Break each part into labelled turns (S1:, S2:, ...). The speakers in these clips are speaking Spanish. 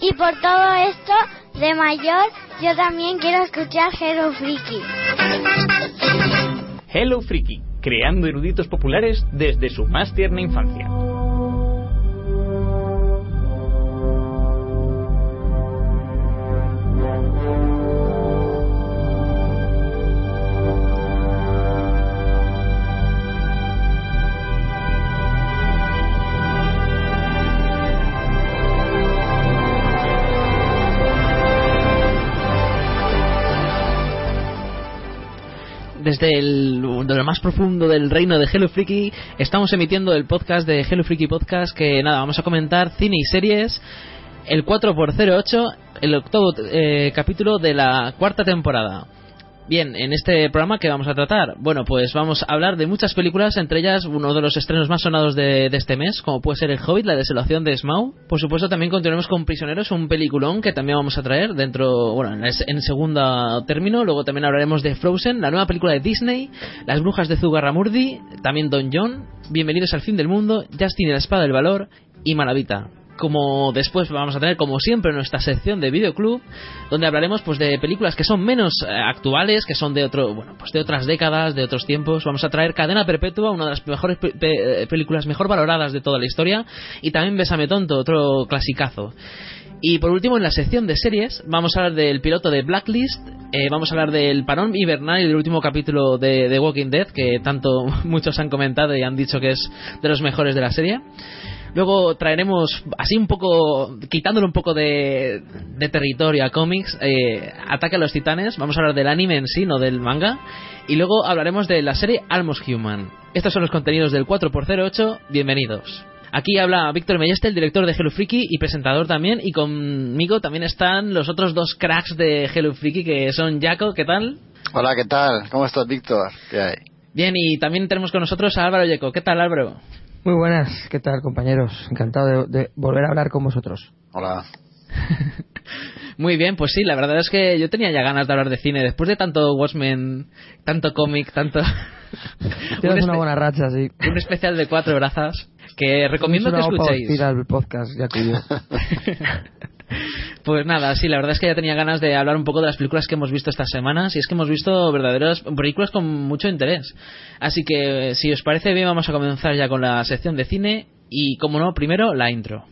S1: Y por todo esto, de mayor, yo también quiero escuchar Hello Freaky.
S2: Hello Freaky, creando eruditos populares desde su más tierna infancia.
S3: Desde el, de lo más profundo del reino de Hello Freaky estamos emitiendo el podcast de Hello Freaky Podcast que nada, vamos a comentar cine y series el 4x08, el octavo eh, capítulo de la cuarta temporada. Bien, en este programa que vamos a tratar, bueno, pues vamos a hablar de muchas películas, entre ellas uno de los estrenos más sonados de, de este mes, como puede ser El Hobbit, la desolación de Smaug. Por supuesto, también continuaremos con Prisioneros, un peliculón que también vamos a traer dentro, bueno, en, en segundo término. Luego también hablaremos de Frozen, la nueva película de Disney, Las brujas de Zugarramurdi, también Don John, Bienvenidos al fin del mundo, Justin y la espada del valor y Malavita como después vamos a tener como siempre nuestra sección de videoclub donde hablaremos pues de películas que son menos eh, actuales que son de otro bueno pues de otras décadas de otros tiempos vamos a traer Cadena Perpetua una de las mejores pe películas mejor valoradas de toda la historia y también Besame tonto otro clasicazo y por último, en la sección de series, vamos a hablar del piloto de Blacklist, eh, vamos a hablar del parón invernal y del último capítulo de Walking Dead, que tanto muchos han comentado y han dicho que es de los mejores de la serie. Luego traeremos, así un poco, quitándole un poco de, de territorio a cómics, eh, Ataque a los Titanes. Vamos a hablar del anime en sí, no del manga. Y luego hablaremos de la serie Almost Human. Estos son los contenidos del 4x08. Bienvenidos. Aquí habla Víctor Melleste, el director de Hello Freaky y presentador también. Y conmigo también están los otros dos cracks de Hello Freaky, que son Jaco, ¿qué tal?
S4: Hola, ¿qué tal? ¿Cómo estás, Víctor? ¿Qué hay?
S3: Bien, y también tenemos con nosotros a Álvaro Yeco. ¿Qué tal, Álvaro?
S5: Muy buenas, ¿qué tal compañeros? Encantado de, de volver a hablar con vosotros.
S4: Hola.
S3: Muy bien, pues sí, la verdad es que yo tenía ya ganas de hablar de cine. Después de tanto Watchmen, tanto cómic, tanto...
S5: Tienes una buena racha, sí.
S3: Un especial de cuatro brazas que recomiendo que escuchéis.
S5: el podcast, ya.
S3: Pues nada, sí, la verdad es que ya tenía ganas de hablar un poco de las películas que hemos visto estas semanas y es que hemos visto verdaderas películas con mucho interés. Así que si os parece bien vamos a comenzar ya con la sección de cine y como no, primero la intro.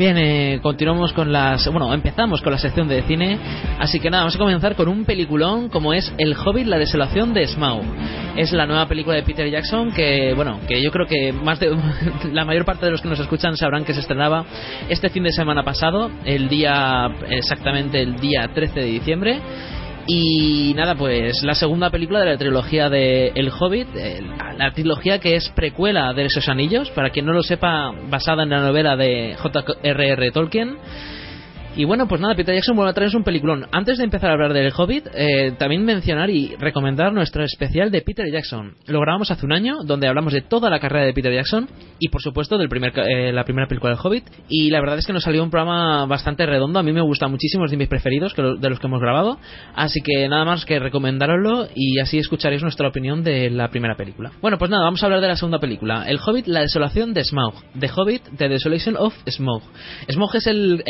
S3: Bien, eh, continuamos con las. Bueno, empezamos con la sección de cine. Así que nada, vamos a comenzar con un peliculón como es El Hobbit, la desolación de Smaug. Es la nueva película de Peter Jackson que, bueno, que yo creo que más de la mayor parte de los que nos escuchan sabrán que se estrenaba este fin de semana pasado, el día exactamente el día 13 de diciembre. Y nada, pues la segunda película de la trilogía de El Hobbit, eh, la trilogía que es precuela de esos anillos, para quien no lo sepa, basada en la novela de J.R.R. Tolkien. Y bueno, pues nada, Peter Jackson vuelve a traernos un peliculón. Antes de empezar a hablar del Hobbit, eh, también mencionar y recomendar nuestro especial de Peter Jackson. Lo grabamos hace un año, donde hablamos de toda la carrera de Peter Jackson y, por supuesto, de primer, eh, la primera película del Hobbit. Y la verdad es que nos salió un programa bastante redondo. A mí me gusta muchísimo, es de mis preferidos de los que hemos grabado. Así que nada más que recomendároslo y así escucharéis nuestra opinión de la primera película. Bueno, pues nada, vamos a hablar de la segunda película. El Hobbit, la desolación de Smaug. The Hobbit, The Desolation of Smaug. Smaug es el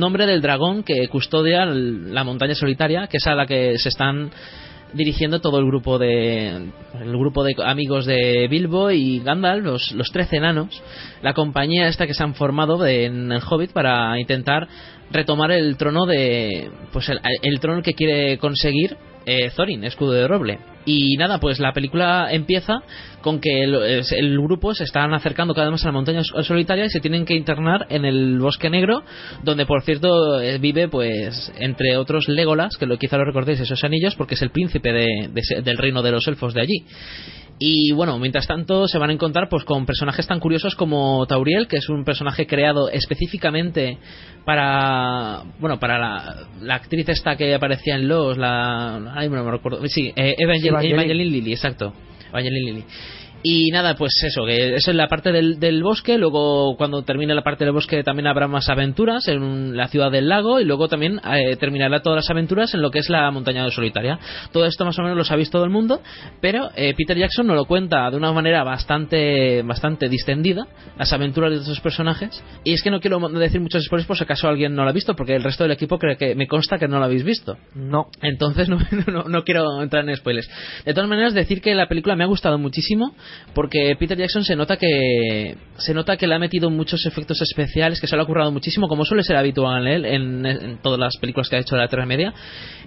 S3: nombre del dragón que custodia la montaña solitaria, que es a la que se están dirigiendo todo el grupo de el grupo de amigos de Bilbo y Gandalf, los, los trece enanos, la compañía esta que se han formado en el Hobbit para intentar retomar el trono de pues el, el trono que quiere conseguir eh, Thorin, escudo de roble. Y nada, pues la película empieza con que el, grupo se están acercando cada vez más a la montaña solitaria y se tienen que internar en el bosque negro, donde por cierto eh, vive, pues, entre otros Legolas, que lo, quizá lo recordéis esos anillos, porque es el príncipe del reino de los elfos de allí. Y bueno, mientras tanto se van a encontrar pues con personajes tan curiosos como Tauriel, que es un personaje creado específicamente para bueno, para la, actriz esta que aparecía en Los, la ay, no me recuerdo. Sí, eh, Evangeline Lilly, exacto. Evangeline Lilly. Y nada, pues eso, que eso es la parte del, del, bosque, luego cuando termine la parte del bosque también habrá más aventuras en la ciudad del lago y luego también eh, terminará todas las aventuras en lo que es la montaña de solitaria. Todo esto más o menos lo sabéis todo el mundo, pero eh, Peter Jackson nos lo cuenta de una manera bastante bastante distendida, las aventuras de estos personajes. Y es que no quiero decir muchos spoilers por si acaso alguien no lo ha visto, porque el resto del equipo cree que me consta que no lo habéis visto.
S5: No.
S3: Entonces no, no, no quiero entrar en spoilers. De todas maneras, decir que la película me ha gustado muchísimo porque Peter Jackson se nota que se nota que le ha metido muchos efectos especiales que se le ha currado muchísimo como suele ser habitual en él en, todas las películas que ha hecho de la Tierra Media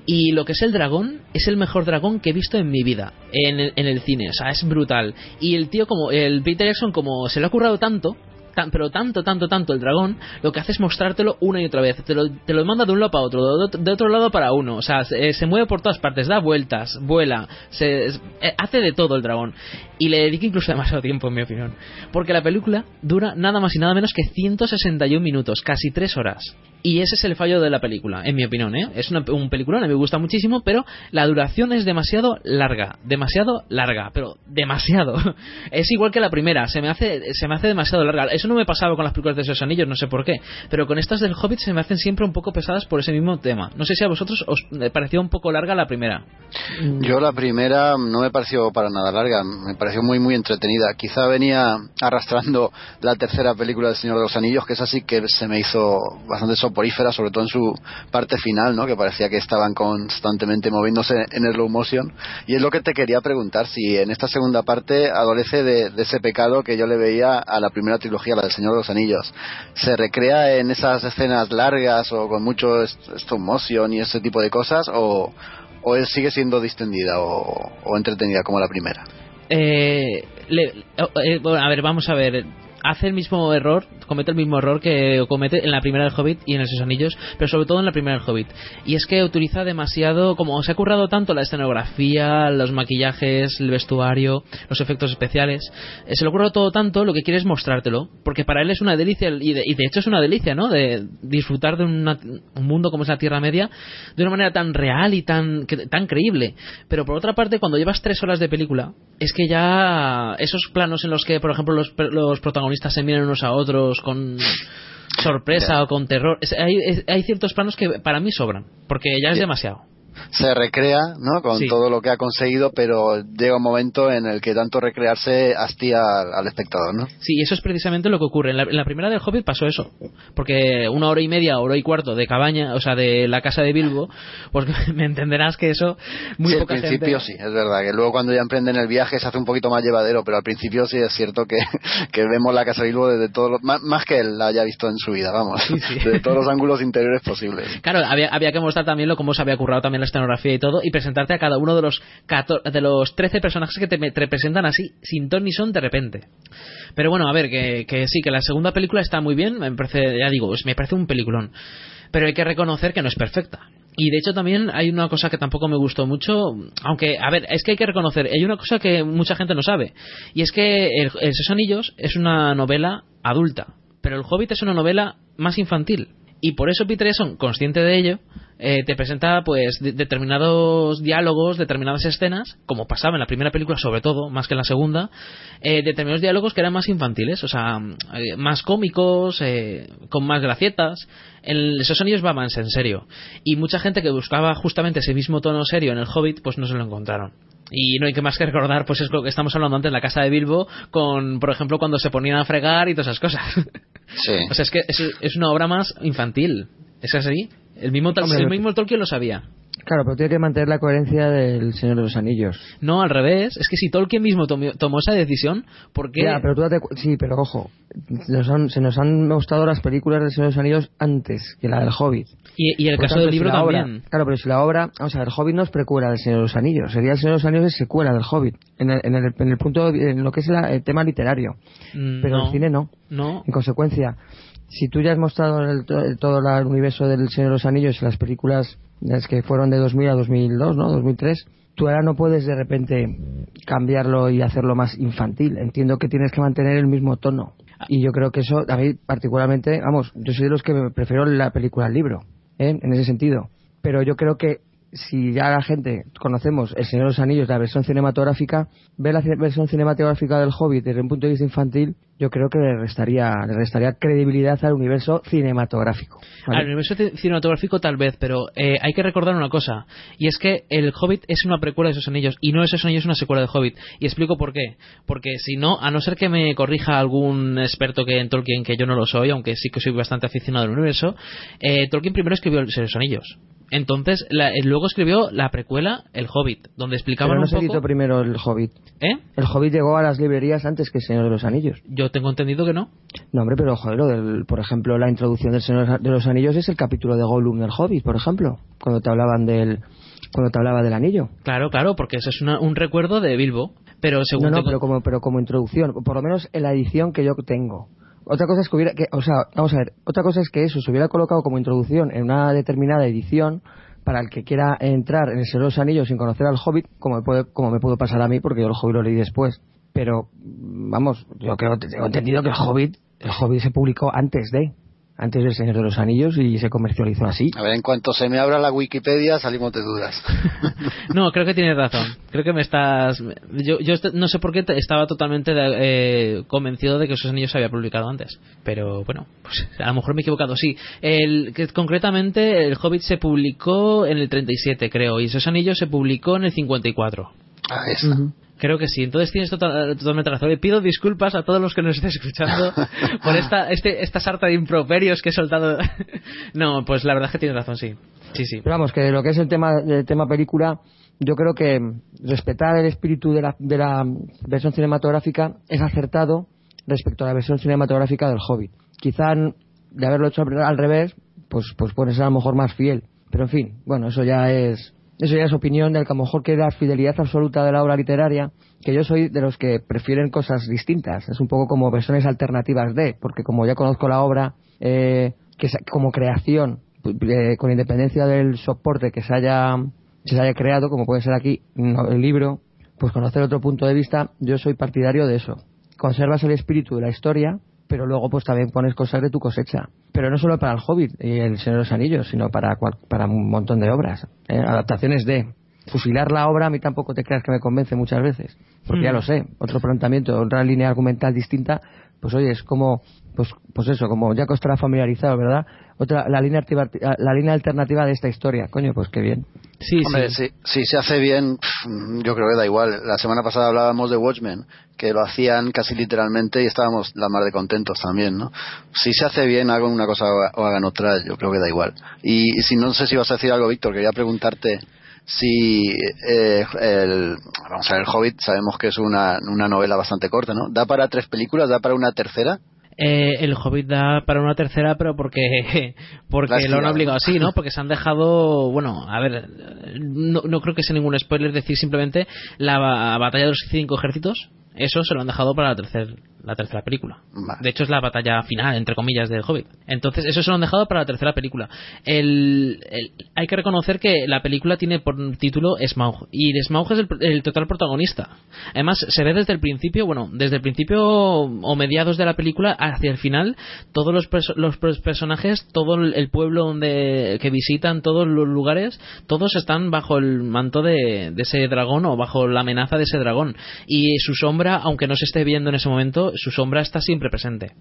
S3: y lo que es el dragón es el mejor dragón que he visto en mi vida en en el cine o sea es brutal y el tío como el Peter Jackson como se le ha currado tanto pero tanto, tanto, tanto el dragón, lo que hace es mostrártelo una y otra vez. Te lo, te lo manda de un lado para otro, de otro, lado para uno. O sea, se, se, mueve por todas partes, da vueltas, vuela, se, eh, hace de todo el dragón. Y le dedica incluso demasiado tiempo, en mi opinión. Porque la película dura nada más y nada menos que 161 minutos, casi 3 horas. Y ese es el fallo de la película, en mi opinión. ¿eh? Es un peliculón, me gusta muchísimo, pero la duración es demasiado larga. Demasiado larga, pero demasiado. es igual que la primera, se me hace, se me hace demasiado larga. Eso no me pasaba con las películas de esos anillos, no sé por qué. Pero con estas del Hobbit se me hacen siempre un poco pesadas por ese mismo tema. No sé si a vosotros os pareció un poco larga la primera.
S4: Yo la primera no me pareció para nada larga, me pareció muy, muy entretenida. Quizá venía arrastrando la tercera película del Señor de los Anillos, que es así que se me hizo bastante soporífera, sobre todo en su parte final, ¿no? que parecía que estaban constantemente moviéndose en slow motion. Y es lo que te quería preguntar, si en esta segunda parte adolece de, de ese pecado que yo le veía a la primera trilogía, la del Señor de los Anillos. ¿Se recrea en esas escenas largas o con mucho stop motion y ese tipo de cosas? ¿O, o sigue siendo distendida o entretenida como la primera?
S3: Eh, le, eh, bueno, a ver, vamos a ver hace el mismo error, comete el mismo error que comete en la primera del Hobbit y en esos anillos, pero sobre todo en la primera del Hobbit. Y es que utiliza demasiado, como se ha currado tanto la escenografía, los maquillajes, el vestuario, los efectos especiales, eh, se lo ocurre todo tanto, lo que quiere es mostrártelo, porque para él es una delicia, y de, y de hecho es una delicia, ¿no? De disfrutar de un mundo como es la Tierra Media de una manera tan real y tan, que, tan creíble. Pero por otra parte, cuando llevas tres horas de película, es que ya esos planos en los que, por ejemplo, los, los protagonistas se miran unos a otros con sorpresa o con terror. hay, hay, ciertos planos que para mí sobran, porque ya es demasiado.
S4: Se recrea, ¿no? Con
S3: Sí.
S4: todo lo que ha conseguido, pero llega un momento en el que tanto recrearse hastía al, al espectador, ¿no?
S3: Sí, eso es precisamente lo que ocurre. En la, en la primera del Hobbit pasó eso. Porque una hora y media, hora y cuarto de cabaña, o sea, de la casa de Bilbo, pues me entenderás que eso muy
S4: sí, al
S3: poca
S4: principio
S3: gente...
S4: sí, es verdad, que luego cuando ya emprenden el viaje se hace un poquito más llevadero, pero al principio sí es cierto que, que vemos la casa de Bilbo desde todos los, más, más que él la haya visto en su vida, vamos,
S3: Sí, sí.
S4: de todos los ángulos interiores posibles.
S3: Claro, había, había que mostrar también lo cómo se había currado también la escenografía y todo, y presentarte a cada uno de los 14 de los 13 personajes que te, me- te presentan así, sin ton ni son, de repente. Pero bueno, a ver, que, que sí, que la segunda película está muy bien, me parece, ya digo, me parece un peliculón. Pero hay que reconocer que no es perfecta. Y de hecho también hay una cosa que tampoco me gustó mucho, aunque, a ver, es que hay que reconocer, hay una cosa que mucha gente no sabe, y es que El, el Seis Anillos es una novela adulta, pero El Hobbit es una novela más infantil. Y por eso Peter Jackson, consciente de ello, eh, te presenta pues de- determinados diálogos, determinadas escenas, como pasaba en la primera película sobre todo, más que en la segunda, eh, determinados diálogos que eran más infantiles, o sea, eh, más cómicos, eh, con más gracietas. En esos anillos va más en serio. Y mucha gente que buscaba justamente ese mismo tono serio en el Hobbit, pues no se lo encontraron. Y no hay que más que recordar, pues es lo que estamos hablando antes en la casa de Bilbo, con, por ejemplo, cuando se ponían a fregar y todas esas cosas.
S4: Sí.
S3: O sea, es que es, es una obra más infantil. ¿Es así? El mismo, el mismo Tolkien lo sabía.
S5: Claro, pero tiene que mantener la coherencia del Señor de los Anillos.
S3: No, al revés. Es que si Tolkien mismo tomó, tomó esa decisión, ¿por qué?
S5: Ya, pero tú date cu- Sí, pero ojo. Nos han- se nos han mostrado las películas del Señor de los Anillos antes que la del Hobbit.
S3: y, y el
S5: Por
S3: caso
S5: tanto,
S3: del
S5: si
S3: libro
S5: obra-
S3: también.
S5: claro, pero si la obra. Vamos a ver, el Hobbit no es precuela del Señor de los Anillos. Sería el Señor de los Anillos es secuela del Hobbit. En el, en el, en el punto. En lo que es la- el tema literario.
S3: Mm,
S5: Pero
S3: no,
S5: el cine no.
S3: No.
S5: En consecuencia, si tú ya has mostrado el, to- el- todo el universo del Señor de los Anillos y las películas las que fueron de 2000 a 2002, ¿no? 2003, tú ahora no puedes de repente cambiarlo y hacerlo más infantil. Entiendo que tienes que mantener el mismo tono. Y yo creo que eso, a mí particularmente, vamos, yo soy de los que prefiero la película al libro, ¿eh? en ese sentido. Pero yo creo que si ya la gente conocemos El Señor de los Anillos, la versión cinematográfica, ver la versión cinematográfica del Hobbit desde un punto de vista infantil, yo creo que le restaría, le restaría credibilidad al universo cinematográfico. ¿vale?
S3: Al universo ci- cinematográfico tal vez, pero eh, hay que recordar una cosa, y es que el Hobbit es una precuela de esos anillos, y no esos anillos es una secuela de Hobbit. Y explico por qué. Porque si no, a no ser que me corrija algún experto que en Tolkien, que yo no lo soy, aunque sí que soy bastante aficionado al universo, eh, Tolkien primero escribió El Señor de los Anillos. Entonces, la- eh, luego escribió la precuela, El Hobbit, donde explicaban
S5: Pero no
S3: un
S5: se
S3: poco...
S5: primero el Hobbit.
S3: ¿Eh?
S5: El Hobbit llegó a las librerías antes que el Señor de los Anillos.
S3: Yo tengo entendido que no.
S5: No, hombre, pero joder, lo del- por ejemplo, la introducción del Señor de los Anillos es el capítulo de Gollum del Hobbit, por ejemplo, cuando te hablaban del cuando te hablaba del anillo.
S3: Claro, claro, porque eso es una- un recuerdo de Bilbo. Pero según
S5: No, no, pero como pero como introducción, por lo menos en la edición que yo tengo. Otra cosa es que hubiera que, o sea, vamos a ver, otra cosa es que eso se hubiera colocado como introducción en una determinada edición para el que quiera entrar en el Señor de los Anillos sin conocer al Hobbit, como me puede, como me pudo pasar a mí, porque yo el Hobbit lo leí después. Pero, vamos, yo creo, tengo entendido que el Hobbit, el Hobbit se publicó antes de, antes del Señor de los Anillos y se comercializó así.
S4: A ver, en cuanto se me abra la Wikipedia salimos de dudas.
S3: No, creo que tienes razón. Creo que me estás. Yo, yo no sé por qué te- estaba totalmente de- eh, convencido de que esos anillos se había publicado antes. Pero bueno, pues a lo mejor me he equivocado. Sí, el, que concretamente el Hobbit se publicó en el 37, creo, y esos anillos se publicó en el 54.
S4: Ah, esa.
S3: Creo que sí, entonces tienes tota- totalmente razón. Y pido disculpas a todos los que nos estés escuchando por esta, este, esta sarta de improperios que he soltado. no, pues la verdad es que tienes razón, sí. Sí, sí.
S5: Pero vamos, que lo que es el tema, el tema película, yo creo que respetar el espíritu de la, de la versión cinematográfica es acertado respecto a la versión cinematográfica del Hobbit. Quizá de haberlo hecho al al revés, pues, pues puede ser a lo mejor más fiel. Pero en fin, bueno, eso ya es, eso ya es opinión del que a lo mejor quiere la fidelidad absoluta de la obra literaria, que yo soy de los que prefieren cosas distintas. Es un poco como versiones alternativas de, porque como ya conozco la obra, eh, que como creación, eh, con independencia del soporte que se haya, se haya creado, como puede ser aquí el libro, pues conocer otro punto de vista, yo soy partidario de eso. Conservas el espíritu de la historia, pero luego pues también pones cosas de tu cosecha. Pero no solo para el Hobbit y el Señor de los Anillos, sino para, cual- para un montón de obras. eh, adaptaciones de... Fusilar la obra a mí tampoco te creas que me convence muchas veces, porque ya
S3: Mm.
S5: lo sé, otro planteamiento, otra línea argumental distinta, pues oye, es como, pues, pues eso, como ya estará familiarizado, ¿verdad? Otra, la línea, activa- la línea alternativa de esta historia, coño, pues qué bien.
S3: Sí,
S4: Hombre,
S3: sí.
S4: si, si se hace bien, pff, yo creo que da igual. La semana pasada hablábamos de Watchmen, que lo hacían casi literalmente y estábamos la mar de contentos también, ¿no? Si se hace bien, hagan una cosa o hagan otra, yo creo que da igual. Y, y si no sé si vas a decir algo, Víctor, quería preguntarte si eh, el, vamos a ver, el Hobbit sabemos que es una, una novela bastante corta, ¿no? ¿Da para tres películas? ¿Da para una tercera?
S3: Eh, el Hobbit da para una tercera, pero porque porque lo han obligado así, ¿no? Porque se han dejado, bueno, a ver, no, no creo que sea ningún spoiler decir simplemente la ba- batalla de los cinco ejércitos. Eso se lo han dejado para la tercera la tercera película.
S4: Vale.
S3: De hecho es la batalla final, entre comillas, del Hobbit. Entonces eso se lo han dejado para la tercera película. El, el- hay que reconocer que la película tiene por título Smaug y Smaug es el, el total protagonista. Además se ve desde el principio, bueno, desde el principio o mediados de la película hacia el final, todos los, perso- los pers- personajes, todo el pueblo donde que visitan, todos los lugares, todos están bajo el manto de, de ese dragón o bajo la amenaza de ese dragón. Y su sombra, aunque no se esté viendo en ese momento, su sombra está siempre presente.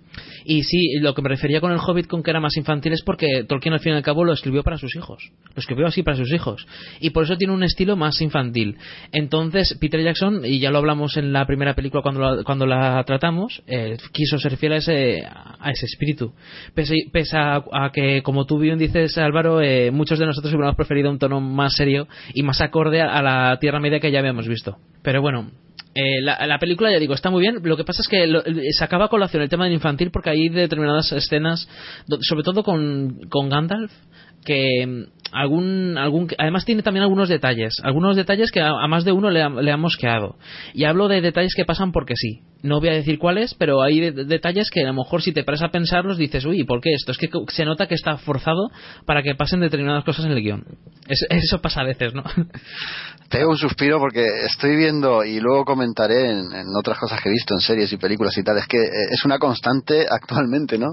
S3: Y sí, lo que me refería con el Hobbit con que era más infantil es porque Tolkien al fin y al cabo lo escribió para sus hijos. Lo escribió así para sus hijos. Y por eso tiene un estilo más infantil. Entonces, Peter Jackson, y ya lo hablamos en la primera película cuando la, cuando la tratamos, eh, quiso ser fiel a ese, a ese espíritu. Pese, pese a, que, como tú bien dices, Álvaro, eh, muchos de nosotros hubiéramos preferido un tono más serio y más acorde a la Tierra Media que ya habíamos visto. Pero bueno, eh, la, la película, ya digo, está muy bien. Lo que pasa es que lo- se acaba a colación el tema del infantil porque hay determinadas escenas, sobre todo con, Gandalf, que mm, algún, algún además tiene también algunos detalles. Algunos detalles que a, más de uno le, le han mosqueado. Y hablo de detalles que pasan porque sí no voy a decir cuáles pero hay de- detalles que a lo mejor si te paras a pensarlos dices uy ¿por qué esto? es que se nota que está forzado para que pasen determinadas cosas en el guion Es- eso pasa a veces ¿no?
S4: Pego un suspiro porque estoy viendo y luego comentaré en, otras cosas que he visto en series y películas y tal. Es que eh, es una constante actualmente, ¿no?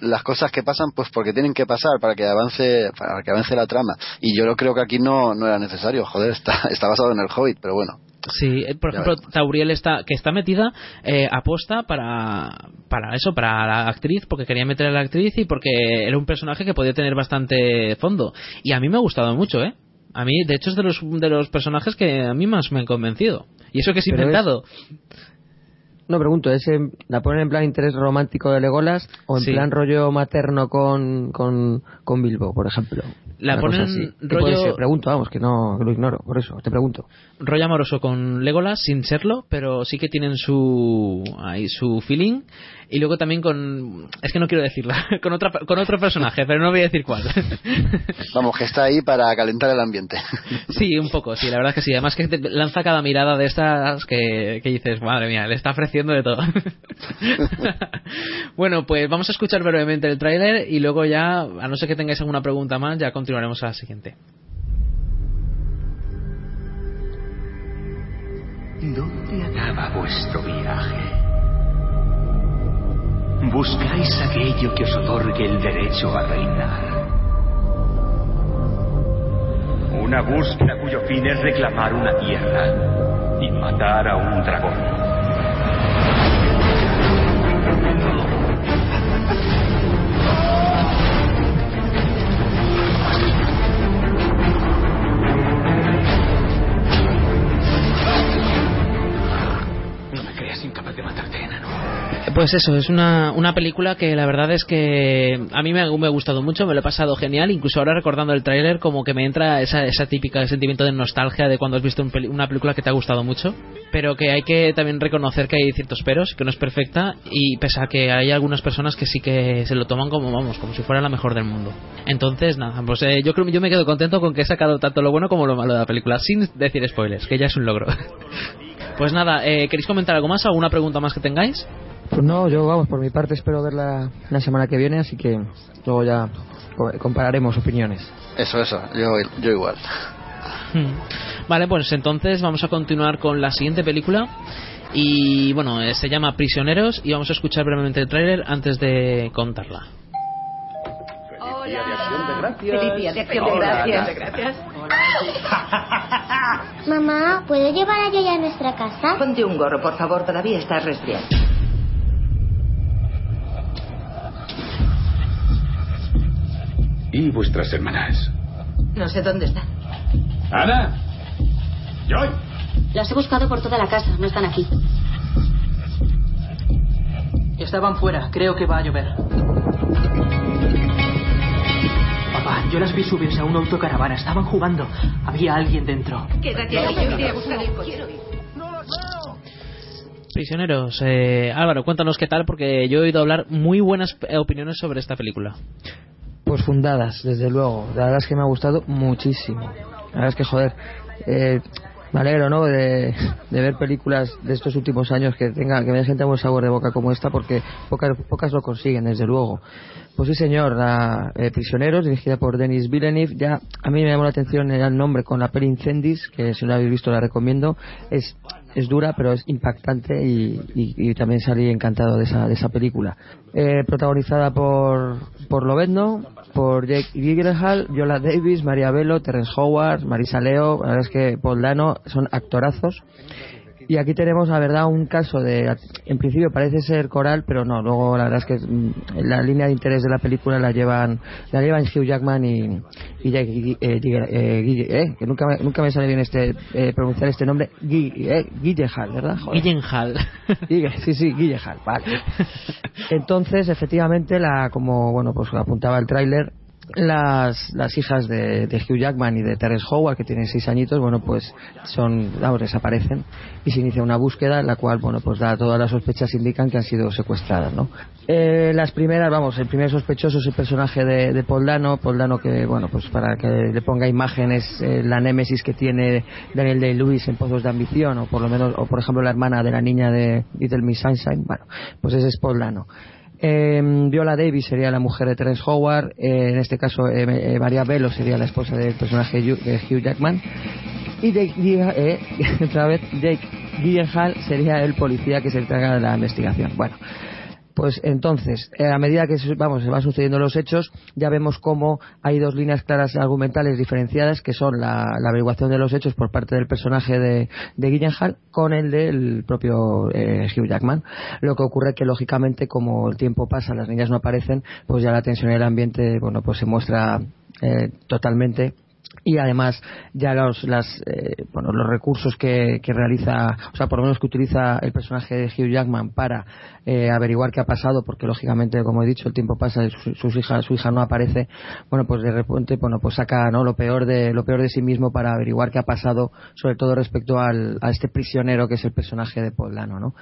S4: Las cosas que pasan, pues porque tienen que pasar para que avance, para que avance la trama. Y yo creo que aquí no, no era necesario. Joder, está, está basado en el Hobbit, pero bueno.
S3: Sí, eh, por ejemplo. Tauriel está, que está metida, eh, aposta para, para eso, para la actriz, porque quería meter a la actriz y porque era un personaje que podía tener bastante fondo. Y a mí me ha gustado mucho, ¿eh? A mí, de hecho, es de los, de los personajes que a mí más me han convencido. Y eso que es
S5: Pero es-
S3: inventado.
S5: No, pregunto, ¿es en- ¿la ponen en plan interés romántico de Legolas o en
S3: Sí.
S5: plan rollo materno con, con, con Bilbo, por ejemplo?
S3: La
S5: Una
S3: ponen
S5: así. ¿Qué
S3: rollo-
S5: puede ser? Pregunto, vamos, que no que lo ignoro, por eso, te pregunto.
S3: rollo amoroso con Legolas sin serlo, pero sí que tienen su ahí su feeling y luego también con es que no quiero decirla, con otra con otro personaje, pero no voy a decir cuál.
S4: Vamos, que está ahí para calentar el ambiente.
S3: Sí, un poco, sí, la verdad es que sí. Además que te lanza cada mirada de estas que, que dices, madre mía, le está ofreciendo de todo. Bueno, pues vamos a escuchar brevemente el tráiler y luego ya, a no ser que tengáis alguna pregunta más, ya continuaremos a la siguiente.
S6: ¿Dónde acaba vuestro viaje? Buscáis aquello que os otorgue el derecho a reinar. Una búsqueda cuyo fin es reclamar una tierra y matar a un dragón.
S3: Pues eso, es una, una película que la verdad es que a mí me ha, gustado mucho, me lo he pasado genial, incluso ahora recordando el tráiler como que me entra esa, esa típica sentimiento de nostalgia de cuando has visto un una película que te ha gustado mucho, pero que hay que también reconocer que hay ciertos peros, que no es perfecta y pese a que hay algunas personas que sí que se lo toman como, vamos, como si fuera la mejor del mundo. Entonces, nada, pues eh, yo creo yo me quedo contento con que he sacado tanto lo bueno como lo malo de la película, sin decir spoilers, que ya es un logro. Pues nada, eh, ¿queréis comentar algo más? ¿Alguna pregunta más que tengáis?
S5: Pues no, yo vamos, por mi parte espero verla la semana que viene, así que luego ya co- compararemos opiniones.
S4: Eso, eso, yo, yo igual.
S3: Hmm. Vale, pues entonces vamos a continuar con la siguiente película. Y bueno, eh, se llama Prisioneros y vamos a escuchar brevemente el tráiler antes de contarla.
S7: Feliz día de acción de gracias.
S1: Mamá, ¿puedo llevar a Yoya a nuestra casa?
S7: Ponte un gorro, por favor, todavía estás resfriado.
S6: ¿Y vuestras hermanas?
S7: No sé dónde están.
S6: ¡Ana! ¡Joy!
S8: Las he buscado por toda la casa, no están aquí.
S9: Estaban fuera, creo que va a llover. Papá, yo las vi subirse a una autocaravana, estaban jugando. Había alguien dentro.
S7: Quédate ahí, yo iré a buscar el coche.
S3: Prisioneros, eh, Álvaro, cuéntanos qué tal, porque yo he oído hablar muy buenas eh, opiniones sobre esta película.
S5: Pues fundadas, desde luego. La verdad es que me ha gustado muchísimo. La verdad es que, joder, eh, me alegro, ¿no? De, ver películas de estos últimos años que tenga que me dejen tan buen sabor de boca como esta, porque pocas, pocas lo consiguen, desde luego. Pues sí, señor, la, eh, Prisioneros, dirigida por Denis Villeneuve. Ya a mí me llamó la atención el nombre con la peli Incendis, que si no la habéis visto la recomiendo. Es es dura pero es impactante y, también salí encantado de esa, de esa película. Eh, protagonizada por, por Lobezno, por Jake Gyllenhaal, Viola Davis, María Velo, Terrence Howard, Marisa Leo, la verdad es que Paul Dano son actorazos. Y aquí tenemos, la verdad, un caso de, en principio parece ser coral, pero no, luego la verdad es que mm, la línea de interés de la película la llevan, la llevan Hugh Jackman y, y eh, eh, Guille- eh, que nunca me, nunca me sale bien este, eh, pronunciar este nombre, Gui- eh, ¿verdad? Joder.
S3: Gyllenhaal.
S5: Guille- sí, sí, Gyllenhaal, vale. Entonces, efectivamente, la, como bueno, pues apuntaba el tráiler, las, las hijas de, de Hugh Jackman y de Terence Howard, que tienen seis añitos, bueno, pues son, desaparecen y se inicia una búsqueda, la cual, bueno, pues da todas las sospechas indican que han sido secuestradas, ¿no? Eh, las primeras, vamos, el primer sospechoso es el personaje de, de Paul Dano, Paul Dano que, bueno, pues para que le ponga imágenes, eh, la némesis que tiene Daniel Day-Lewis en Pozos de Ambición, o por lo menos, o por ejemplo la hermana de la niña de Little Miss Sunshine, bueno, pues ese es Paul Dano. Eh, Viola Davis sería la mujer de Terence Howard, eh, en este caso eh, eh, María Velo sería la esposa del personaje de Hugh Jackman y Jake, Gyllenhaal- eh, Jake Gyllenhaal sería el policía que se encarga de la investigación. Bueno, pues entonces, eh, a medida que vamos, se van sucediendo los hechos, ya vemos cómo hay dos líneas claras argumentales diferenciadas, que son la, la averiguación de los hechos por parte del personaje de, de Gyllenhaal con el del propio eh, Hugh Jackman. Lo que ocurre que, lógicamente, como el tiempo pasa, las niñas no aparecen, pues ya la tensión en el ambiente, bueno, pues se muestra eh, totalmente y además ya los las eh, bueno los recursos que, que realiza o sea por lo menos que utiliza el personaje de Hugh Jackman para eh, averiguar qué ha pasado porque lógicamente como he dicho el tiempo pasa y su, sus hijas su hija no aparece bueno pues de repente bueno pues saca no lo peor de lo peor de sí mismo para averiguar qué ha pasado sobre todo respecto al, a este prisionero que es el personaje de Paul Dano no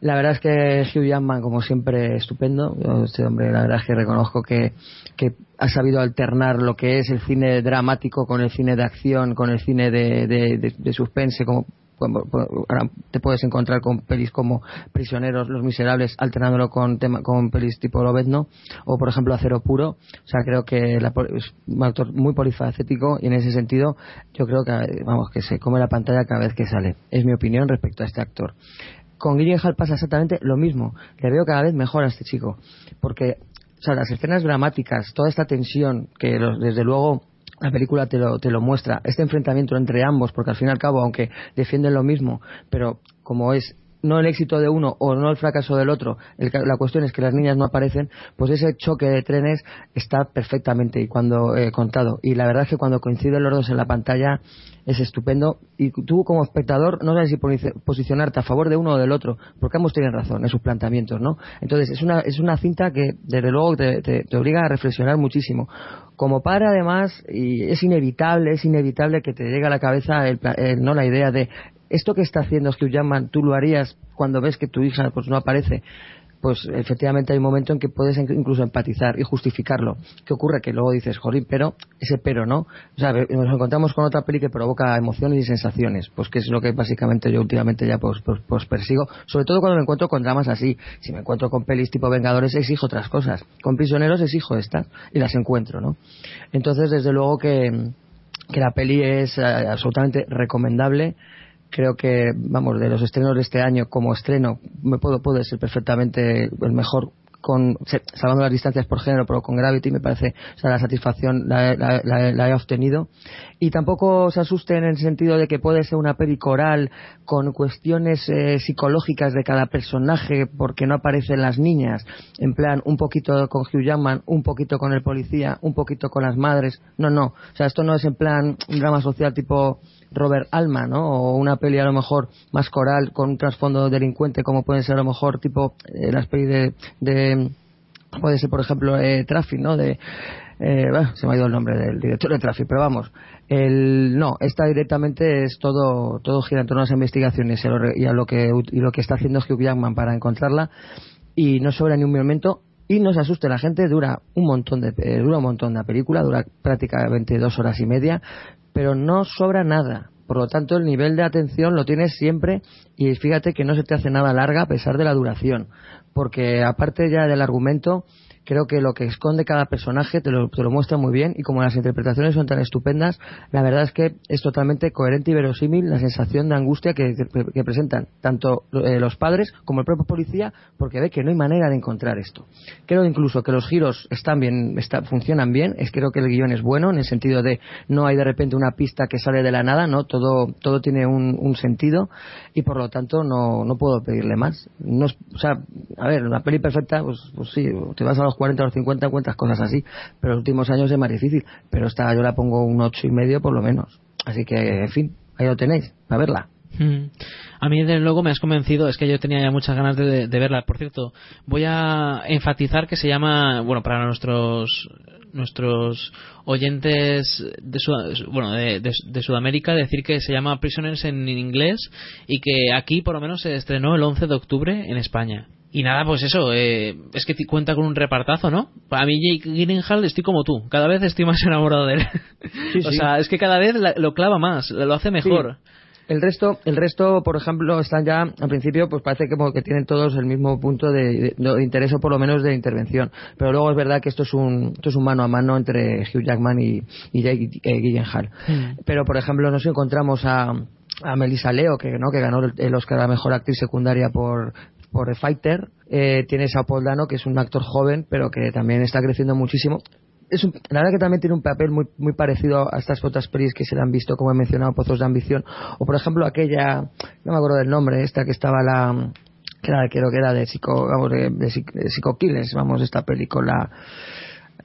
S5: la verdad es que Hugh Jackman como siempre estupendo. Este hombre la verdad es que reconozco que que ha sabido alternar lo que es el cine dramático con el cine de acción, con el cine de, de, de- de suspense, como ahora te puedes encontrar con pelis como Prisioneros, Los Miserables, alternándolo con tema, con pelis tipo Lobezno, o por ejemplo Acero Puro. O sea, creo que la es un actor muy polifacético y en ese sentido yo creo que, vamos, que se come la pantalla cada vez que sale. Es mi opinión respecto a este actor. Con Gyllenhaal pasa exactamente lo mismo. Le veo cada vez mejor a este chico. Porque, las escenas dramáticas, toda esta tensión que desde luego la película te lo, te lo muestra, este enfrentamiento entre ambos, porque al fin y al cabo, aunque defienden lo mismo, pero como es no el éxito de uno o no el fracaso del otro, el la cuestión es que las niñas no aparecen, pues ese choque de trenes está perfectamente y cuando eh, contado. Y la verdad es que cuando coinciden los dos en la pantalla es estupendo. Y tú como espectador no sabes si posi- posicionarte a favor de uno o del otro, porque ambos tienen razón en sus planteamientos, ¿no? Entonces es una, es una cinta que desde luego te, te- obliga a reflexionar muchísimo. Como padre además, y es inevitable, es inevitable que te llegue a la cabeza el, el- no la idea de esto que está haciendo Hugh Jackman, tú lo harías cuando ves que tu hija pues no aparece. Pues efectivamente hay un momento en que puedes in- incluso empatizar y justificarlo. ¿Qué ocurre? Que luego dices, jolín, pero, ese pero no. O sea, nos encontramos con otra peli que provoca emociones y sensaciones. Pues que es lo que básicamente yo últimamente ya pues, pues, pues persigo. Sobre todo cuando me encuentro con dramas así. Si me encuentro con pelis tipo Vengadores, exijo otras cosas. Con Prisioneros exijo estas y las encuentro, ¿no? Entonces, desde luego que, que la peli es eh, absolutamente recomendable creo que vamos de los estrenos de este año como estreno me puedo puede ser perfectamente el mejor con salvando las distancias por género, pero con Gravity me parece, o sea, la satisfacción la, la- la- la he obtenido. Y tampoco se asusten en el sentido de que puede ser una peli coral con cuestiones eh, psicológicas de cada personaje porque no aparecen las niñas, en plan un poquito con Hugh Jackman, un poquito con el policía, un poquito con las madres. No, no, o sea, esto no es en plan un drama social tipo Robert Alma, ¿no? O una peli a lo mejor más coral con un trasfondo delincuente como pueden ser a lo mejor tipo eh, las pelis de, de puede ser por ejemplo eh, Traffic, ¿no? De eh, bah, se me ha ido el nombre del director de Traffic, pero vamos, el no, esta directamente es todo todo gira en torno a las investigaciones y a lo, y a lo que y lo que está haciendo Hugh Jackman para encontrarla y no sobra ni un momento y no se asuste la gente dura un montón de eh, dura un montón la película dura prácticamente dos horas y media pero no sobra nada. Por lo tanto el nivel de atención lo tienes siempre y fíjate que no se te hace nada larga a pesar de la duración porque aparte ya del argumento creo que lo que esconde cada personaje te lo, te lo muestra muy bien y como las interpretaciones son tan estupendas, la verdad es que es totalmente coherente y verosímil la sensación de angustia que, que- presentan tanto eh, los padres como el propio policía porque ve que no hay manera de encontrar esto. Creo incluso que los giros están bien, está- funcionan bien, es creo que el guion es bueno en el sentido de no hay de repente una pista que sale de la nada, no todo todo tiene un, un sentido y por lo tanto no, no puedo pedirle más. No o sea, a ver, una peli perfecta, pues, pues sí, te vas a los 40 o los 50 encuentras cosas así, pero los últimos años es más difícil, pero esta yo la pongo un ocho y medio por lo menos. Así que, en fin, ahí lo tenéis, a verla.
S3: Mm. A mí, desde luego, me has convencido. Es que yo tenía ya muchas ganas de, de verla. Por cierto, voy a enfatizar que se llama, bueno, para nuestros nuestros oyentes de, Sud- bueno, de, de- de Sudamérica, decir que se llama Prisoners en inglés y que aquí, por lo menos, se estrenó el 11 de octubre en España. Y nada, pues eso, eh, es que cuenta con un repartazo, ¿no? A mí Jake Gyllenhaal estoy como tú, cada vez estoy más enamorado de él.
S5: Sí,
S3: o
S5: sí.
S3: sea, es que cada vez la- lo clava más, lo hace mejor.
S5: El resto, el resto, por ejemplo, están ya, al principio, pues parece como que tienen todos el mismo punto de, de- de interés o por lo menos de intervención. Pero luego es verdad que esto es un, esto es un mano a mano entre Hugh Jackman y, y Jake eh, Gyllenhaal. Pero, por ejemplo, nos encontramos a, a Melissa Leo, que, ¿no? que ganó el, el Oscar a la mejor actriz secundaria por, por The Fighter. Eh, tienes a Paul Dano, que es un actor joven, pero que también está creciendo muchísimo. Es un- la verdad que también tiene un papel muy, muy parecido a estas otras pelis que se le han visto, como he mencionado, Pozos de Ambición. O, por ejemplo, aquella, no me acuerdo del nombre, esta que estaba la, que era, creo que era de Psycho, vamos, de, de, de vamos, esta película,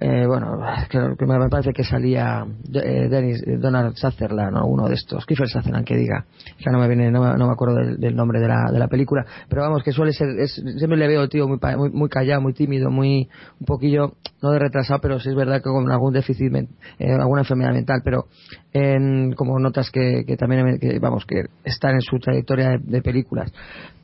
S5: eh, bueno, que me parece que salía eh, Dennis, eh, Donald Sutherland o uno de estos, Kiefer Sutherland que diga, ya no me viene, no no me acuerdo del, nombre de la, de la película, pero vamos, que suele ser, es- siempre le veo tío muy, muy, muy callado, muy tímido, muy, un poquillo, no de retrasado, pero sí es verdad que con algún déficit, eh, alguna enfermedad mental, pero en, como notas que, que también, que, vamos, que están en su trayectoria de películas.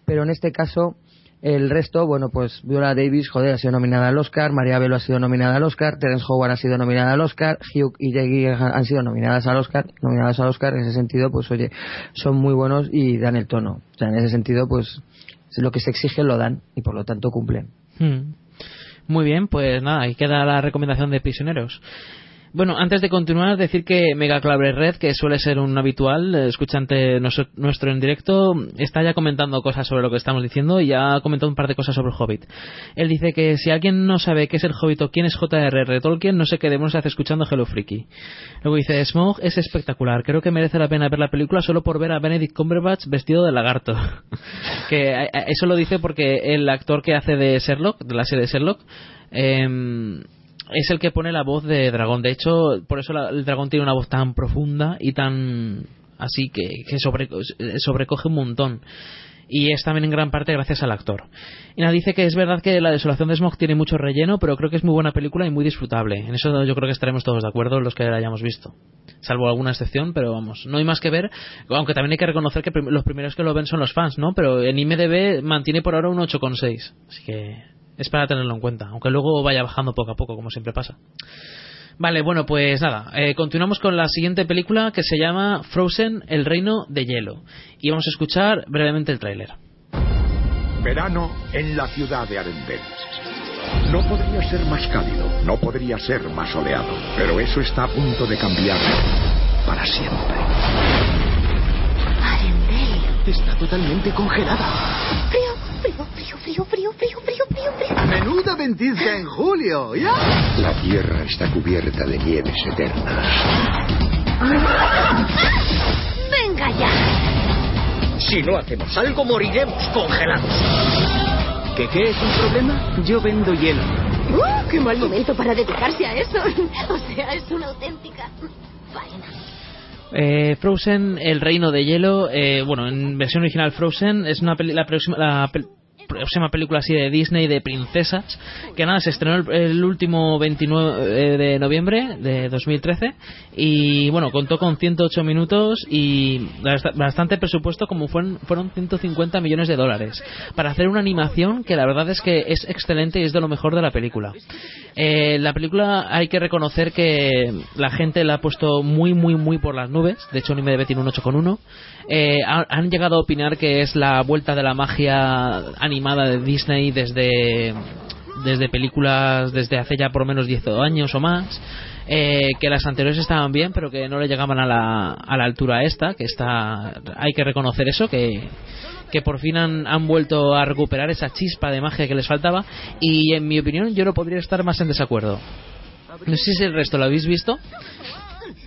S5: Pero en este caso, el resto, bueno, pues Viola Davis, joder, ha sido nominada al Oscar, María Velo ha sido nominada al Oscar, Terence Howard ha sido nominada al Oscar, Hugh y Gyllenhaal han sido nominadas al Oscar, nominadas al Oscar, en ese sentido, pues oye, son muy buenos y dan el tono. O sea, en ese sentido, pues lo que se exige lo dan y por lo tanto cumplen.
S3: Hmm. Muy bien, pues nada, ahí queda la recomendación de prisioneros. Bueno, antes de continuar, decir que Mega Clave Red, que suele ser un habitual eh, escuchante nuestro, en directo, está ya comentando cosas sobre lo que estamos diciendo y ya ha comentado un par de cosas sobre Hobbit. Él dice que si alguien no sabe qué es el Hobbit o quién es J.R.R. Tolkien, no sé qué demonios hace escuchando Hello Freaky. Luego dice, Smog es espectacular, creo que merece la pena ver la película solo por ver a Benedict Cumberbatch vestido de lagarto. que eh, eh, eso lo dice porque el actor que hace de Sherlock, de la serie de Sherlock, em, es el que pone la voz de dragón. De hecho, por eso la- el dragón tiene una voz tan profunda y tan así que, que sobre- sobrecoge un montón. Y es también en gran parte gracias al actor. Nada, dice que es verdad que La desolación de Smog tiene mucho relleno, pero creo que es muy buena película y muy disfrutable. En eso yo creo que estaremos todos de acuerdo los que la hayamos visto. Salvo alguna excepción, pero vamos, no hay más que ver. Aunque también hay que reconocer que los primeros que lo ven son los fans, ¿no? Pero en IMDB mantiene por ahora un 8,6. Así que es para tenerlo en cuenta. Aunque luego vaya bajando poco a poco, como siempre pasa. Vale, bueno, pues nada, eh, continuamos con la siguiente película que se llama Frozen, el reino de hielo. Y vamos a escuchar brevemente el tráiler.
S10: Verano en la ciudad de Arendelle. No podría ser más cálido, no podría ser más soleado, pero eso está a punto de cambiar para siempre.
S9: Está totalmente congelada.
S11: Frío.
S7: Frío, frío, frío, frío, frío, frío, frío, frío.
S11: Menuda ventisca en julio, ¿ya?
S10: La Tierra está cubierta de nieves eternas.
S7: ¡Venga ya!
S12: Si no hacemos algo, moriremos congelados. ¿Qué, qué es un problema? Yo vendo hielo.
S7: ¡Uh, ¡Qué mal momento para dedicarse a eso! O sea, es una auténtica faena.
S3: Eh, Frozen, El Reino de Hielo, eh, bueno, en versión original Frozen, es una peli- la próxima, la próxima película así de Disney de princesas, que nada, se estrenó el, el último 29 de noviembre de 2013 y bueno, contó con 108 minutos y bast- bastante presupuesto como fueron, fueron 150 millones de dólares para hacer una animación que la verdad es que es excelente y es de lo mejor de la película. Eh, la película hay que reconocer que la gente la ha puesto muy, muy, muy por las nubes. De hecho, Anime tiene un 8,1. Eh, ha- han llegado a opinar que es la vuelta de la magia animada de Disney desde, desde películas desde hace ya por lo menos 10 años o más. Eh, que las anteriores estaban bien, pero que no le llegaban a la, a la altura a esta. Que está, hay que reconocer eso, que, que por fin han, han vuelto a recuperar esa chispa de magia que les faltaba y en mi opinión yo no podría estar más en desacuerdo. No sé si el resto lo habéis visto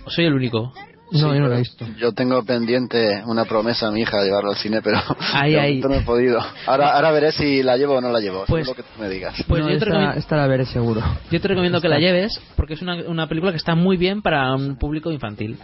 S3: o soy el único.
S5: No, yo no lo he visto.
S4: Yo tengo pendiente una promesa a mi hija de llevarlo al cine, pero
S3: Ahí, ahí.
S4: no he podido. Ahora, ahora veré si la llevo o no la llevo.
S3: Pues-
S4: Pues, lo que tú me digas.
S3: Pues
S5: No,
S3: yo te
S5: esta,
S3: recomiendo-
S5: esta la veré seguro.
S3: Yo te recomiendo que la lleves porque es una, una película que está muy bien para un público infantil.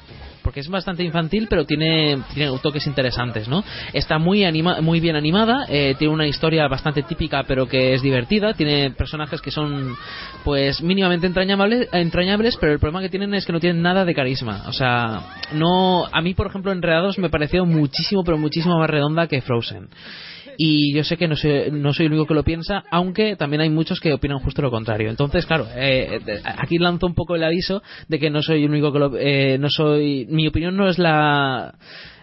S3: Porque es bastante infantil, pero tiene, tiene toques interesantes, ¿no? Está muy anima, muy bien animada, eh, tiene una historia bastante típica, pero que es divertida. Tiene personajes que son, pues, mínimamente entrañables, entrañables, pero el problema que tienen es que no tienen nada de carisma. O sea, no. A mí, por ejemplo, Enredados me pareció muchísimo, pero muchísimo más redonda que Frozen. Y yo sé que no soy, no soy el único que lo piensa, aunque también hay muchos que opinan justo lo contrario. Entonces, claro, eh, aquí lanzo un poco el aviso de que no soy el único que lo, eh, no soy, mi opinión no es la,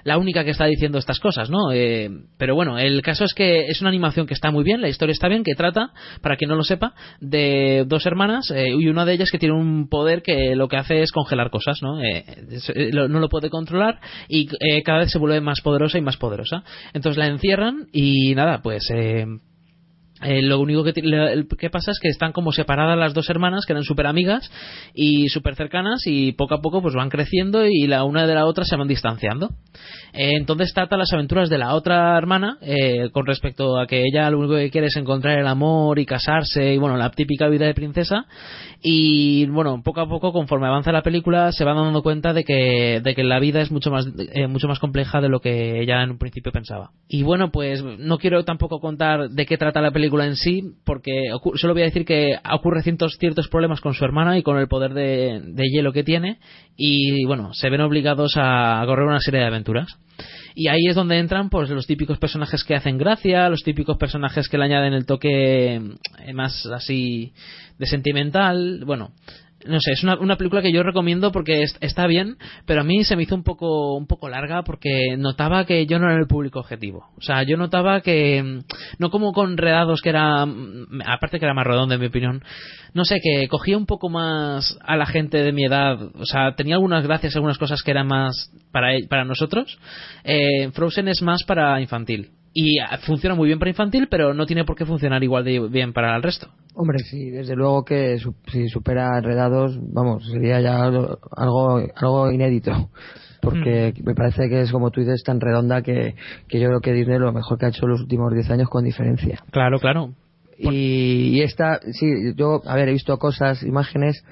S3: la única que está diciendo estas cosas, ¿no? Eh, pero bueno, el caso es que es una animación que está muy bien, la historia está bien, que trata, para quien no lo sepa, de dos hermanas eh, y una de ellas que tiene un poder que lo que hace es congelar cosas, ¿no? Eh, eh, no lo puede controlar y eh, cada vez se vuelve más poderosa y más poderosa. Entonces la encierran y nada, pues... Eh, lo único que pasa es que están como separadas las dos hermanas que eran súper amigas y súper cercanas y poco a poco pues van creciendo y la una de la otra se van distanciando. Eh, entonces trata las aventuras de la otra hermana eh, con respecto a que ella lo único que quiere es encontrar el amor y casarse y bueno, la típica vida de princesa y bueno, poco a poco conforme avanza la película se van dando cuenta de que, de que la vida es mucho más, eh, mucho más compleja de lo que ella en un principio pensaba. Y bueno, pues no quiero tampoco contar de qué trata la película en sí, porque solo voy a decir que ocurre ciertos, ciertos problemas con su hermana y con el poder de, de hielo que tiene y bueno, se ven obligados a correr una serie de aventuras. Y ahí es donde entran pues los típicos personajes que hacen gracia, los típicos personajes que le añaden el toque eh, más así de sentimental, bueno, no sé, es una, una película que yo recomiendo porque es- está bien, pero a mí se me hizo un poco un poco larga porque notaba que yo no era el público objetivo. O sea, yo notaba que mm, no como con Redados que era mm, aparte que era más redondo en mi opinión. No sé, que cogía un poco más a la gente de mi edad, o sea, tenía algunas gracias, algunas cosas que eran más para e- para nosotros. Eh, Frozen es más para infantil. Y funciona muy bien para infantil, pero no tiene por qué funcionar igual de bien para el resto.
S5: Hombre, sí, desde luego que su- si supera Enredados, vamos, sería ya algo, algo inédito. Porque me parece que es, como tú dices, tan redonda que, que yo creo que Disney lo mejor que ha hecho en los últimos 10 años con diferencia.
S3: Claro, claro.
S5: Y, y esta, sí, yo, a ver, he visto cosas, imágenes,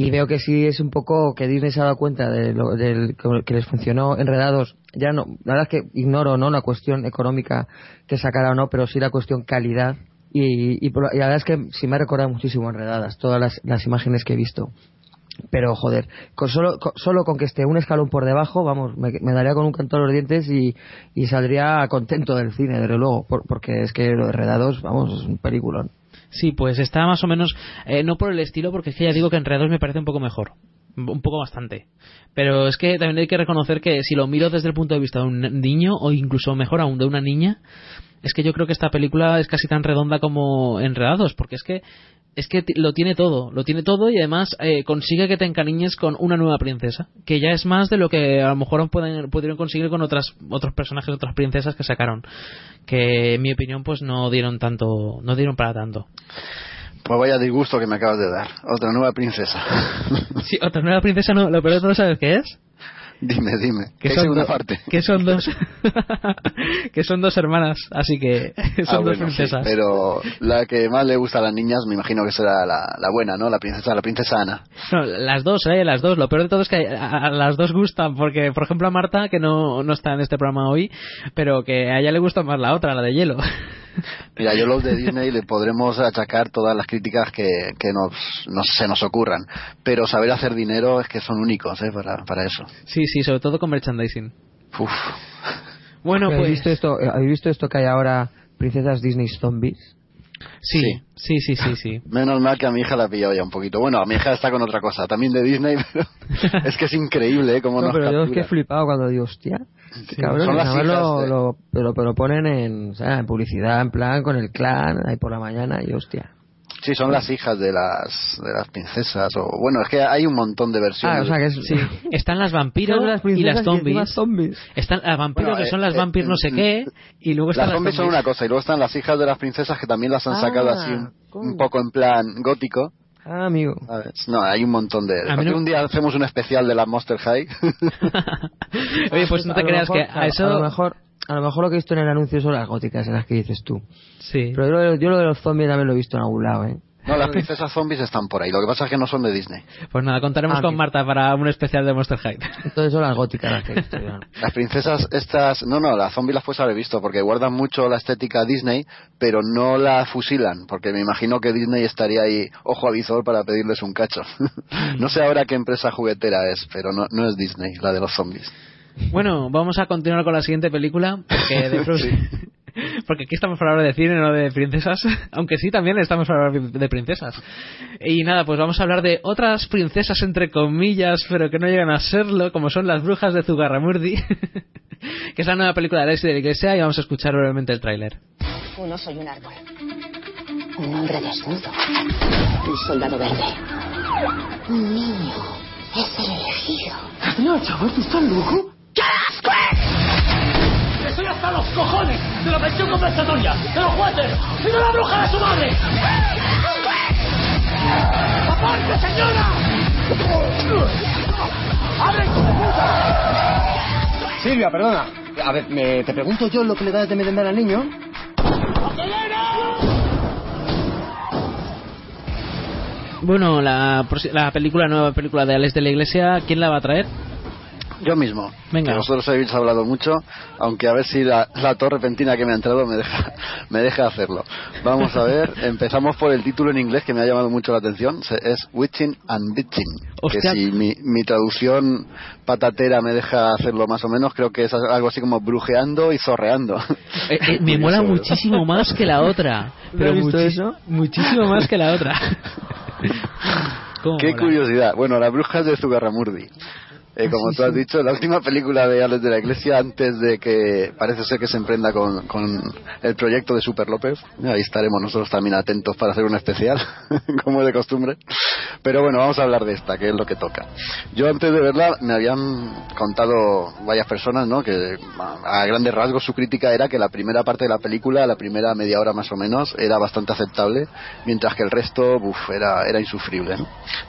S5: y veo que sí es un poco que Disney se ha dado cuenta de lo del, que les funcionó enredados. Ya no, la verdad es que ignoro no la cuestión económica que sacará o no, pero sí la cuestión calidad. Y, y, y la verdad es que sí me ha recordado muchísimo enredadas, todas las, las imágenes que he visto. Pero joder, con solo, con, solo con que esté un escalón por debajo, vamos, me, me daría con un canto a los dientes y, y saldría contento del cine, desde luego, por- porque es que lo de enredados, vamos, es un peliculón.
S3: Sí, pues está más o menos, eh, no por el estilo, porque es que ya digo que Enredados me parece un poco mejor. un poco bastante. Pero es que también hay que reconocer que si lo miro desde el punto de vista de un niño, o incluso mejor aún de una niña, es que yo creo que esta película es casi tan redonda como Enredados, porque es que es que lo tiene todo, lo tiene todo y además eh, consigue que te encariñes con una nueva princesa, que ya es más de lo que a lo mejor pueden, pudieron conseguir con otras otros personajes, otras princesas que sacaron, que en mi opinión pues no dieron tanto, no dieron para tanto.
S4: Pues vaya disgusto que me acabas de dar. Otra nueva princesa.
S3: Sí, otra nueva princesa no, lo peor de todo sabes qué es,
S4: dime, dime.
S3: que
S4: ¿Qué
S3: son, do-
S4: parte?
S3: que son dos que son dos hermanas, así que son
S4: Ah,
S3: dos
S4: bueno, sí,
S3: princesas.
S4: pero la que más le gusta a las niñas, me imagino que será la, la buena, ¿no? La princesa, la princesa Ana.
S3: No, las dos, eh, las dos. Lo peor de todo es que a, a las dos gustan, porque, por ejemplo, a Marta, que no, no está en este programa hoy, pero que a ella le gusta más la otra, la de hielo.
S4: Mira, yo los de Disney le podremos achacar todas las críticas que, que nos, nos- se nos ocurran, pero saber hacer dinero es que son únicos, ¿eh? Para, para eso.
S3: Sí, sí, sobre todo con merchandising.
S4: Uf.
S3: Bueno,
S5: ¿Habéis
S3: pues.
S5: visto esto, eh, ¿Habéis visto esto que hay ahora, princesas Disney zombies?
S3: Sí, sí, sí, sí, sí.
S4: Menos mal que a mi hija la ha pillado ya un poquito. Bueno, a mi hija está con otra cosa, también de Disney, pero es que es increíble, ¿eh? Cómo
S5: No,
S4: nos
S5: pero yo es que he flipado cuando digo, hostia, cabrón,
S4: Son las hijas
S5: lo,
S4: de-
S5: lo- pero, pero ponen en, o sea, en publicidad, en plan, con el clan, ahí por la mañana, y hostia.
S4: Sí, son las hijas de las, de las princesas, o bueno, es que hay un montón de versiones.
S5: Ah, o sea que es...
S3: Sí. Están las vampiros
S5: las
S3: y las
S5: y encima
S3: zombies.
S5: zombies.
S3: Están las vampiros
S4: Bueno,
S3: que son
S4: eh,
S3: las
S4: eh,
S3: vampiros no sé qué, y luego están
S4: Las
S3: las
S4: zombies son una cosa, y luego están las hijas de las princesas que también las han
S5: Ah,
S4: sacado así un,
S5: coño.
S4: un poco en plan gótico.
S5: Ah, amigo.
S4: No, hay un montón de...
S3: A mí no-
S4: Un día hacemos un especial de la Monster High.
S3: Oye, pues no te
S5: A lo
S3: creas
S5: mejor-
S3: que a eso...
S5: A lo mejor... A lo mejor lo que he visto en el anuncio son las góticas, en las que dices tú.
S3: Sí.
S5: Pero yo, lo de- yo lo de los zombies también lo he visto en algún lado, ¿eh?
S4: No, las princesas zombies están por ahí. Lo que pasa es que no son de Disney.
S3: Pues nada, contaremos
S5: Ah,
S3: con
S5: bien.
S3: Marta para un especial de Monster High.
S5: Entonces son las góticas las que.
S4: Las princesas estas... No, no, las zombies las puedes haber visto porque guardan mucho la estética Disney, pero no la fusilan, porque me imagino que Disney estaría ahí ojo a visor para pedirles un cacho. no sé ahora qué empresa juguetera es, pero no, no es Disney, la de los zombies.
S3: Bueno, vamos a continuar con la siguiente película, porque de Frozen- Porque aquí estamos para hablar de cine, no de princesas. Aunque sí, también estamos para hablar de princesas. Y nada, pues vamos a hablar de otras princesas, entre comillas, pero que no llegan a serlo, como son las brujas de Zugarramurdi. que es la nueva película de Alexis de la Iglesia, y vamos a escuchar brevemente el tráiler.
S13: Uno soy un árbol. Un hombre desnudo. Un soldado verde. Un niño. Es el elegido.
S9: No, chaval, ¿tú estás loco?
S13: ¡Qué asco!
S9: ¡Estoy hasta los cojones de la pensión compensatoria, de los jueces y de la bruja de su madre! ¡Aparte, señora! ¡Abre, puta!
S14: Silvia, perdona. A ver, me- te pregunto yo lo que le da de merendar al niño.
S3: Bueno, la, la película, nueva película de Alex de la Iglesia, ¿quién la va a traer?
S4: Yo mismo.
S3: Venga.
S4: Que vosotros habéis hablado mucho, aunque a ver si la, la torre repentina que me ha entrado me deja, me deja hacerlo. Vamos a ver, empezamos por el título en inglés que me ha llamado mucho la atención. Se- Es Witching and Bitching. Que si mi, mi traducción patatera me deja hacerlo más o menos, creo que es algo así como brujeando y zorreando.
S3: Eh, eh, me mola muchísimo más que la otra.
S5: ¿No
S3: Pero
S5: has visto
S3: muchi-
S5: eso?
S3: muchísimo más que la otra. ¿Cómo
S4: Qué
S3: mola?
S4: curiosidad. Bueno, las brujas de Zugarramurdi. Eh, como tú has dicho, la última película de Alex de la Iglesia antes de que parece ser que se emprenda con, el proyecto de Super López. Ahí estaremos nosotros también atentos para hacer un especial, como de costumbre. Pero bueno, vamos a hablar de esta, que es lo que toca. Yo antes de verla me habían contado varias personas, ¿no? Que a grandes rasgos su crítica era que la primera parte de la película, la primera media hora más o menos, era bastante aceptable, mientras que el resto, uf, era, insufrible.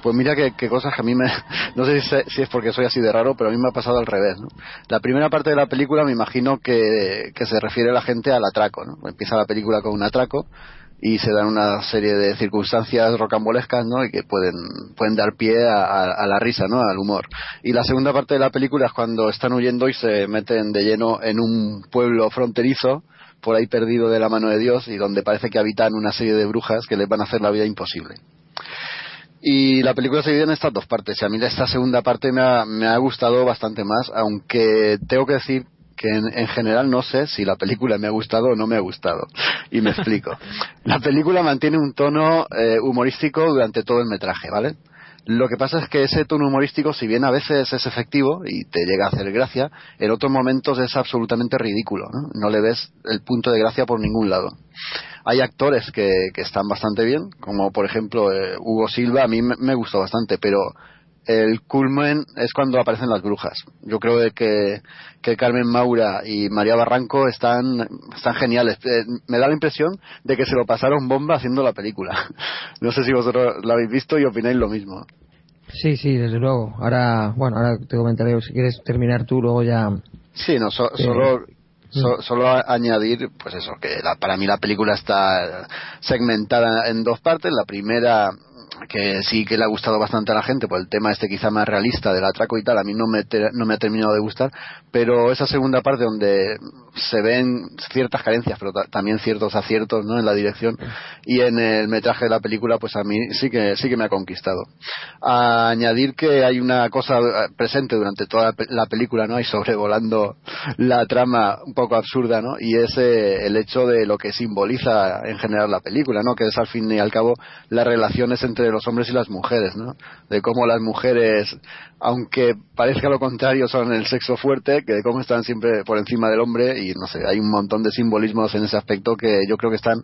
S4: Pues mira que, cosas que a mí me... No sé si es porque soy así de raro, pero a mí me ha pasado al revés, ¿no? La primera parte de la película me imagino que, se refiere la gente al atraco, ¿no? Empieza la película con un atraco y se dan una serie de circunstancias rocambolescas. Y que pueden, pueden dar pie a, a- a la risa, ¿no? Al humor. Y la segunda parte de la película es cuando están huyendo y se meten de lleno en un pueblo fronterizo, por ahí perdido de la mano de Dios y donde parece que habitan una serie de brujas que les van a hacer la vida imposible. Y la película se divide en estas dos partes. Y a mí esta segunda parte me ha, me ha gustado bastante más, aunque tengo que decir que en, en general no sé si la película me ha gustado o no me ha gustado. Y me explico. La película mantiene un tono eh, humorístico durante todo el metraje, ¿vale? Lo que pasa es que ese tono humorístico, si bien a veces es efectivo y te llega a hacer gracia, en otros momentos es absolutamente ridículo. No, no le ves el punto de gracia por ningún lado. Hay actores que, que están bastante bien, como por ejemplo eh, Hugo Silva, a mí me, me gustó bastante, pero el culmen es cuando aparecen las brujas. Yo creo de que, que Carmen Maura y María Barranco están, están geniales. Eh, me da la impresión de que se lo pasaron bomba haciendo la película. No sé si vosotros lo habéis visto y opináis lo mismo.
S5: Sí, sí, desde luego. Ahora, bueno, ahora te comentaré, si quieres terminar tú, luego ya...
S4: Sí, no, so-
S5: Eh,
S4: solo, so-
S5: mm.
S4: solo añadir, pues eso, que la- para mí la película está segmentada en dos partes. La primera, que sí que le ha gustado bastante a la gente, por el tema este quizá más realista del atraco y tal, a mí no me, no me ha terminado de gustar, pero esa segunda parte donde se ven ciertas carencias, pero ta- también ciertos aciertos ¿no? en la dirección y en el metraje de la película, pues a mí sí que, sí que me ha conquistado. A añadir que hay una cosa eh, presente durante toda la película, ¿no? Y sobrevolando la trama un poco absurda, ¿no? Y es eh, el hecho de lo que simboliza en general la película, ¿no? Que es al fin y al cabo las relaciones entre los hombres y las mujeres, ¿no? De cómo las mujeres, aunque parezca lo contrario, son el sexo fuerte, que de cómo están siempre por encima del hombre y no sé, hay un montón de simbolismos en ese aspecto que yo creo que están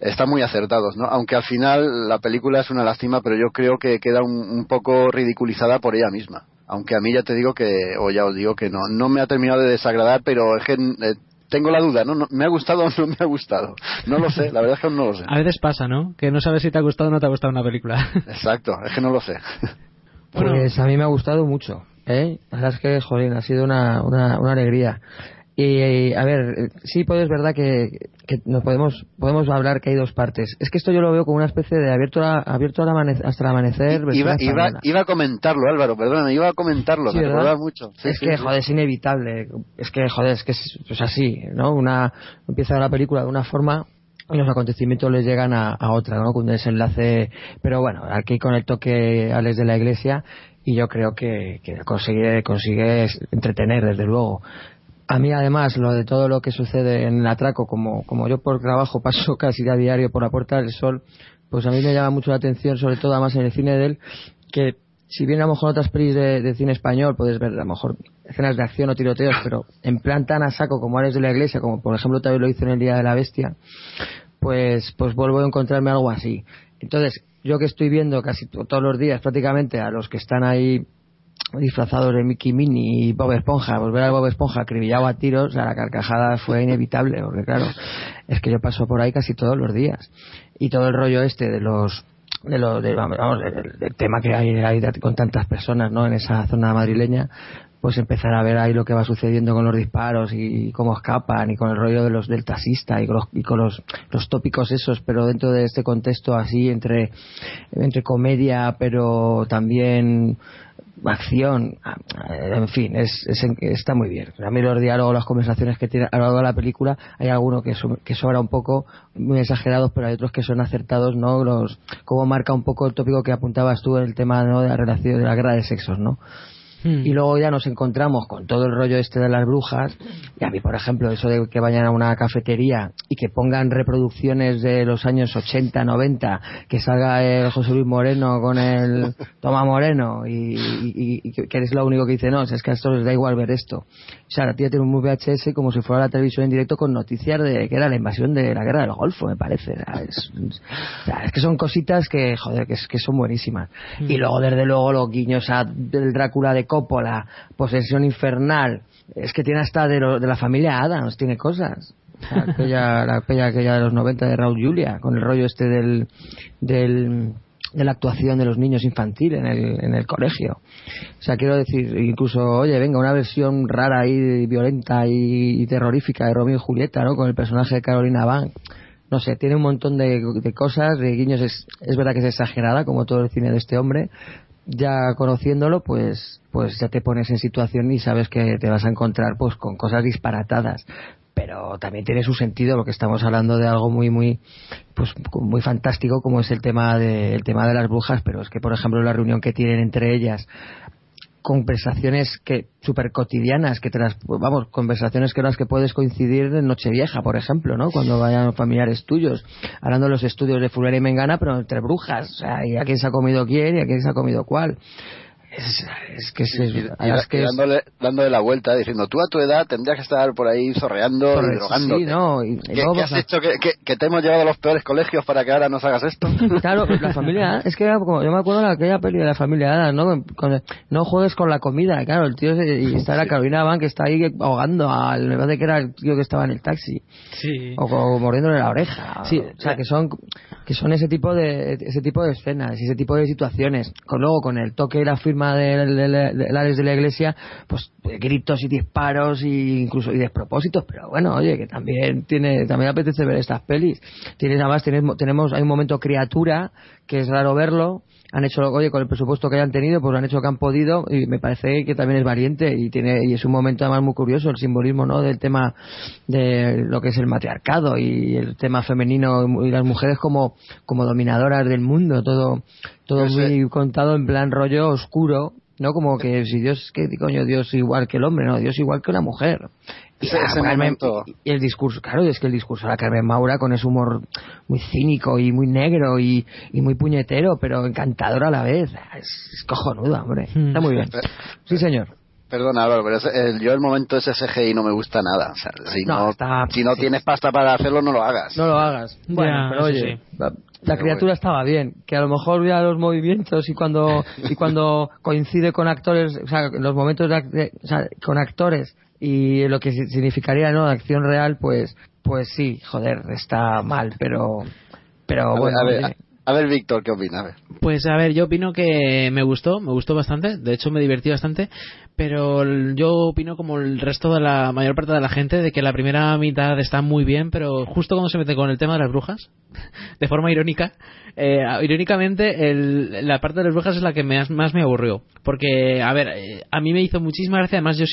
S4: están muy acertados, ¿no? Aunque al final la película es una lástima, pero yo creo que queda un, un poco ridiculizada por ella misma. Aunque a mí ya te digo que, o ya os digo que no, no me ha terminado de desagradar, pero es que eh, tengo la duda, ¿no? ¿no? ¿Me ha gustado o no me ha gustado? No lo sé, la verdad es que aún no lo sé.
S3: A veces pasa, ¿no? Que no sabes si te ha gustado o no te ha gustado una película.
S4: Exacto, es que no lo sé.
S5: Pues a mí me ha gustado mucho, ¿eh? La verdad es que, jolín, ha sido una, una, una alegría. Y, eh, a ver, eh, sí, pues es verdad que, que nos podemos, podemos hablar que hay dos partes. Es que esto yo lo veo como una especie de abierto, a- abierto al hasta el amanecer.
S4: Iba, iba, iba a comentarlo, Álvaro, perdóname, iba a comentarlo,
S5: Sí,
S4: me mucho. Sí,
S5: es
S4: sí,
S5: que, joder, es inevitable. Es que, joder, es que es, es así, ¿no? Una, empieza la película de una forma y los acontecimientos les llegan a, a otra, ¿no? Con un desenlace, pero bueno, aquí con el toque Alex de la Iglesia y yo creo que, que consigue, consigue entretener, desde luego. A mí, además, lo de todo lo que sucede en el atraco, como, como yo por trabajo paso casi a diario por la Puerta del Sol, pues a mí me llama mucho la atención, sobre todo además en el cine de él, que si bien a lo mejor otras pelis de, de cine español puedes ver a lo mejor escenas de acción o tiroteos, pero en plan tan a saco como Ares de la Iglesia, como por ejemplo también lo hizo en el Día de la Bestia, pues, pues vuelvo a encontrarme algo así. Entonces, yo que estoy viendo casi to- todos los días prácticamente a los que están ahí disfrazados de Mickey Minnie y Bob Esponja, pues ver a Bob Esponja acribillado a tiros, o sea, la carcajada fue inevitable, porque claro, es que yo paso por ahí casi todos los días. Y todo el rollo este de los de lo de, vamos, del, del tema que hay, con tantas personas no en esa zona madrileña pues empezar a ver ahí lo que va sucediendo con los disparos y, cómo escapan y con el rollo de los del taxista y con los, y con los, los tópicos esos pero dentro de este contexto así entre entre comedia pero también acción, en fin, es, es- está muy bien. A mí los diálogos, las conversaciones que tiene a lo largo de la película, hay algunos que, so- que sobra un poco, muy exagerados, pero hay otros que son acertados, ¿no? Los, como marca un poco el tópico que apuntabas tú en el tema ¿no? de la relación, de la guerra de sexos, ¿no? Y luego ya nos encontramos con todo el rollo este de las brujas. Y a mí, por ejemplo, eso de que vayan a una cafetería y que pongan reproducciones de los años 80, 90, que salga el José Luis Moreno con el Toma Moreno y, y- y que eres lo único que dice, no, es que a estos les da igual ver esto. O sea, la tía tiene un VHS como si fuera la televisión en directo con noticias de que era la invasión de la guerra del Golfo, me parece. O sea, es, o sea, es que son cositas que, joder, que, que son buenísimas. Y luego, desde luego, los guiños a del Drácula de Coppola, Posesión Infernal, es que tiene hasta de, lo- de la familia Adams, tiene cosas. Aquella, la pella aquella de los 90 de Raúl Julia, con el rollo este del, del de la actuación de los niños infantil en el, en el colegio. O sea, quiero decir, incluso, oye, venga, una versión rara y violenta y, y terrorífica de Romeo y Julieta, ¿no? Con el personaje de Carolina Van. No sé, tiene un montón de, de cosas, de guiños. Es, es verdad que es exagerada, como todo el cine de este hombre. Ya conociéndolo, pues, pues ya te pones en situación y sabes que te vas a encontrar, pues, con cosas disparatadas. Pero también tiene su sentido porque estamos hablando de algo muy muy pues muy fantástico como es el tema de el tema de las brujas. Pero es que por ejemplo la reunión que tienen entre ellas conversaciones que súper cotidianas, que te las, vamos, conversaciones que las que puedes coincidir en Nochevieja, por ejemplo, ¿no? Cuando vayan familiares tuyos, hablando de los estudios de Fulera y Mengana, pero entre brujas, o sea, y a quién se ha comido quién y a quién se ha comido cuál. Es, es que, es,
S4: Y- y- y
S5: que es-
S4: dándole, dándole la vuelta, diciendo, tú a tu edad tendrías que estar por ahí zorreando y
S5: Correcto,
S4: drogándote.
S5: sí, no, y- y
S4: ¿Qué,
S5: luego
S4: qué has
S5: a-
S4: hecho? ¿Que, que, que te hemos llevado a los peores colegios para que ahora nos hagas esto?
S5: Claro, la familia, es que era como, yo me acuerdo de aquella peli de la familia Adams, ¿no? Con- no juegues con la comida, claro, el tío, se- y está la Carolina Van que está ahí ahogando al, me parece que era el tío que estaba en el taxi,
S3: Sí.
S5: o, o mordiéndole la oreja,
S3: Sí,
S5: o sea, que son, que son ese tipo de, ese tipo de escenas, y ese tipo de situaciones, con luego con el toque y la firma del de, de, de Ares de la iglesia, pues gritos y disparos y incluso y despropósitos, pero bueno, oye, que también tiene, también apetece ver estas pelis. Tienes además, tienes- tenemos, hay un momento criatura, que es raro verlo, han hecho, oye, con el presupuesto que hayan tenido, pues lo han hecho lo que han podido y me parece que también es valiente y tiene, y es un momento además muy curioso el simbolismo, ¿no? Del tema de lo que es el matriarcado y el tema femenino y las mujeres como, como dominadoras del mundo, todo, todo muy contado en plan rollo oscuro, ¿no? Como que si Dios, que coño, Dios igual que el hombre, no, Dios igual que la mujer. Y,
S4: Ese-
S5: ah,
S4: ese
S5: Carmen-
S4: momento-
S5: y el discurso, claro, es que el discurso de la Carmen Maura con ese humor muy cínico y muy negro y, y muy puñetero, pero encantador a la vez. Es, es cojonudo, hombre. Está muy bien. Sí, señor.
S4: Perdona, Álvaro, pero el- yo el momento ese CGI no me gusta nada. O sea, si
S5: No,
S4: no,
S5: está-
S4: si no tienes pasta para hacerlo, no lo hagas.
S5: No lo hagas. Bueno,
S3: Ya,
S5: pero oye,
S3: sí.
S5: la, la criatura estaba bien, que a lo mejor ya los movimientos y cuando y cuando coincide con actores, o sea, los momentos de, ac- de- o sea, con actores y lo que si- significaría no acción real, pues pues sí, joder, está mal, pero pero
S4: a, ver,
S5: bueno,
S4: a, ver, a- ver, Víctor, ¿qué opina? A ver.
S3: Pues a ver, yo opino que me gustó, me gustó bastante, de hecho me divertí bastante, pero yo opino como el resto de la mayor parte de la gente de que la primera mitad está muy bien, pero justo cuando se mete con el tema de las brujas, de forma irónica, eh, irónicamente el- la parte de las brujas es la que me más me aburrió, porque a ver, eh, a mí me hizo muchísima gracia, además yo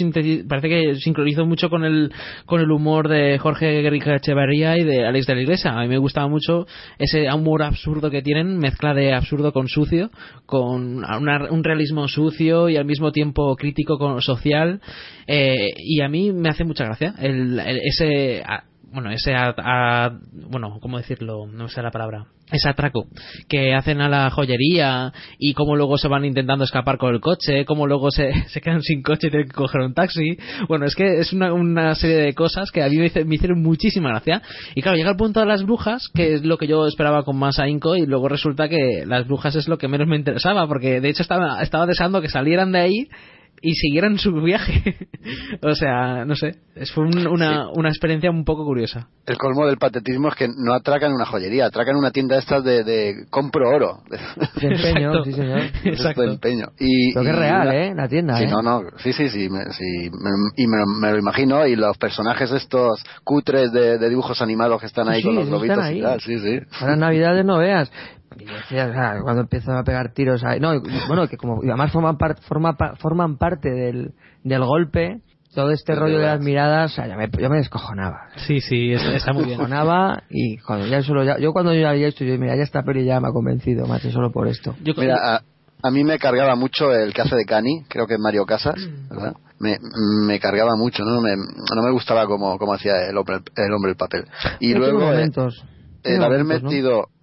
S3: parece que sincronizo mucho con el con el humor de Jorge Guerrica Echevarría y de Alex de la Iglesia, a mí me gustaba mucho ese humor absurdo que tienen, mezcla de absurdo con sucio, con una- un realismo sucio y al mismo tiempo crítico con social eh, y a mí me hace mucha gracia el, ese bueno ese a- a- bueno cómo decirlo no sé la palabra ese atraco que hacen a la joyería y cómo luego se van intentando escapar con el coche, cómo luego se, quedan sin coche y tienen que coger un taxi. Bueno, es que es una, una serie de cosas que a mí me, me hicieron muchísima gracia. Y claro, llega el punto de las brujas, que es lo que yo esperaba con más ahínco, y luego resulta que las brujas es lo que menos me interesaba, porque de hecho estaba deseando que salieran de ahí y siguieran su viaje. o sea, no sé, es fue un- una, una experiencia un poco curiosa.
S4: El colmo del patetismo es que no atracan una joyería, atracan una tienda estas de, de compro oro.
S5: de empeño,
S3: Exacto.
S5: sí señor.
S4: Exacto. De empeño. Y,
S5: Pero que es real, ¿eh? La tienda,
S4: Sí,
S5: ¿eh?
S4: no, no, sí, sí, sí, me, sí, me- y me, me lo imagino, y los personajes estos cutres de, de dibujos animados que están ahí
S5: Sí,
S4: con los
S5: sí,
S4: globitos
S5: están
S4: y tal, sí, sí.
S5: En Navidades no veas. Y decía, o sea, cuando empiezan a pegar tiros ahí. No, y- bueno, que como y además forman, par- forma pa- forman parte del, del golpe, todo este rollo de las miradas, o sea, yo me, yo me descojonaba.
S3: Sí, sí, es- está muy bien.
S5: Descojonaba y cuando ya solo ya, yo cuando yo había hecho, yo mira, ya esta peli ya me ha convencido, macho, solo por esto.
S4: Mira, a, a mí me cargaba mucho el que hace de Cani, creo que es Mario Casas, ¿verdad? Me, me cargaba mucho, ¿no? Me, no me gustaba como, como hacía el hombre el, hombre el papel. Y luego eh, el haber
S5: momentos, ¿no?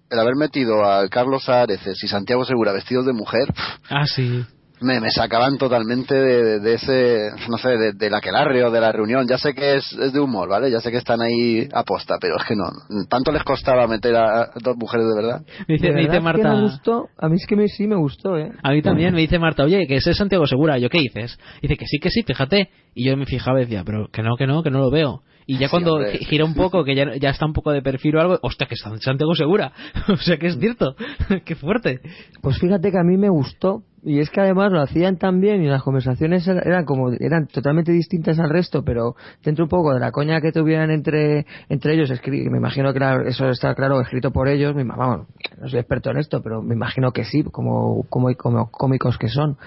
S4: El haber metido a Carlos Areces y Santiago Segura vestidos de mujer
S3: Ah, sí.
S4: me, me sacaban totalmente de, de- de ese, no sé, de, del aquelarre o de la reunión. Ya sé que es, es de humor, ¿vale? Ya sé que están ahí aposta, pero es que no. Tanto les costaba meter a, a dos mujeres de verdad.
S3: Me dice,
S5: De
S3: me dice
S5: verdad que
S3: Marta.
S5: me gustó, a mí es que me, sí me gustó, ¿eh?
S3: A mí también me dice Marta, oye, que ese es Santiago Segura. Yo, ¿qué dices? Dice que sí, que sí, fíjate. Y yo me fijaba y decía, pero que no, que no, que no lo veo. Y ya
S4: Sí,
S3: cuando
S4: hombre.
S3: gira un poco, que ya, ya está un poco de perfil o algo, hostia, que es Santiago Segura. o sea, que es cierto. qué fuerte.
S5: Pues fíjate que a mí me gustó y es que además lo hacían tan bien y las conversaciones er- eran como eran totalmente distintas al resto, pero dentro un poco de la coña que tuvieran entre entre ellos, me imagino que era- eso está claro escrito por ellos, mi mamá, bueno, no soy experto en esto, pero me imagino que sí, como como, como cómicos que son.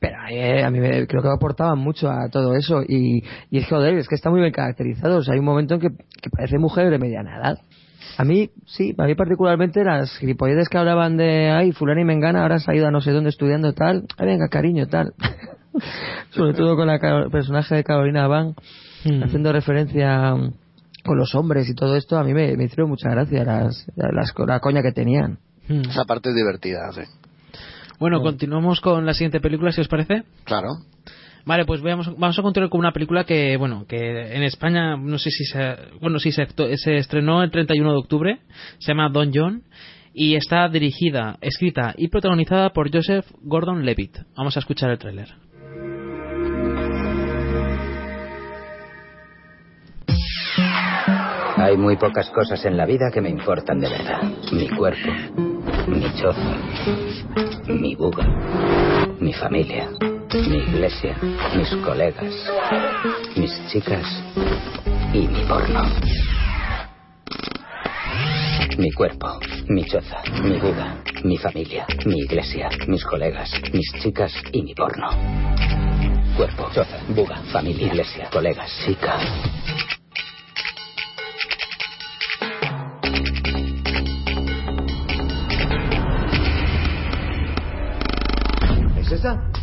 S5: Pero eh, a mí me- creo que aportaban mucho a todo eso y, y es que, joder, es que está muy bien caracterizado. O sea, hay un momento en que, que parece mujer de mediana edad. A mí, sí, a mí particularmente las gilipolleces que hablaban de, ay, fulano y mengana ahora se ha ido a no sé dónde estudiando tal, ay, venga, cariño, tal. Sobre todo con la Caro- personaje de Carolina Van,
S3: Hmm.
S5: haciendo referencia con los hombres y todo esto, a mí me, me hicieron mucha gracia las, las, la coña que tenían.
S3: Hmm.
S4: Esa parte es divertida, sí.
S3: Bueno, continuamos con la siguiente película, si os parece.
S4: Claro.
S3: Vale, pues veamos, vamos a continuar con una película que, bueno, que en España, no sé si se, bueno, sí se, se estrenó el 31 de octubre, se llama Don John y está dirigida, escrita y protagonizada por Joseph Gordon-Levitt. Vamos a escuchar el tráiler.
S15: Hay muy pocas cosas en la vida que me importan de verdad. Mi cuerpo, mi choza, mi buga, mi familia, mi iglesia, mis colegas, mis chicas y mi porno. Mi cuerpo, mi choza, mi buga, mi familia, mi iglesia, mis colegas, mis chicas y mi porno. Cuerpo, choza, buga, familia, iglesia, colegas, chica.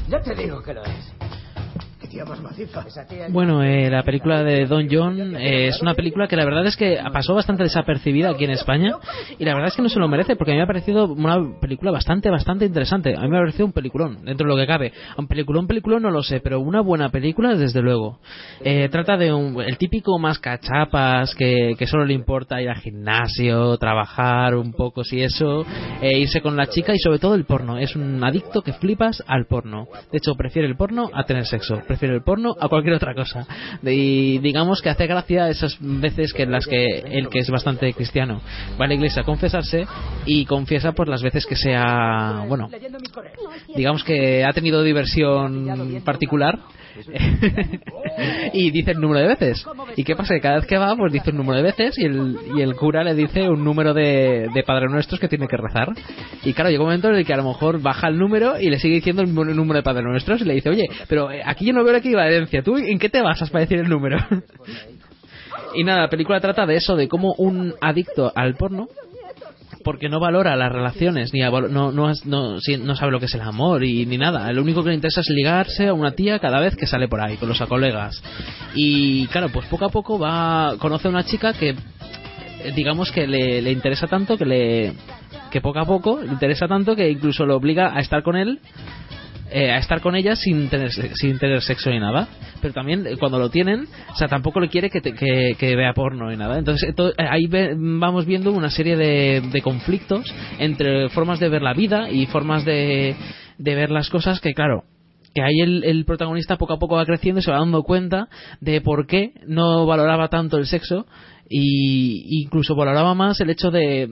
S14: Ya te digo que lo es. Más maciza.
S3: Bueno, eh, la película de Don John eh, es una película que la verdad es que pasó bastante desapercibida aquí en España y la verdad es que no se lo merece porque a mí me ha parecido una película bastante, bastante interesante. A mí me ha parecido un peliculón, dentro de lo que cabe. Un peliculón, peliculón no lo sé, pero una buena película desde luego. Eh, trata de un, el típico más cachapas que, que solo le importa ir al gimnasio, trabajar un poco, si eso, eh, irse con la chica y sobre todo el porno. Es un adicto que flipas al porno. De hecho, prefiere el porno a tener sexo. Prefiere el porno a cualquier otra cosa. Y digamos que hace gracia esas veces que en las que él, que es bastante cristiano, va a la iglesia a confesarse y confiesa por las veces que sea, bueno, digamos que ha tenido diversión particular y dice el número de veces. ¿Y qué pasa? Que cada vez que va, pues dice un número de veces y el, y el cura le dice un número de, de Padre Nuestros que tiene que rezar. Y claro, llega un momento en el que a lo mejor baja el número y le sigue diciendo el número de Padre Nuestros y le dice, oye, pero eh, aquí yo no veo la equivalencia. ¿Tú en qué te basas para decir el número? y nada, la película trata de eso, de cómo un adicto al porno porque no valora las relaciones ni avalo- no, no, no, no sabe lo que es el amor y ni nada. Lo único que le interesa es ligarse a una tía cada vez que sale por ahí con los colegas. Y claro pues poco a poco va conoce a una chica que eh, digamos que le, le interesa tanto que le que poco a poco le interesa tanto que incluso lo obliga a estar con él eh, a estar con ella sin tener sin tener sexo ni nada. Pero también eh, cuando lo tienen o sea tampoco le quiere que, te- que, vea porno ni nada. Entonces to- eh, ahí ve- vamos viendo una serie de, de conflictos entre formas de ver la vida y formas de, de ver las cosas que claro que ahí el, el protagonista poco a poco va creciendo y se va dando cuenta de por qué no valoraba tanto el sexo y incluso valoraba más el hecho de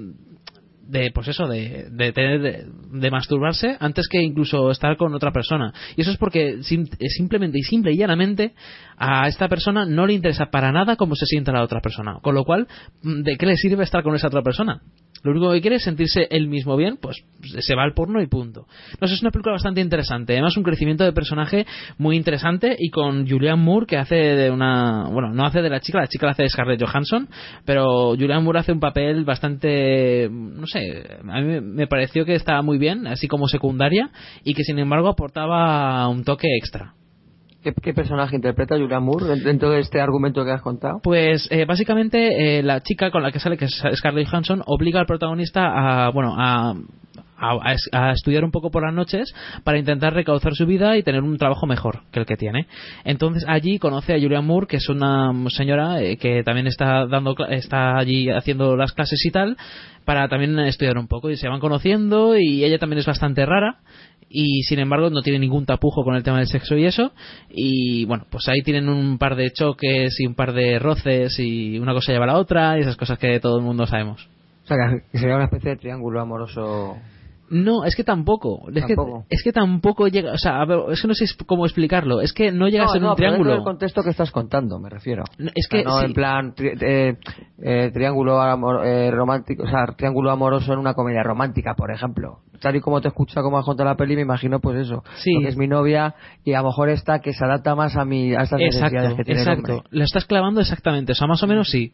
S3: de pues eso de, de de, de masturbarse antes que incluso estar con otra persona. Y eso es porque sim- simplemente y simple y llanamente a esta persona no le interesa para nada cómo se siente la otra persona. Con lo cual de qué le sirve estar con esa otra persona lo único que quiere es sentirse él mismo bien, pues se va al porno y punto. No sé, es una película bastante interesante. Además, un crecimiento de personaje muy interesante y con Julianne Moore, que hace de una. Bueno, no hace de la chica, la chica la hace de Scarlett Johansson, pero Julianne Moore hace un papel bastante. No sé, a mí me pareció que estaba muy bien, así como secundaria, y que sin embargo aportaba un toque extra.
S5: ¿Qué, personaje interpreta Julian Moore dentro de este argumento que has contado?
S3: Pues eh, básicamente eh, la chica con la que sale, que es Scarlett Johansson, obliga al protagonista a, bueno, a, a, a es- a estudiar un poco por las noches para intentar recaudar su vida y tener un trabajo mejor que el que tiene. Entonces allí conoce a Julian Moore, que es una señora eh, que también está dando está allí haciendo las clases y tal, para también estudiar un poco y se van conociendo y ella también es bastante rara y sin embargo no tiene ningún tapujo con el tema del sexo y eso y bueno pues ahí tienen un par de choques y un par de roces y una cosa lleva a la otra y esas cosas que todo el mundo sabemos
S5: O sea, que sería una especie de triángulo amoroso.
S3: no es que tampoco es
S5: Tampoco.
S3: que es que tampoco llega o sea a ver, es que no sé cómo explicarlo es que no llega a ser
S5: no,
S3: un
S5: pero
S3: triángulo
S5: del contexto que estás contando, me refiero.
S3: es
S5: O sea,
S3: que
S5: no
S3: sí.
S5: en plan tri- eh, eh, triángulo amor- eh, romántico, o sea, triángulo amoroso en una comedia romántica, por ejemplo. Tal y como te escucha como has contado la peli, me imagino pues eso,
S3: Sí.
S5: porque es mi novia y a lo mejor esta que se adapta más a mi a estas necesidades
S3: Exacto,
S5: que tiene el
S3: exacto.
S5: hombre.
S3: Lo estás clavando exactamente. O sea, más o menos sí.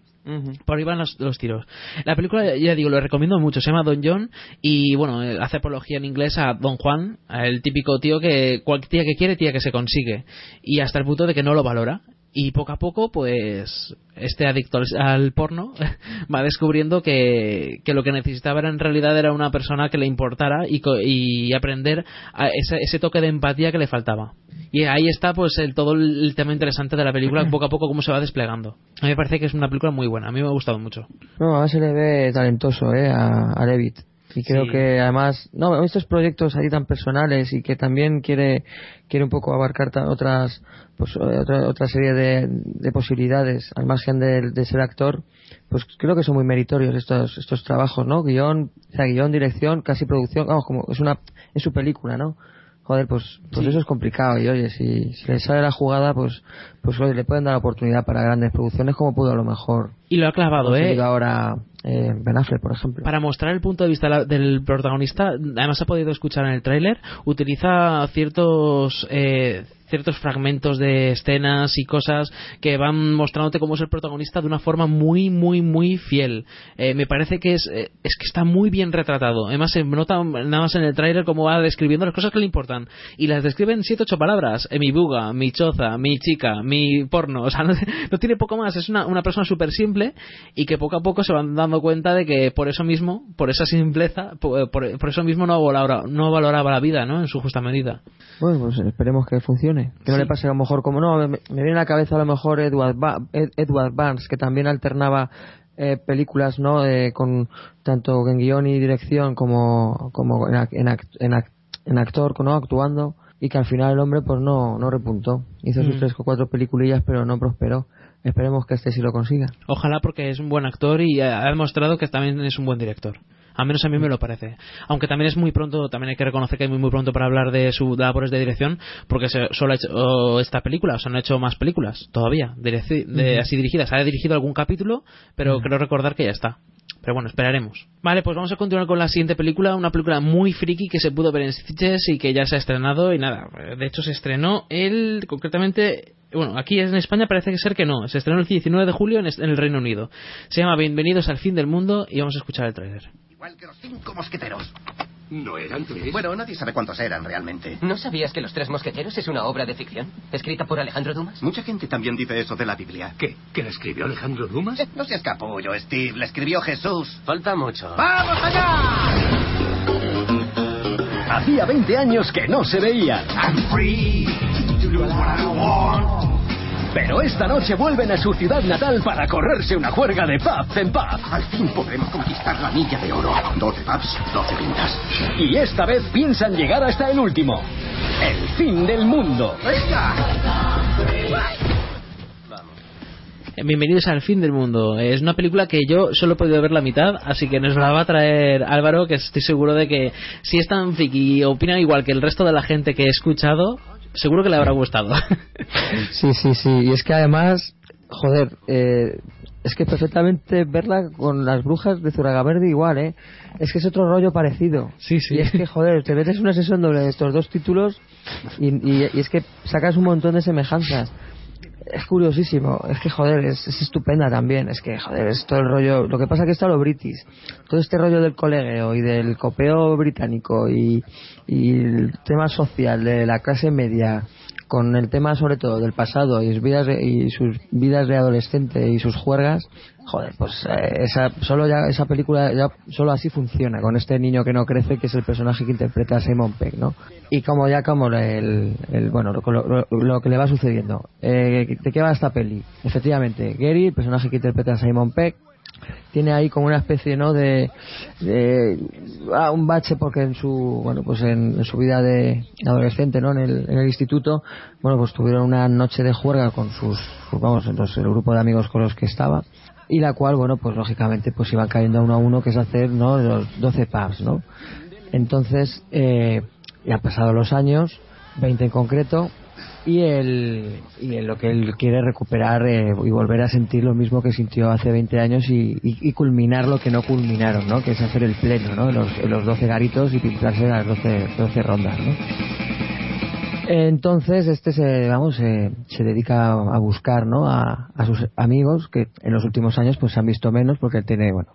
S3: Por ahí van los, los tiros. La película, ya digo, lo recomiendo mucho. Se llama Don John y, bueno, eh, hace apología en inglés a Don Juan, el típico tío que cualquier tía que quiere, tía que se consigue. Y hasta el punto de que no lo valora. Y poco a poco, pues, este adicto al, porno va descubriendo que, que lo que necesitaba era, en realidad era una persona que le importara y, y aprender a ese, ese toque de empatía que le faltaba. Y ahí está, pues, el, todo el, tema interesante de la película, poco a poco cómo se va desplegando. A mí me parece que es una película muy buena. A mí me ha gustado mucho.
S5: No, además se le ve talentoso eh, a, a. Y creo
S3: Sí.
S5: que además, no, estos proyectos ahí tan personales y que también quiere, quiere un poco abarcar otras, pues, eh, otra, otra serie de, de posibilidades al margen de, de ser actor, pues creo que son muy meritorios estos, estos trabajos, ¿no? Guión, o sea, guion, dirección, casi producción, vamos, como es una, es su película, ¿no? Joder, pues, pues
S3: Sí.
S5: eso es complicado y oye, si, si le sale la jugada, pues, pues oye, le pueden dar oportunidad para grandes producciones como pudo a lo mejor
S3: Y lo ha clavado, ¿eh?
S5: ahora eh, Ben Affleck, por ejemplo.
S3: Para mostrar el punto de vista del protagonista, además ha podido escuchar en el tráiler, utiliza ciertos eh, ciertos fragmentos de escenas y cosas que van mostrándote cómo es el protagonista de una forma muy muy muy fiel. Eh, me parece que es eh, es que está muy bien retratado. Además se nota nada más en el tráiler cómo va describiendo las cosas que le importan y las describe en siete ocho palabras. Eh, mi buga, mi choza, mi chica, mi porno. O sea, no, tiene poco más. Es una, una persona súper simple y que poco a poco se van dando cuenta de que por eso mismo, por esa simpleza, por, por- por eso mismo no valoraba, no valoraba la vida, ¿no? En su justa medida.
S5: Bueno, pues esperemos que funcione. Que no
S3: Sí.
S5: le pase a lo mejor como no, me, me viene a la cabeza a lo mejor Edward, Ba- Ed- Edward Barnes, que también alternaba eh, películas, ¿no? Eh, con tanto en guion y dirección como, como en, en, act- en act- en actor, ¿no? Actuando. Y que al final el hombre pues no, no repuntó. Hizo sus
S3: Mm.
S5: tres o cuatro peliculillas pero no prosperó. Esperemos que este sí lo consiga.
S3: Ojalá porque es un buen actor y ha demostrado que también es un buen director. Al menos a mí me lo parece. Aunque también es muy pronto, también hay que reconocer que es muy, muy pronto para hablar de sus labores de dirección, porque se, solo ha hecho oh, esta película, o sea, no ha hecho más películas todavía, de-
S5: Ujú.
S3: así dirigidas. Ha dirigido algún capítulo, pero creo recordar que ya está. Pero bueno, esperaremos. Vale, pues vamos a continuar con la siguiente película, una película muy friki que se pudo ver en Stitches y que ya se ha estrenado y nada, de hecho se estrenó el, concretamente, bueno, aquí en España parece que ser que no, se estrenó el 19 de julio en el Reino Unido. Se llama Bienvenidos al fin del mundo y vamos a escuchar el tráiler.
S16: Igual que los cinco mosqueteros.
S17: ¿No eran tres?
S16: Bueno, nadie sabe cuántos eran realmente.
S18: ¿No sabías que Los Tres Mosqueteros es una obra de ficción? ¿Escrita por Alejandro Dumas?
S16: Mucha gente también dice eso de la Biblia.
S17: ¿Qué? ¿Que la escribió Alejandro Dumas?
S16: Eh, No seas capullo, Steve. La escribió Jesús.
S18: Falta mucho.
S16: ¡Vamos allá!
S19: Hacía 20 años que no se veían. Pero esta noche vuelven a su ciudad natal para correrse una juerga de pub en pub.
S16: Al fin podremos conquistar la milla de oro. 12 pubs, 12 pintas.
S19: Y esta vez piensan llegar hasta el último. El fin del mundo.
S3: Eh, Bienvenidos al fin del mundo. Es una película que yo solo he podido ver la mitad, así que nos la va a traer Álvaro, que estoy seguro de que si es tan friki y opina igual que el resto de la gente que he escuchado, seguro que le habrá gustado.
S5: Sí, sí, sí. Y es que además, joder, eh, es que perfectamente verla con las brujas de Zuragaverde igual, ¿eh? Es que es otro rollo parecido.
S3: Sí, sí.
S5: Y es que, joder, te metes una sesión doble de estos dos títulos y, y- y es que sacas un montón de semejanzas. Es curiosísimo, es que joder, es, es estupenda también, es que joder, es todo el rollo, lo que pasa que está lo british, todo este rollo del colegueo y del copeo británico y, y el tema social de la clase media con el tema sobre todo del pasado y sus vidas de, y sus vidas de adolescente y sus juergas joder pues eh, esa solo ya esa película ya solo así funciona con este niño que no crece que es el personaje que interpreta a Simon Peck no y como ya como el, el- bueno lo, lo- lo que le va sucediendo. Eh, de qué va esta peli efectivamente Gary el personaje que interpreta a Simon Peck tiene ahí como una especie no de, de ah, un bache porque en su bueno pues en, su vida de adolescente no en el, en el instituto bueno pues tuvieron una noche de juerga con sus, sus- vamos entonces el grupo de amigos con los que estaba y la cual bueno pues lógicamente pues iban cayendo uno a uno que es hacer no los 12 pubs no entonces eh, ya han pasado los años 20 en concreto y el y en lo que él quiere recuperar eh, y volver a sentir lo mismo que sintió hace 20 años y, culminar lo que no culminaron, ¿no? Que es hacer el pleno, ¿no? Los, los 12 garitos y pintarse las 12, 12 rondas, ¿no? Entonces este se vamos se, se dedica a buscar no a, a sus amigos que en los últimos años pues se han visto menos porque él tiene bueno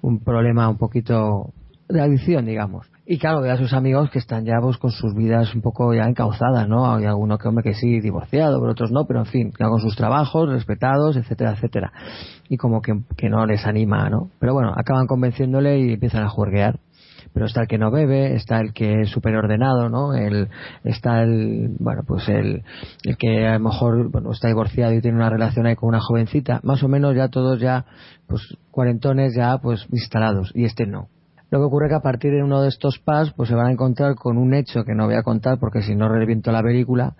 S5: un problema un poquito de adicción digamos y claro ve a sus amigos que están ya pues con sus vidas un poco ya encauzadas no hay alguno que hombre que sí divorciado pero otros no pero en fin ya con sus trabajos respetados etcétera etcétera. Y como que, que no les anima no pero bueno acaban convenciéndole y empiezan a juerguear. Pero está el que no bebe, está el que es súper ordenado, ¿no? El, está el, bueno, pues el, el que a lo mejor, bueno, está divorciado y tiene una relación ahí con una jovencita, más o menos ya todos ya, pues cuarentones ya, pues instalados, y este no. Lo que ocurre que a partir de uno de estos pas, pues se van a encontrar con un hecho que no voy a contar porque si no reviento la película,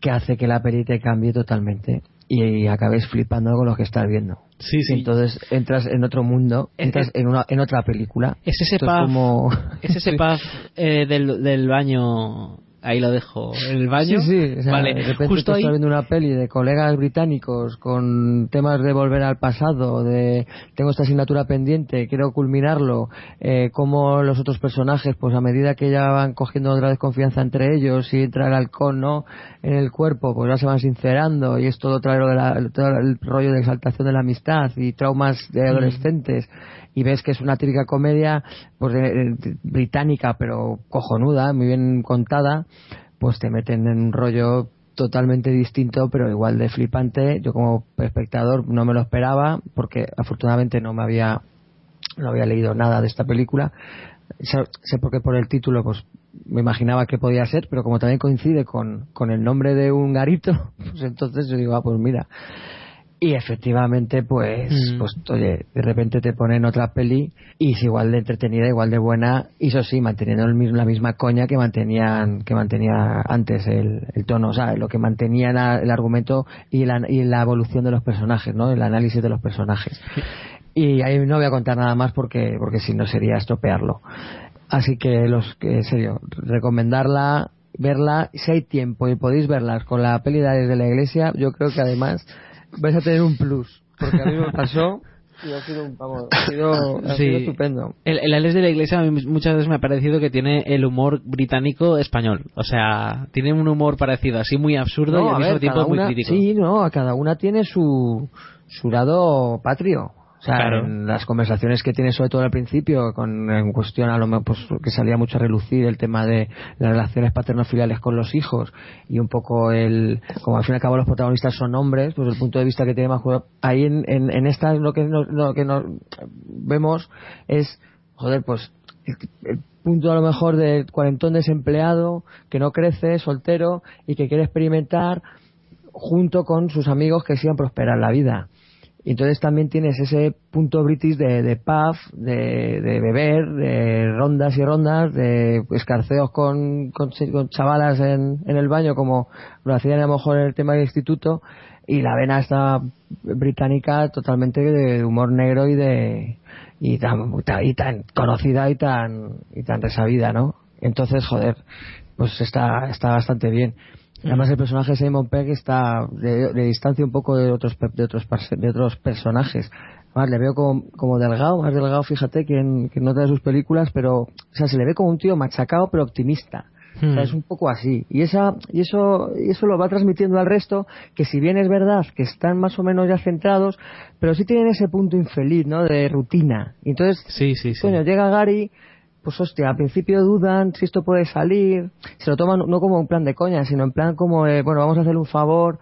S5: que hace que la peli te cambie totalmente y acabes flipando con lo que estás viendo.
S3: Sí, sí.
S5: Entonces entras en otro mundo, entras en, una, en otra película.
S3: Es ese puff,
S5: como...
S3: es ese puff eh, del, del baño. Ahí lo dejo. El baño.
S5: Sí, sí. o sea,
S3: vale.
S5: De repente
S3: Justo ahí.
S5: estás viendo una peli de colegas británicos con temas de volver al pasado, de tengo esta asignatura pendiente, quiero culminarlo, eh, como los otros personajes, pues a medida que ya van cogiendo otra vez confianza entre ellos y entra el halcón, ¿no? En el cuerpo, pues ya se van sincerando y es todo lo de la- todo el rollo de exaltación de la amistad y traumas de adolescentes y ves que es una típica comedia pues de- británica pero cojonuda, muy bien contada, pues te meten en un rollo totalmente distinto pero igual de flipante. Yo como espectador no me lo esperaba porque afortunadamente no me había no había leído nada de esta película. Sé, sé porque por el título pues me imaginaba que podía ser, pero como también coincide con, con el nombre de un garito, pues entonces yo digo, ah, pues mira. Y efectivamente, pues,
S3: Mm.
S5: pues oye, de repente te ponen otra peli y es igual de entretenida, igual de buena, y eso sí, manteniendo el mismo- la misma coña que mantenían, que mantenía antes el, el tono, o sea, lo que mantenía la- el argumento y la, y la evolución de los personajes, ¿no? El análisis de los personajes. Y ahí no voy a contar nada más porque, porque si no sería estropearlo. Así que los que, en serio, recomendarla, verla, si hay tiempo y podéis verlas con la peli de de la iglesia, yo creo que además vais a tener un plus. Porque a mí me pasó y ha sido, un, vamos, ha sido, ha
S3: Sí.
S5: sido estupendo.
S3: El, el Alex de la Iglesia a mí muchas veces me ha parecido que tiene el humor británico español. O sea, tiene un humor parecido, así muy absurdo y al mismo
S5: ver,
S3: tiempo muy crítico.
S5: Sí, no, a cada una tiene su, su lado patrio. Sea,
S3: Claro.
S5: en las conversaciones que tiene sobre todo al principio, con en cuestión a lo mejor pues, que salía mucho a relucir el tema de las relaciones paterno-filiales con los hijos y un poco el, como al fin y al cabo los protagonistas son hombres, pues el punto de vista que tiene más ahí en, en, en esta lo que nos, lo que nos vemos es, joder, pues el, el punto a lo mejor del cuarentón desempleado que no crece, soltero y que quiere experimentar junto con sus amigos que sigan prosperar la vida. Y entonces también tienes ese punto british de, de pub, de, beber, de rondas y rondas, de escarceos con, con, chavalas en, en el baño, como lo hacían a lo mejor en el tema del instituto, y la vena esta británica totalmente de humor negro y de y tan, y tan conocida y tan y tan resabida, ¿no? Entonces, joder, pues está está bastante bien. Además el personaje de Simon Pegg está de, de distancia un poco de otros de otros de otros personajes. Además, le veo como, como delgado, más delgado, fíjate, que en, que en otra de sus películas, pero, o sea, se le ve como un tío machacado pero optimista. O sea,
S3: Hmm.
S5: es un poco así. Y, esa, y, eso, y eso lo va transmitiendo al resto, que si bien es verdad que están más o menos ya centrados, pero sí tienen ese punto infeliz, ¿no? De rutina. Y entonces,
S3: Sí, sí, sí.
S5: coño, llega Gary, pues hostia, al principio dudan si esto puede salir, se lo toman no como un plan de coña, sino en plan como, de, bueno, vamos a hacer un favor,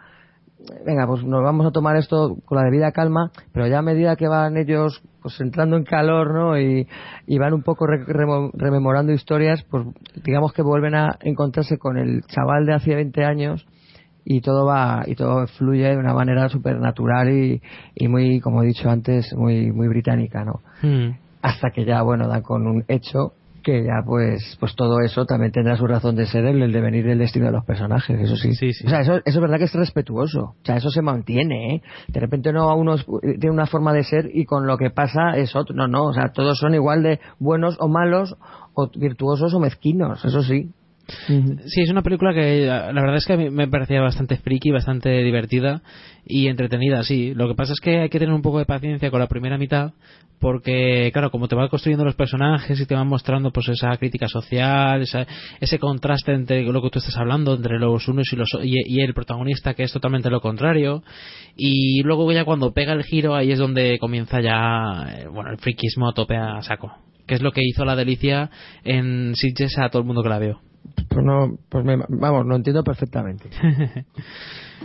S5: venga, pues nos vamos a tomar esto con la debida calma, pero ya a medida que van ellos pues entrando en calor, ¿no? Y, y van un poco re- remo- rememorando historias, pues digamos que vuelven a encontrarse con el chaval de hace 20 años y todo va y todo fluye de una manera súper natural y, y muy, como he dicho antes, muy muy británica, ¿no?
S3: Hmm.
S5: Hasta que ya bueno dan con un hecho que ya pues pues todo eso también tendrá su razón de ser el devenir del destino de los personajes eso sí, o sea eso, eso es verdad que es respetuoso o sea eso se mantiene ¿eh? de repente no uno es- tiene una forma de ser y con lo que pasa es otro no no o sea todos son igual de buenos o malos o virtuosos o mezquinos eso sí
S3: Sí, es una película que la verdad es que a mí me parecía bastante friki, bastante divertida y entretenida, sí. Lo que pasa es que hay que tener un poco de paciencia con la primera mitad porque, claro, como te va construyendo los personajes y te van mostrando pues esa crítica social, esa- ese contraste entre lo que tú estás hablando, entre los unos y, los, y, el protagonista que es totalmente lo contrario y luego ya cuando pega el giro ahí es donde comienza ya, eh, bueno, el friquismo a tope a saco. Que es lo que hizo la delicia en Sitges a todo el mundo que la vio.
S5: Pues no, pues me- vamos, lo entiendo perfectamente.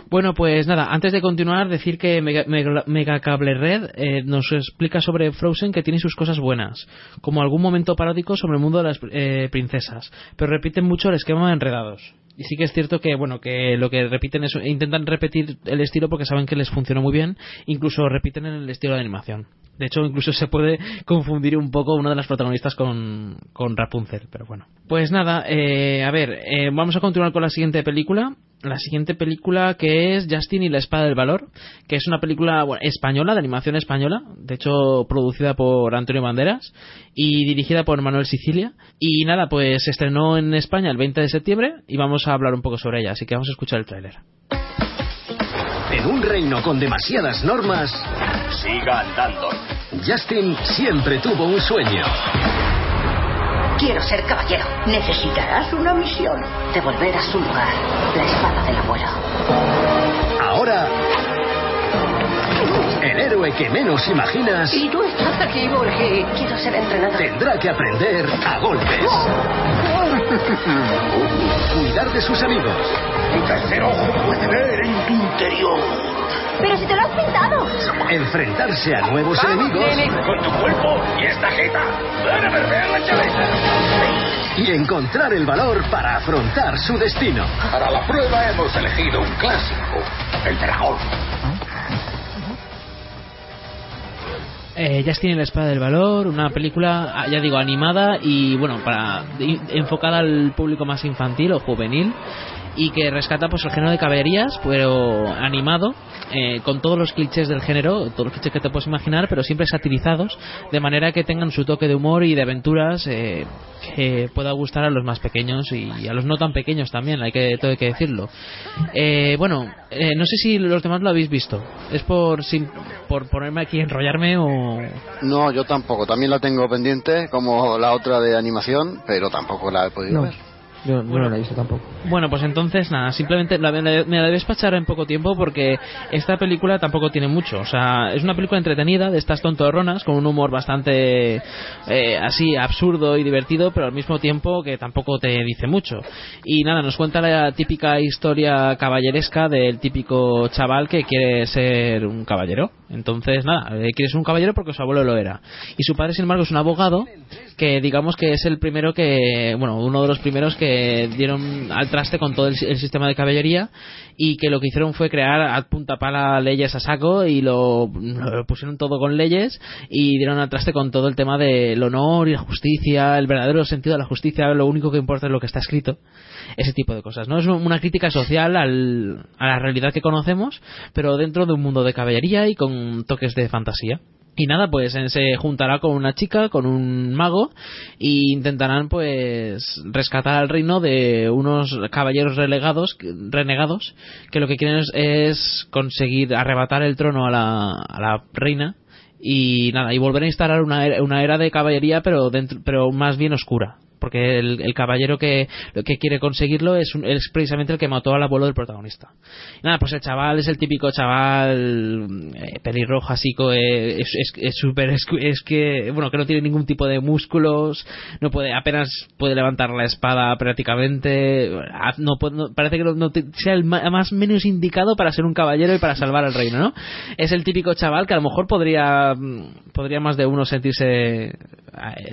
S3: Bueno, pues nada, antes de continuar, decir que Mega, Mega- Mega Cable Red eh, nos explica sobre Frozen que tiene sus cosas buenas, como algún momento paródico sobre el mundo de las eh, princesas, pero repiten mucho el esquema de enredados. Y sí que es cierto que, bueno, que lo que repiten es, intentan repetir el estilo porque saben que les funciona muy bien, incluso repiten en el estilo de animación. De hecho, incluso se puede confundir un poco una de las protagonistas con, con Rapunzel, pero bueno. Pues nada, eh, a ver, eh, vamos a continuar con la siguiente película. La siguiente película que es Justin y la Espada del Valor, que es una película española, de animación española, de hecho producida por Antonio Banderas y dirigida por Manuel Sicilia. Y nada, pues se estrenó en España el 20 de septiembre y vamos a hablar un poco sobre ella, así que vamos a escuchar el tráiler.
S19: En un reino con demasiadas normas,
S6: Siga andando.
S19: Justin siempre tuvo un sueño.
S13: Quiero ser caballero. Necesitarás una misión. Devolver a su lugar la espada del abuelo.
S19: Ahora, el héroe que menos imaginas
S13: Y tú estás aquí porque quiero ser entrenador.
S19: tendrá que aprender a golpes. Cuidar de sus amigos.
S16: Un tercer ojo puede ver en tu interior.
S7: Pero si te lo has pintado.
S19: Enfrentarse a nuevos enemigos
S16: Con tu cuerpo y esta jeta. Van a perder la chaveta.
S19: y encontrar el valor para afrontar su destino.
S16: Para la prueba hemos elegido un clásico. El dragón.
S3: Eh, y la Espada del Valor, una película, ah, ya digo, animada y bueno, para enfocada al público más infantil o juvenil y que rescata pues el género de caballerías, pero animado, eh, con todos los clichés del género, todos los clichés que te puedes imaginar, pero siempre satirizados, de manera que tengan su toque de humor y de aventuras eh, que pueda gustar a los más pequeños y a los no tan pequeños también, hay que, todo hay que decirlo. Eh, bueno, eh, no sé si los demás lo habéis visto. Es por, sin- por ponerme aquí enrollarme o...
S4: No, yo tampoco. También la tengo pendiente, como la otra de animación, pero tampoco la he podido
S5: No,
S4: ver.
S5: Yo, no la he visto tampoco.
S3: Bueno, pues entonces nada, simplemente la, me la me la debes pachar en poco tiempo porque esta película tampoco tiene mucho. O sea, es una película entretenida de estas tontorronas con un humor bastante eh, así absurdo y divertido, pero al mismo tiempo que tampoco te dice mucho. Y nada, nos cuenta la típica historia caballeresca del típico chaval que quiere ser un caballero. Entonces, nada, eh, quiere ser un caballero porque su abuelo lo era. Y su padre, sin embargo, es un abogado que digamos que es el primero que, bueno, uno de los primeros que dieron al traste con todo el, el sistema de caballería y que lo que hicieron fue crear a punta pala leyes a saco y lo, lo pusieron todo con leyes y dieron al traste con todo el tema del honor y la justicia, el verdadero sentido de la justicia, lo único que importa es lo que está escrito ese tipo de cosas. No es una crítica social al- a la realidad que conocemos, pero dentro de un mundo de caballería y con toques de fantasía. Y nada, pues se juntará con una chica, con un mago, y intentarán pues rescatar al reino de unos caballeros relegados, renegados, que lo que quieren es, es conseguir arrebatar el trono a la, a la reina y nada, y volver a instalar una era, una era de caballería, pero dentro, pero más bien oscura. Porque el, caballero que, que quiere conseguirlo es, un- es precisamente el que mató al abuelo del protagonista. Nada, pues el chaval es el típico chaval eh, pelirrojo, así, eh, es, súper, es, es que, bueno, que no tiene ningún tipo de músculos, no puede, apenas puede levantar la espada prácticamente, no, no- parece que no, sea el más menos indicado para ser un caballero y para salvar al reino, ¿no? Es el típico chaval que a lo mejor podría, podría más de uno sentirse, eh,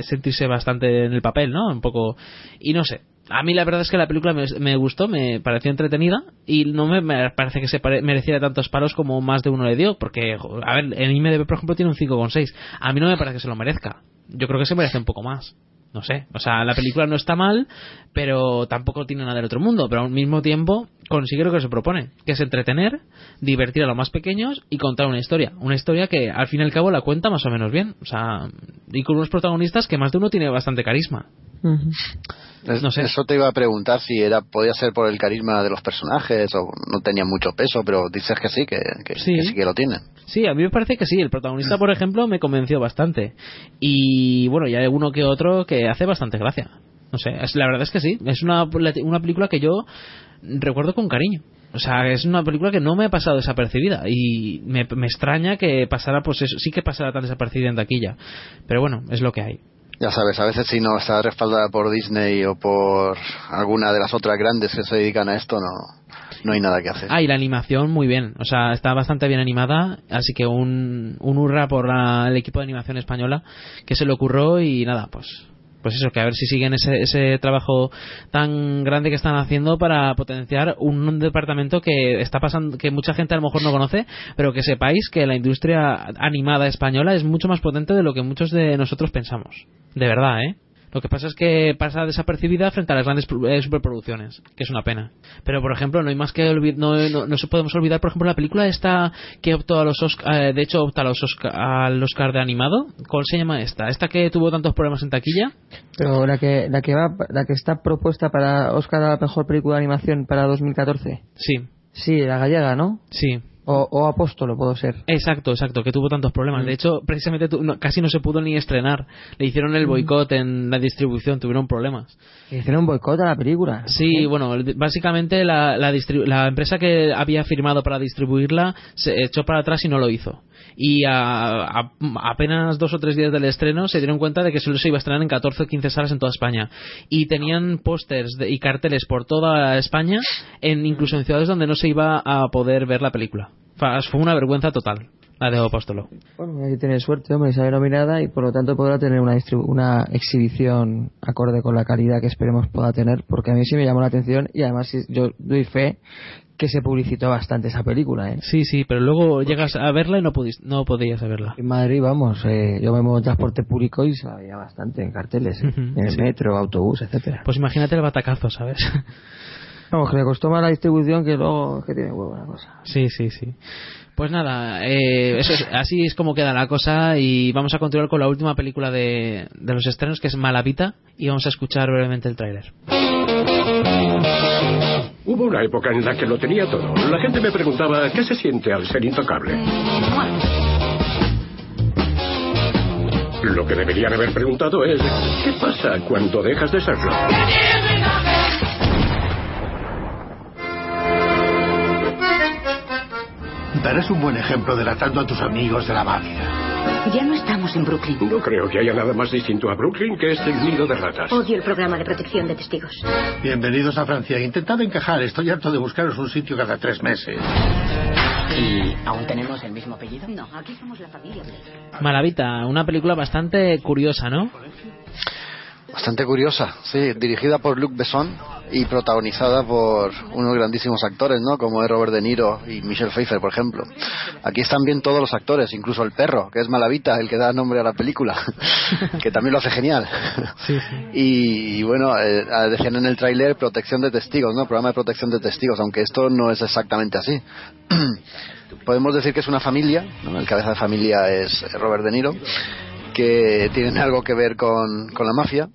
S3: sentirse bastante en el papel, ¿no? Un poco, y no sé, a mí la verdad es que la película me, gustó, me pareció entretenida y no me, parece que se pare- mereciera tantos palos como más de uno le dio, porque, a ver, en IMDb por ejemplo tiene un 5,6. A mí no me parece que se lo merezca. Yo creo que se merece un poco más. No sé, o sea, la película no está mal, pero tampoco tiene nada del otro mundo, pero al mismo tiempo consigue lo que se propone, que es entretener, divertir a los más pequeños y contar una historia. Una historia que al fin y al cabo la cuenta más o menos bien, o sea, y con unos protagonistas que más de uno tiene bastante carisma.
S4: Es-
S3: No sé.
S4: Eso te iba a preguntar si era podía ser por el carisma de los personajes o no tenía mucho peso, pero dices que sí, que, que-
S3: Sí.
S4: que sí que lo tienen.
S3: Sí, a mí me parece que sí. El protagonista, por ejemplo, me convenció bastante. Y bueno, ya hay uno que otro que hace bastante gracia. No sé, es, la verdad es que sí. Es una, una película que yo recuerdo con cariño. O sea, es una película que no me ha pasado desapercibida. Y me, me extraña que pasara, pues eso, sí que pasara tan desapercibida en taquilla. Pero bueno, es lo que hay.
S4: Ya sabes, a veces si no está respaldada por Disney o por alguna de las otras grandes que se dedican a esto, no, no hay nada que hacer.
S3: Ah, y la animación muy bien. O sea, está bastante bien animada. Así que un, un hurra por la- el equipo de animación española que se le ocurrió y nada, pues. Pues eso, que a ver si siguen ese, ese trabajo tan grande que están haciendo para potenciar un departamento que está pasando, que mucha gente a lo mejor no conoce, pero que sepáis que la industria animada española es mucho más potente de lo que muchos de nosotros pensamos. De verdad, ¿eh? Lo que pasa es que pasa desapercibida frente a las grandes eh, superproducciones, que es una pena. Pero, por ejemplo, no hay más que no, no, no se podemos olvidar, por ejemplo, la película esta que optó a los Oscar, eh, de hecho opta a los Oscar, al Oscar de animado. ¿Cuál se llama esta? Esta que tuvo tantos problemas en taquilla.
S5: Pero la que, la que va, la que está propuesta para Oscar a la mejor película de animación para 2014.
S3: Sí,
S5: Sí, la gallega, ¿no?
S3: sí.
S5: O, o Apóstolo, puedo ser.
S3: Exacto, exacto, que tuvo tantos problemas. De hecho, precisamente tu- no- casi no se pudo ni estrenar. Le hicieron el boicot en la distribución, tuvieron problemas.
S5: Que hicieron boicot a la película.
S3: Sí, bueno, básicamente la, la, la empresa que había firmado para distribuirla se echó para atrás y no lo hizo. Y a, apenas dos o tres días del estreno se dieron cuenta de que solo se iba a estrenar en 14 o 15 salas en toda España. Y tenían pósters y carteles por toda España, en, incluso en ciudades donde no se iba a poder ver la película. Fue una vergüenza total, la de Apóstolo.
S5: Bueno, hay que tener suerte, hombre, sale nominada y por lo tanto podrá tener una, una exhibición acorde con la calidad que esperemos pueda tener, porque a mí sí me llamó la atención y además yo doy fe que se publicitó bastante esa película, ¿eh?
S3: Sí, sí, pero luego llegas a verla y no, pudiste, no podías verla.
S5: En Madrid, vamos, eh, yo me muevo en transporte público y se la veía bastante en carteles, ¿eh?
S3: Ujú,
S5: en el
S3: sí.
S5: metro, autobús, etcétera.
S3: Pues imagínate el batacazo, ¿sabes?
S5: Vamos, que le costó más la distribución que luego que tiene huevo la cosa.
S3: Sí, sí, sí. Pues nada, eh, eso es- así es como queda la cosa y vamos a continuar con la última película de, de los estrenos que es Malavita y vamos a escuchar brevemente el tráiler.
S17: Hubo una época en la que lo tenía todo. La gente me preguntaba qué se siente al ser intocable. Lo que deberían haber preguntado es ¿qué pasa cuando dejas de serlo?
S11: Darás un buen ejemplo delatando a tus amigos de la mafia.
S13: Ya no estamos en Brooklyn.
S17: No creo que haya nada más distinto a Brooklyn que este nido de ratas.
S13: Odio el programa de protección de testigos.
S11: Bienvenidos a Francia. Intentad encajar. Estoy harto de buscaros un sitio cada tres meses.
S20: ¿Y aún tenemos el mismo apellido?
S13: No, aquí somos la familia Blake.
S3: Malavita, una película bastante curiosa, ¿no?
S4: Bastante curiosa, sí, dirigida por Luc Besson y protagonizada por unos grandísimos actores, ¿no? Como es Robert De Niro y Michelle Pfeiffer, por ejemplo. Aquí están bien todos los actores, incluso el perro, que es Malavita, el que da nombre a la película, que también lo hace genial. Y, y bueno, eh, decían en el tráiler protección de testigos, ¿no? Programa de protección de testigos, aunque esto no es exactamente así. Podemos decir que es una familia, ¿no? el cabeza de familia es Robert De Niro, que tienen algo que ver con, con la mafia.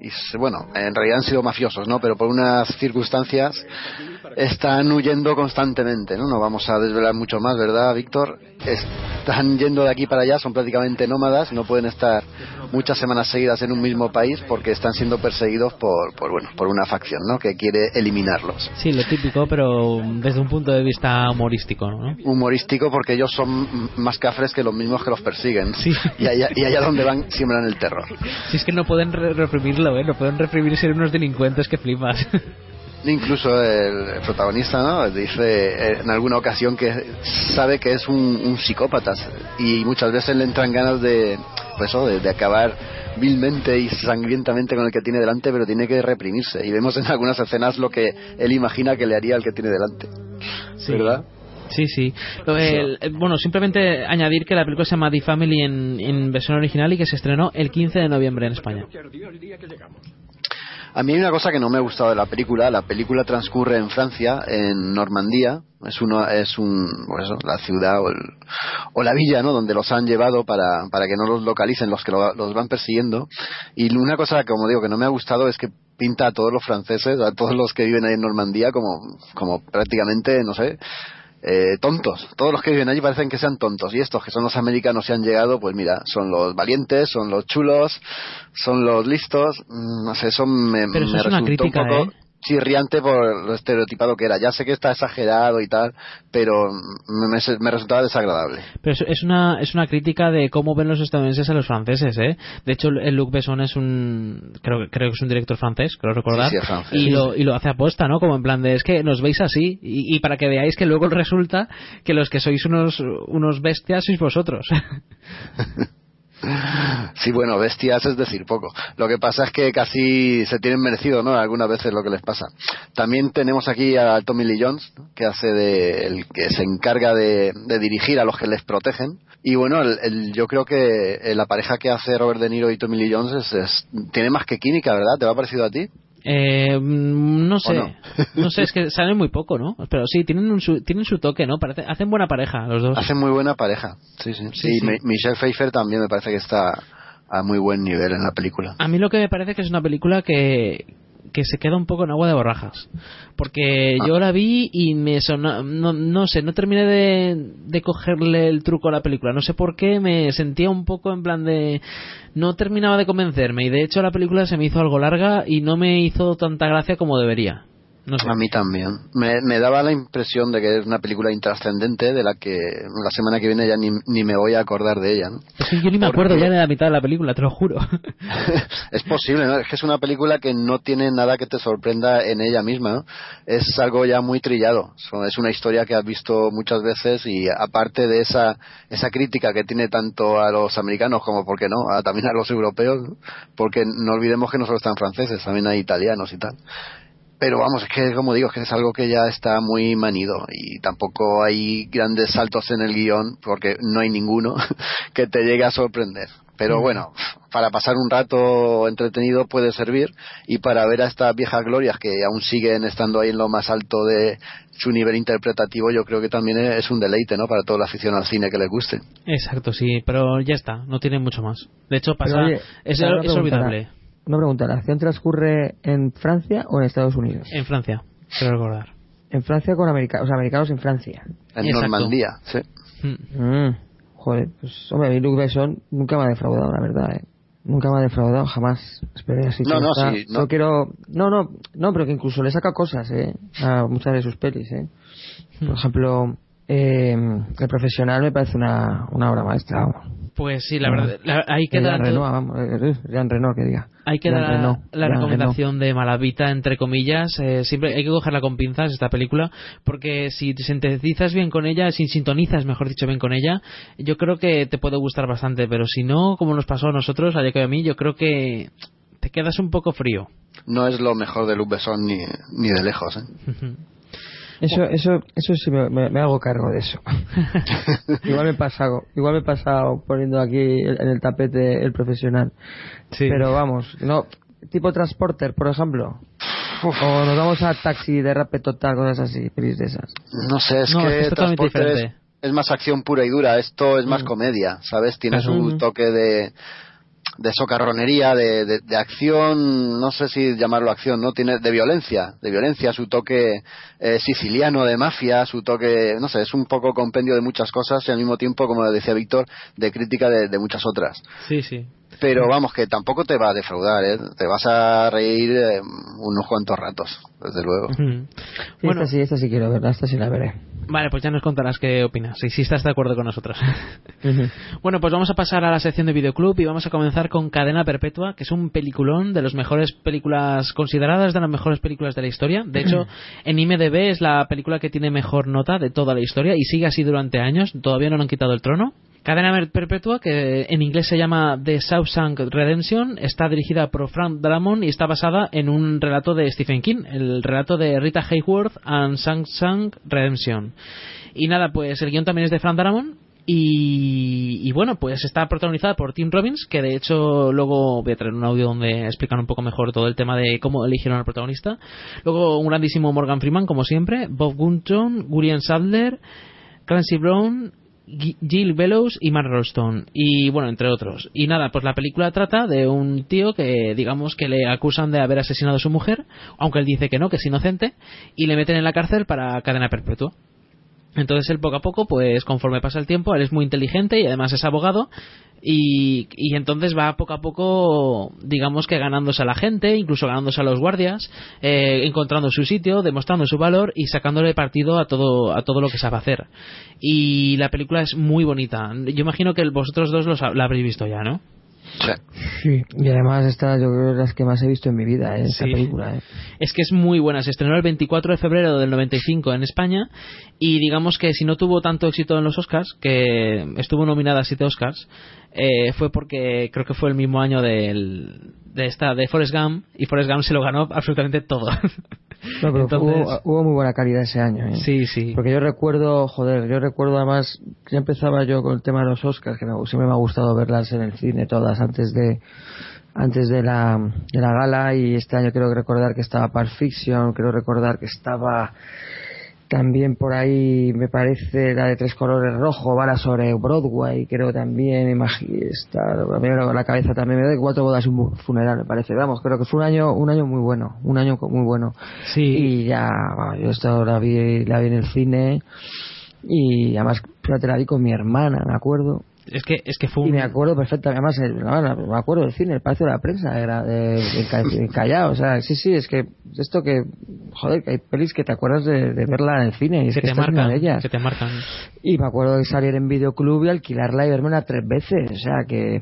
S4: Y bueno, en realidad han sido mafiosos, ¿no? Pero por unas circunstancias están huyendo constantemente, ¿no? No vamos a desvelar mucho más, ¿verdad, Víctor? Están yendo de aquí para allá, son prácticamente nómadas, no pueden estar muchas semanas seguidas en un mismo país porque están siendo perseguidos por, por bueno, por una facción, ¿no? Que quiere eliminarlos.
S3: Sí, lo típico, pero desde un punto de vista humorístico, ¿no?
S4: Humorístico porque ellos son más cafres que los mismos que los persiguen. Y, allá, y allá donde van siembran el terror.
S3: Si es que no pueden re- reprimirlo, ¿eh? No pueden reprimir ser unos delincuentes que flipas.
S4: Incluso el protagonista ¿no? dice eh, en alguna ocasión que sabe que es un, un psicópata y muchas veces le entran ganas de, pues, eso, de, de acabar vilmente y sangrientamente con el que tiene delante, pero tiene que reprimirse. Y vemos en algunas escenas lo que él imagina que le haría al que tiene delante. ¿Verdad?
S3: Sí, sí. El- bueno, simplemente añadir que la película se llama The Family en, en versión original y que se estrenó el 15 de noviembre en España.
S4: A mí hay una cosa que no me ha gustado de la película. La película transcurre en Francia, en Normandía. Es uno, es un, pues eso, la ciudad o, el, o, la villa, ¿no? Donde los han llevado para, para que no los localicen los que lo, los van persiguiendo. Y una cosa, como digo, que no me ha gustado es que pinta a todos los franceses, a todos los que viven ahí en Normandía como, como prácticamente, no sé, eh, tontos. Todos los que viven allí parecen que sean tontos. Y estos que son los americanos y han llegado, pues mira, son los valientes, son los chulos, son los listos. Mm, No sé, eso me,
S3: Pero eso
S4: me
S3: es una crítica,
S4: un poco
S3: ¿eh?
S4: Chirriante por lo estereotipado que era. Ya sé que está exagerado y tal, pero me, me- resultaba desagradable.
S3: Pero es, una es una crítica de cómo ven los estadounidenses a los franceses, ¿eh? De hecho, el Luc Besson es un creo creo que es un director francés, creo recordar,
S4: Sí, sí, es francés.
S3: y lo y lo hace aposta, ¿no? Como en plan de es que nos veis así y, y para que veáis que luego resulta que los que sois unos unos bestias sois vosotros.
S4: Sí, bueno, bestias es decir poco. Lo que pasa es que casi se tienen merecido, ¿no? Algunas veces lo que les pasa. También tenemos aquí a Tommy Lee Jones, que hace de, el que se encarga de, dirigir a los que les protegen. Y bueno, el- yo creo que eh, la pareja que hace Robert De Niro y Tommy Lee Jones es, es- tiene más que química, ¿verdad? ¿Te va parecido a ti?
S3: Eh, mm, no sé,
S4: no?
S3: no? sé, es que salen muy poco, ¿no? Pero sí, tienen un su, tienen su toque, ¿no? Parece, hacen buena pareja los dos.
S4: Hacen muy buena pareja. Sí, sí.
S3: Sí,
S4: y
S3: sí.
S4: Michelle Pfeiffer también me parece que está a muy buen nivel en la película.
S3: A mí lo que me parece que es una película que, que se queda un poco en agua de borrajas. Porque yo la vi y me sonó, no, no sé, no terminé de, de cogerle el truco a la película. No sé por qué, me sentía un poco en plan de... No terminaba de convencerme y de hecho la película se me hizo algo larga y no me hizo tanta gracia como debería. No sé.
S4: A mí también. Me, me daba la impresión de que es una película intrascendente de la que la semana que viene ya ni, ni me voy a acordar de ella. ¿no?
S3: Es que yo ni me
S4: Porque-
S3: acuerdo ya de la mitad de la película, te lo juro.
S4: Es posible, ¿no? Es que es una película que no tiene nada que te sorprenda en ella misma. ¿no? Es algo ya muy trillado. Es una historia que has visto muchas veces y aparte de esa, esa crítica que tiene tanto a los americanos como, ¿por qué no?, a- también a los europeos, ¿no? porque no olvidemos que no solo están franceses, también hay italianos y tal. Pero vamos, es que como digo, es que es algo que ya está muy manido y tampoco hay grandes saltos en el guion porque no hay ninguno que te llegue a sorprender. Pero bueno, para pasar un rato entretenido puede servir y para ver a estas viejas glorias que aún siguen estando ahí en lo más alto de su nivel interpretativo, yo creo que también es un deleite, ¿no? Para toda la afición al cine que les guste.
S3: Exacto, sí, pero ya está, no tiene mucho más. De hecho, pasa,
S5: oye,
S3: es, es olvidable.
S5: Una pregunta, ¿la acción transcurre en Francia o en Estados Unidos?
S3: En Francia, quiero recordar.
S5: En Francia con americanos, o sea, americanos en Francia.
S4: En
S3: Exacto.
S4: Normandía, sí.
S5: Mm, joder, pues hombre, a mí Luc Besson nunca me ha defraudado, la verdad, ¿eh? Nunca me ha defraudado, jamás. Esperé así.
S4: No,
S5: que
S4: no,
S5: está-
S4: sí, no.
S5: quiero... No, no, no, pero que incluso le saca cosas, ¿eh? A muchas de sus pelis, ¿eh?
S3: Hmm.
S5: Por ejemplo, eh, El Profesional me parece una, una obra maestra, vamos.
S3: Pues sí, la verdad, la- ahí queda
S5: Reno, vamos, eh, Jean Reno, que diga.
S3: Ahí queda la
S5: Jean
S3: recomendación de Malavita, entre comillas. eh, siempre hay que cogerla con pinzas esta película, porque si te sintetizas bien con ella, si sintonizas, mejor dicho, bien con ella, yo creo que te puede gustar bastante. Pero si no, como nos pasó a nosotros, a Jacob y a mí, yo creo que te quedas un poco frío.
S4: No es lo mejor de Luc Besson ni, ni de lejos, ¿eh?
S5: Eso, eso, eso sí me, me- me hago cargo de eso. igual me he pasado, igual me he pasado poniendo aquí el- en el tapete el profesional. Pero vamos, no, tipo transporter, por ejemplo. O nos vamos a taxi de rape total, cosas así, pelis de esas.
S4: No sé, es
S5: No,
S4: que
S5: es
S4: Transporter es, es más acción pura y dura. Esto es más comedia, ¿sabes? Tiene
S5: Claro.
S4: su
S5: Ujú.
S4: toque de, de socarronería, de, de, de acción, no sé si llamarlo acción, ¿no? Tiene de violencia, de violencia, su toque eh, siciliano de mafia, su toque, no sé, es un poco compendio de muchas cosas y al mismo tiempo, como decía Víctor, de crítica de, de muchas otras.
S3: Sí, sí.
S4: Pero vamos, que tampoco te va a defraudar, ¿eh? Te vas a reír eh, unos cuantos ratos, desde luego.
S5: Sí, esta sí, esta sí quiero verla, esta sí la veré.
S3: Vale, pues ya nos contarás qué opinas, y si estás de acuerdo con nosotros. Bueno, pues vamos a pasar a la sección de videoclub y vamos a comenzar con Cadena Perpetua, que es un peliculón de las mejores películas consideradas de las mejores películas de la historia. De hecho, en IMDb es la película que tiene mejor nota de toda la historia y sigue así durante años. Todavía no le han quitado el trono. Cadena Perpetua, que en inglés se llama The Shawshank Redemption, está dirigida por Frank Dramond y está basada en un relato de Stephen King, el relato de Rita Hayworth and Shawshank Redemption. Y nada, pues el guion también es de Frank Dramond Y, bueno, pues está protagonizada por Tim Robbins, que de hecho luego voy a traer un audio donde explican un poco mejor todo el tema de cómo eligieron al protagonista. Luego un grandísimo Morgan Freeman, como siempre, Bob Gunton, Gurian Sadler, Clancy Brown, Jill Bellows y Mark Rolston y bueno entre otros. Y nada pues la película trata de un tío que digamos que le acusan de haber asesinado a su mujer aunque él dice que no que es inocente y le meten en la cárcel para cadena perpetua. Entonces él poco a poco, pues conforme pasa el tiempo, él es muy inteligente y además es abogado y, y, entonces va poco a poco, digamos que ganándose a la gente, incluso ganándose a los guardias, eh, encontrando su sitio, demostrando su valor y sacándole partido a todo, a todo lo que sabe hacer. Y la película es muy bonita. Yo imagino que vosotros dos los, la habréis visto ya, ¿no?
S5: Sí, y además esta yo creo que las que más he visto en mi vida, ¿eh? esta
S3: Sí.
S5: película. ¿eh?
S3: Es que es muy buena. Se estrenó el 24 de febrero del 95 en España y digamos que si no tuvo tanto éxito en los Oscars, que estuvo nominada a siete Oscars, eh, fue porque creo que fue el mismo año del, de esta de Forrest Gump y Forrest Gump se lo ganó absolutamente todo.
S5: No, pero
S3: Entonces-
S5: hubo, hubo muy buena calidad ese año. ¿eh?
S3: Sí, sí.
S5: Porque yo recuerdo, joder, yo recuerdo además, ya empezaba yo con el tema de los Oscars, que me- siempre me ha gustado verlas en el cine todas antes de antes de la, de la gala y este año quiero recordar que estaba Pulp Fiction, quiero recordar que estaba también por ahí me parece la de tres colores rojo, bala sobre Broadway, creo también, está, me viene a la cabeza también, me da cuatro bodas y un funeral, me parece, vamos, creo que fue un año, un año muy bueno, un año muy bueno.
S3: Sí.
S5: Y ya, vamos, yo esto la vi, la vi en el cine y además, fíjate, la vi con mi hermana, me acuerdo.
S3: Es que, es que fue
S5: Y me acuerdo perfectamente, además, el- me acuerdo del cine, el Palacio de la Prensa, era de, de Ca- de Callao, o sea, sí, sí, es que esto que, joder, que hay pelis que te acuerdas de, de verla en el cine, y es
S3: que
S5: que,
S3: te
S5: una
S3: marcan,
S5: de ellas.
S3: que te marcan.
S5: Y me acuerdo de salir en videoclub y alquilarla y verme una tres veces. O sea, que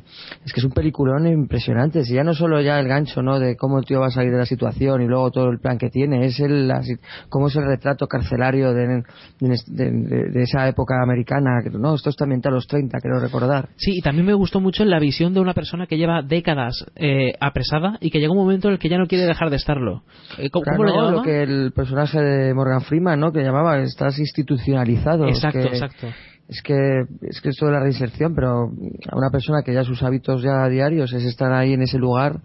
S5: es que es un peliculón impresionante. Si ya no solo ya el gancho, ¿no? De cómo el tío va a salir de la situación y luego todo el plan que tiene, es el, la cómo es el retrato carcelario de, de, esa época americana. No, esto está ambientado a los 30, quiero recordar.
S3: Sí, y también me gustó mucho la visión de una persona que lleva décadas eh, apresada y que llega un momento en el que ya no quiere dejar de estarlo. Eh, ¿Cómo,
S5: Claro,
S3: cómo lo
S5: que el personaje de Morgan Freeman, ¿no? Que llamaba, estás institucionalizado.
S3: Exacto,
S5: que-
S3: exacto.
S5: Es que, es que esto de la reinserción, pero a una persona que ya sus hábitos ya diarios es estar ahí en ese lugar,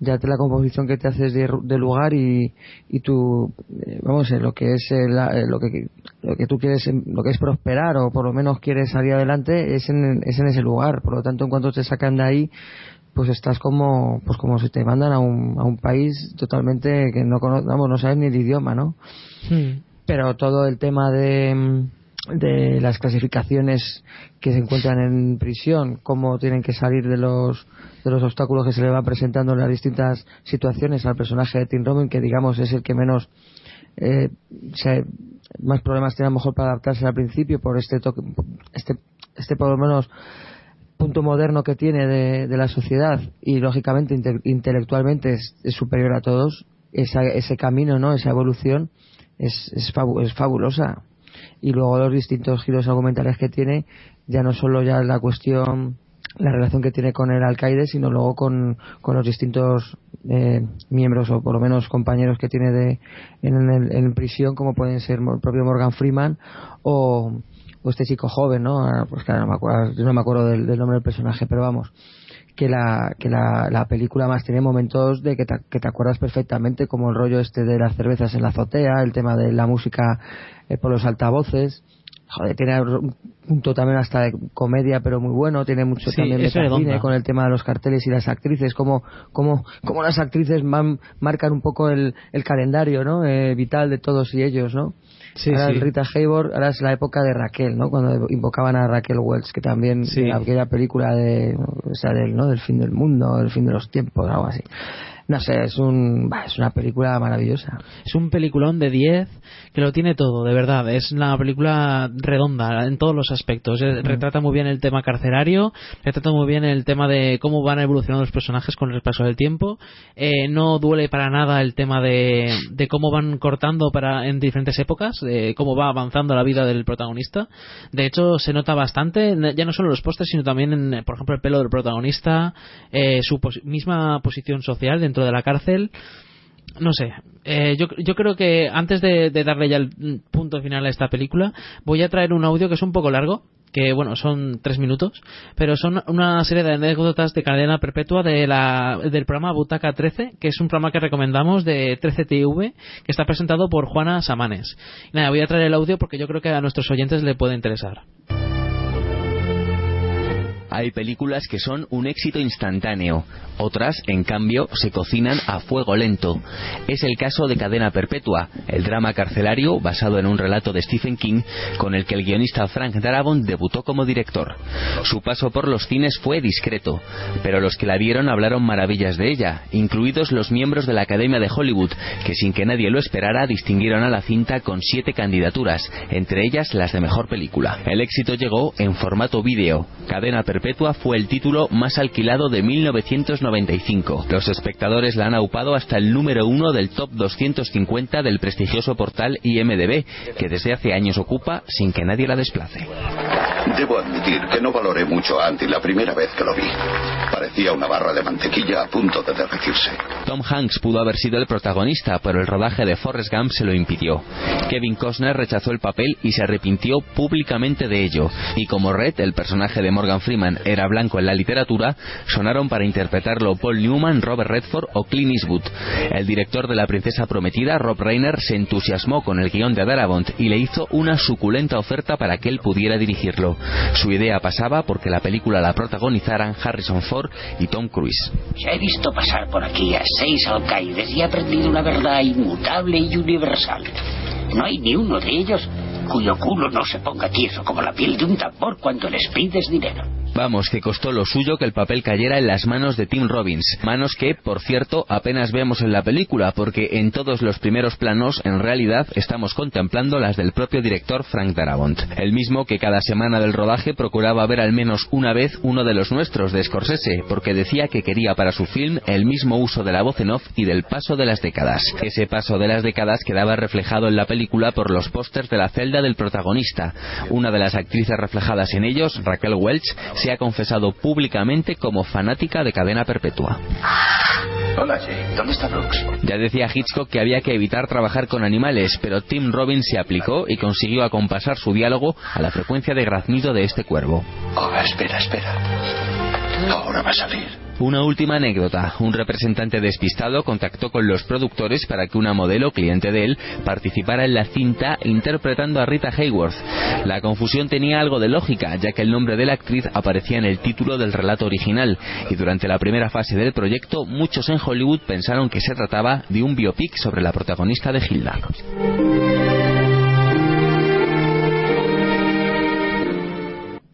S5: ya te la composición que te haces de, de lugar y, y tu, eh, vamos, eh, lo que es eh, lo que lo que tú quieres, em, lo que es prosperar o por lo menos quieres salir adelante es en, es en ese lugar. Por lo tanto, en cuanto te sacan de ahí, pues estás como, pues como si te mandan a un, a un país totalmente que no cono- vamos, no sabes ni el idioma, ¿no?
S3: Hmm.
S5: pero todo el tema de, mm, de las clasificaciones que se encuentran en prisión, cómo tienen que salir de los de los obstáculos que se le van presentando en las distintas situaciones al personaje de Tim Robbins, que digamos es el que menos eh, se- más problemas tiene a lo mejor para adaptarse al principio por este toque, este este por lo menos punto moderno que tiene de, de la sociedad y lógicamente inte- intelectualmente es, es superior a todos. Esa, ese camino no esa evolución es, es, fabu- es fabulosa y luego los distintos giros argumentales que tiene ya no solo ya la cuestión la relación que tiene con el alcaide sino luego con, con los distintos eh, miembros o por lo menos compañeros que tiene de en, el- en prisión como pueden ser el propio Morgan Freeman o, o este chico joven no Ah, pues claro no me acuerdo, no me acuerdo del nombre del personaje pero vamos que la que la, la película más tiene momentos de que te, que te acuerdas perfectamente como el rollo este de las cervezas en la azotea el tema de la música eh, por los altavoces. Joder tiene un punto también hasta de comedia pero muy bueno. Tiene mucho
S3: Sí,
S5: también metacine
S3: redonda.
S5: con el tema de los carteles y las actrices como como como las actrices man- marcan un poco el, el calendario no Eh, vital de todos y ellos no
S3: Sí,
S5: ahora
S3: sí.
S5: el Rita Hayworth ahora es la época de Raquel no cuando invocaban a Raquel Welch que también
S3: Sí.
S5: aquella película de o sea del no del fin del mundo del fin de los tiempos algo así no sé es un bah, es una película maravillosa
S3: Es un peliculón de 10 que lo tiene todo, de verdad. Es una película redonda en todos los aspectos. Eh, Retrata muy bien el tema carcelario, retrata muy bien el tema de cómo van evolucionando los personajes con el paso del tiempo. Eh, no duele para nada el tema de, de cómo van cortando para en diferentes épocas, de cómo va avanzando la vida del protagonista. De hecho, se nota bastante, ya no solo en los postes, sino también en, por ejemplo, el pelo del protagonista, eh, su misma posición social dentro de la cárcel no sé, eh, yo, yo creo que antes de, de darle ya el punto final a esta película, voy a traer un audio que es un poco largo, que bueno, son tres minutos, pero son una serie de anécdotas de cadena perpetua de la, del programa Butaca 13, que es un programa que recomendamos de 13TV, que está presentado por Juana Samanes. Nada, voy a traer el audio porque yo creo que a nuestros oyentes le puede interesar.
S21: Hay películas que son un éxito instantáneo, otras, en cambio, se cocinan a fuego lento. Es el caso de Cadena Perpetua, el drama carcelario basado en un relato de Stephen King con el que el guionista Frank Darabont debutó como director. Su paso por los cines fue discreto, pero los que la vieron hablaron maravillas de ella, incluidos los miembros de la Academia de Hollywood, que sin que nadie lo esperara distinguieron a la cinta con siete candidaturas, entre ellas las de mejor película. El éxito llegó en formato vídeo. Cadena Perpetua fue el título más alquilado de 1995. Los espectadores la han aupado hasta el número uno del top 250 del prestigioso portal IMDB, que desde hace años ocupa sin que nadie la desplace.
S22: Debo admitir que no valoré mucho a Andy la primera vez que lo vi. Parecía una barra de mantequilla a punto de derretirse.
S21: Tom Hanks pudo haber sido el protagonista, pero el rodaje de Forrest Gump se lo impidió. Kevin Costner rechazó el papel y se arrepintió públicamente de ello. Y como Red, el personaje de Morgan Freeman, era blanco en la literatura, sonaron para interpretarlo Paul Newman, Robert Redford o Clint Eastwood. El director de La Princesa Prometida, Rob Reiner, se entusiasmó con el guion de Darabont y le hizo una suculenta oferta para que él pudiera dirigirlo. Su idea pasaba porque la película la protagonizaran Harrison Ford y Tom Cruise.
S23: Ya he visto pasar por aquí a seis alcaides y he aprendido una verdad inmutable y universal. No hay ni uno de ellos cuyo culo no se ponga tieso como la piel de un tambor cuando les pides dinero.
S21: Vamos, que costó lo suyo que el papel cayera en las manos de Tim Robbins. Manos que, por cierto, apenas vemos en la película, porque en todos los primeros planos, en realidad, estamos contemplando las del propio director Frank Darabont. El mismo que cada semana del rodaje procuraba ver al menos una vez uno de los nuestros de Scorsese, porque decía que quería para su film el mismo uso de la voz en off y del paso de las décadas. Ese paso de las décadas quedaba reflejado en la película por los pósters de la celda del protagonista. Una de las actrices reflejadas en ellos, Raquel Welch, se ha confesado públicamente como fanática de cadena perpetua.
S22: Hola, Jane. ¿Dónde está Brooks?
S21: Ya decía Hitchcock que había que evitar trabajar con animales, pero Tim Robbins se aplicó y consiguió acompasar su diálogo a la frecuencia de graznido de este cuervo.
S22: Oh, espera, espera. Ahora va a salir.
S21: Una última anécdota. Un representante despistado contactó con los productores para que una modelo, cliente de él, participara en la cinta interpretando a Rita Hayworth. La confusión tenía algo de lógica, ya que el nombre de la actriz aparecía en el título del relato original, y durante la primera fase del proyecto muchos en Hollywood pensaron que se trataba de un biopic sobre la protagonista de Hilda.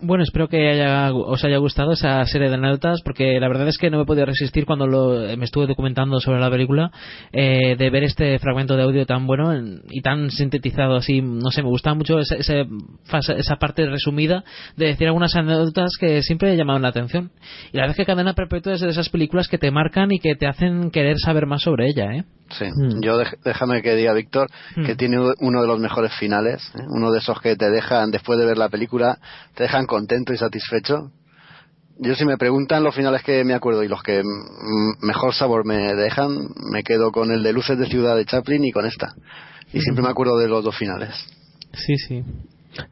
S3: Bueno, espero que haya, os haya gustado esa serie de anécdotas porque la verdad es que no me he podido resistir cuando lo, me estuve documentando sobre la película eh, de ver este fragmento de audio tan bueno y tan sintetizado así. No sé, me gustaba mucho esa, esa, esa parte resumida de decir algunas anécdotas que siempre llamaban la atención. Y la verdad es que Cadena Perpetua es de esas películas que te marcan y que te hacen querer saber más sobre ella, ¿eh?
S4: Sí, yo dej- déjame que diga, Víctor, que tiene uno de los mejores finales, ¿eh? uno de esos que te dejan, después de ver la película, te dejan contento y satisfecho. Yo si me preguntan los finales que me acuerdo y los que mejor sabor me dejan, me quedo con el de Luces de Ciudad de Chaplin y con esta. Y siempre me acuerdo de los dos finales.
S3: Sí, sí.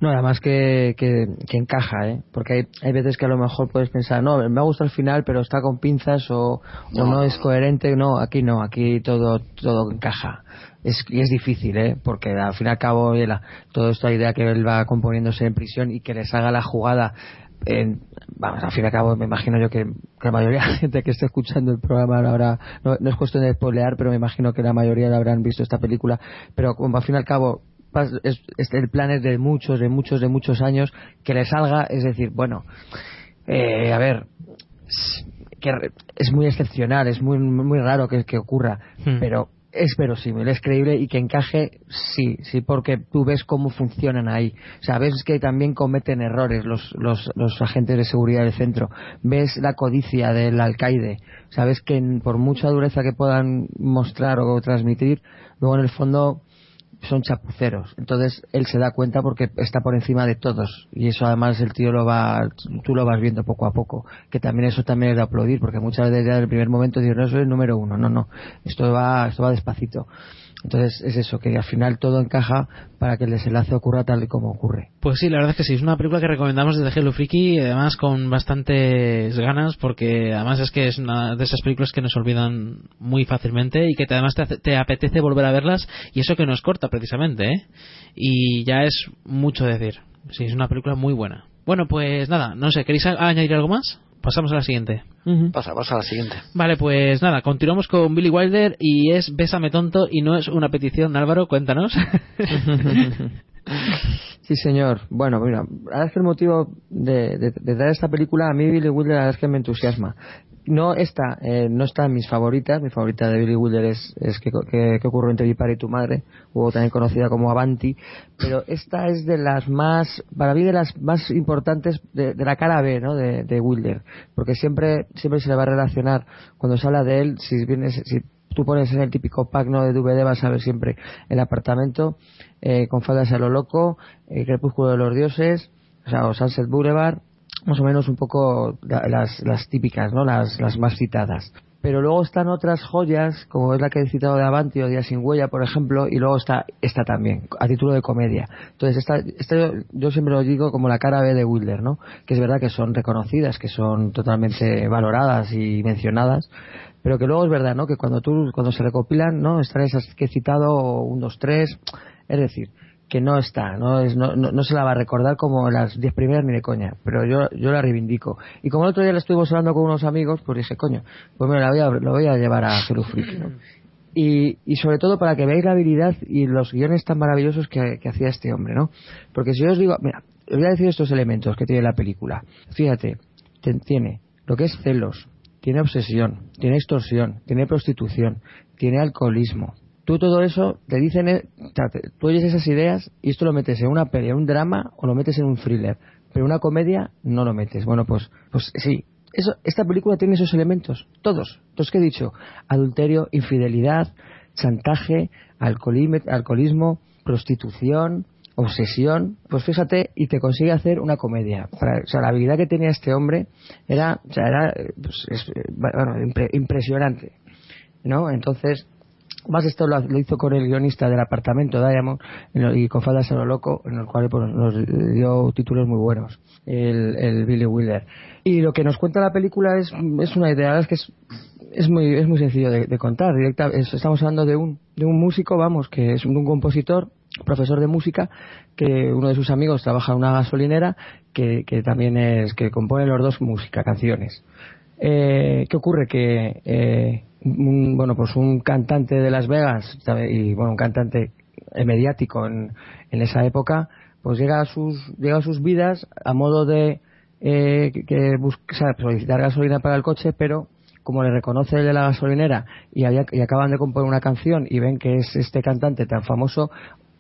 S5: No, además que, que, que encaja, ¿eh? Porque hay, hay veces que a lo mejor puedes pensar, no, me ha gustado el final, pero está con pinzas o o no, es coherente. No, aquí no, aquí todo todo encaja. Es, y es difícil, ¿eh? Porque al fin y al cabo, la, toda esta idea que él va componiéndose en prisión y que les haga la jugada en- vamos, al fin y al cabo me imagino yo que, que la mayoría de la gente que esté escuchando el programa ahora no, no es cuestión de spoilear, pero me imagino que la mayoría la habrán visto esta película, pero como al fin y al cabo pas- es, es- el plan es de muchos, de muchos, de muchos años que le salga, es decir, bueno, eh, a ver, que es muy excepcional, es muy muy raro que, que ocurra,
S3: Hmm.
S5: pero es verosímil, es creíble y que encaje, sí, sí, porque tú ves cómo funcionan ahí. O sea, ves que también cometen errores los, los, los agentes de seguridad del centro. Ves la codicia del alcaide. Sabes que por mucha dureza que puedan mostrar o transmitir, luego en el fondo son chapuceros. Entonces él se da cuenta porque está por encima de todos. Y eso además el tío lo va, tú lo vas viendo poco a poco. Que también eso también es de aplaudir porque muchas veces ya en el primer momento dices, no, es el número uno. No, no. Esto va, esto va despacito. Entonces es eso, que al final todo encaja para que el desenlace ocurra tal y como ocurre.
S3: Pues sí, la verdad es que sí, es una película que recomendamos desde Hello Freaky, además con bastantes ganas, porque además es que es una de esas películas que nos olvidan muy fácilmente y que además te, te apetece volver a verlas, y eso que no es corta precisamente, ¿eh? Y ya es mucho decir. Sí, es una película muy buena. Bueno, pues nada, no sé, ¿queréis añadir algo más? Pasamos a la siguiente.
S4: Pasa, pasa a la siguiente.
S3: Vale, pues nada, continuamos con Billy Wilder y es Bésame tonto y no es una petición, Álvaro, cuéntanos.
S5: Sí, señor. Bueno, mira, la verdad es que el motivo de, de, de traer esta película a mí Billy Wilder la verdad es que me entusiasma. No está, eh, no está en mis favoritas. Mi favorita de Billy Wilder es, es que, que, que ocurrió entre mi padre y tu madre, o también conocida como Avanti. Pero esta es de las más, para mí de las más importantes de, de la cara B, ¿no? De, de Wilder, porque siempre, siempre se le va a relacionar cuando se habla de él. Si vienes, si tú pones en el típico pack ¿no? de DVD vas a ver siempre el apartamento eh, con faldas a lo loco, eh, Crepúsculo de los Dioses, o sea, o Sunset Boulevard, más o menos un poco la- las, las típicas, ¿no? Las, las más citadas. Pero luego están otras joyas, como es la que he citado de Avanti o Día sin huella, por ejemplo, y luego está esta también, a título de comedia. Entonces, esta, esta yo, yo siempre lo digo como la cara B de Wilder, ¿no? Que es verdad que son reconocidas, que son totalmente valoradas y mencionadas, pero que luego es verdad, ¿no? Que cuando tú, cuando se recopilan, ¿no? Están esas que he citado, un, dos, tres, es decir, que no está, no, es, no, no, no se la va a recordar como las diez primeras ni de coña, pero yo, yo la reivindico. Y como el otro día la estuvimos hablando con unos amigos, pues dije, coño, pues me la voy a, lo voy a llevar a Hello Freaky, ¿no? Y, y sobre todo para que veáis la habilidad y los guiones tan maravillosos que, que hacía este hombre, ¿no? Porque si yo os digo, mira, os voy a decir estos elementos que tiene la película. Fíjate, te- tiene lo que es celos, tiene obsesión, tiene extorsión, tiene prostitución, tiene alcoholismo. Tú todo eso te dicen, eh, o tú oyes esas ideas y esto lo metes en una peli, en un drama o lo metes en un thriller, pero una comedia no lo metes. Bueno, pues, pues sí. Eso, esta película tiene esos elementos, todos, los que he dicho, adulterio, infidelidad, chantaje, alcoholismo, prostitución, obsesión, pues fíjate, y te consigue hacer una comedia. Para- o sea, la habilidad que tenía este hombre era, era pues, es, eh, bueno, impre- impresionante, ¿no? Entonces, más esto lo, hizo con el guionista del apartamento Diamond y con Faldas a lo loco, en el cual pues, nos dio títulos muy buenos, el, el Billy Wilder. Y lo que nos cuenta la película es, es una idea, es que es, es muy, es muy sencillo de, contar. Directa, es- estamos hablando de un, de un músico, vamos, que es un, un compositor, profesor de música, que uno de sus amigos trabaja en una gasolinera, que, que también es, que compone los dos música, canciones. Eh, ¿Qué ocurre? Que eh, un, bueno, pues un cantante de Las Vegas y bueno, un cantante eh, mediático en, en esa época, pues llega a sus llega a sus vidas a modo de eh, que- sea, solicitar gasolina para el coche, pero como le reconoce el de la gasolinera y, y acaban de componer una canción y ven que es este cantante tan famoso,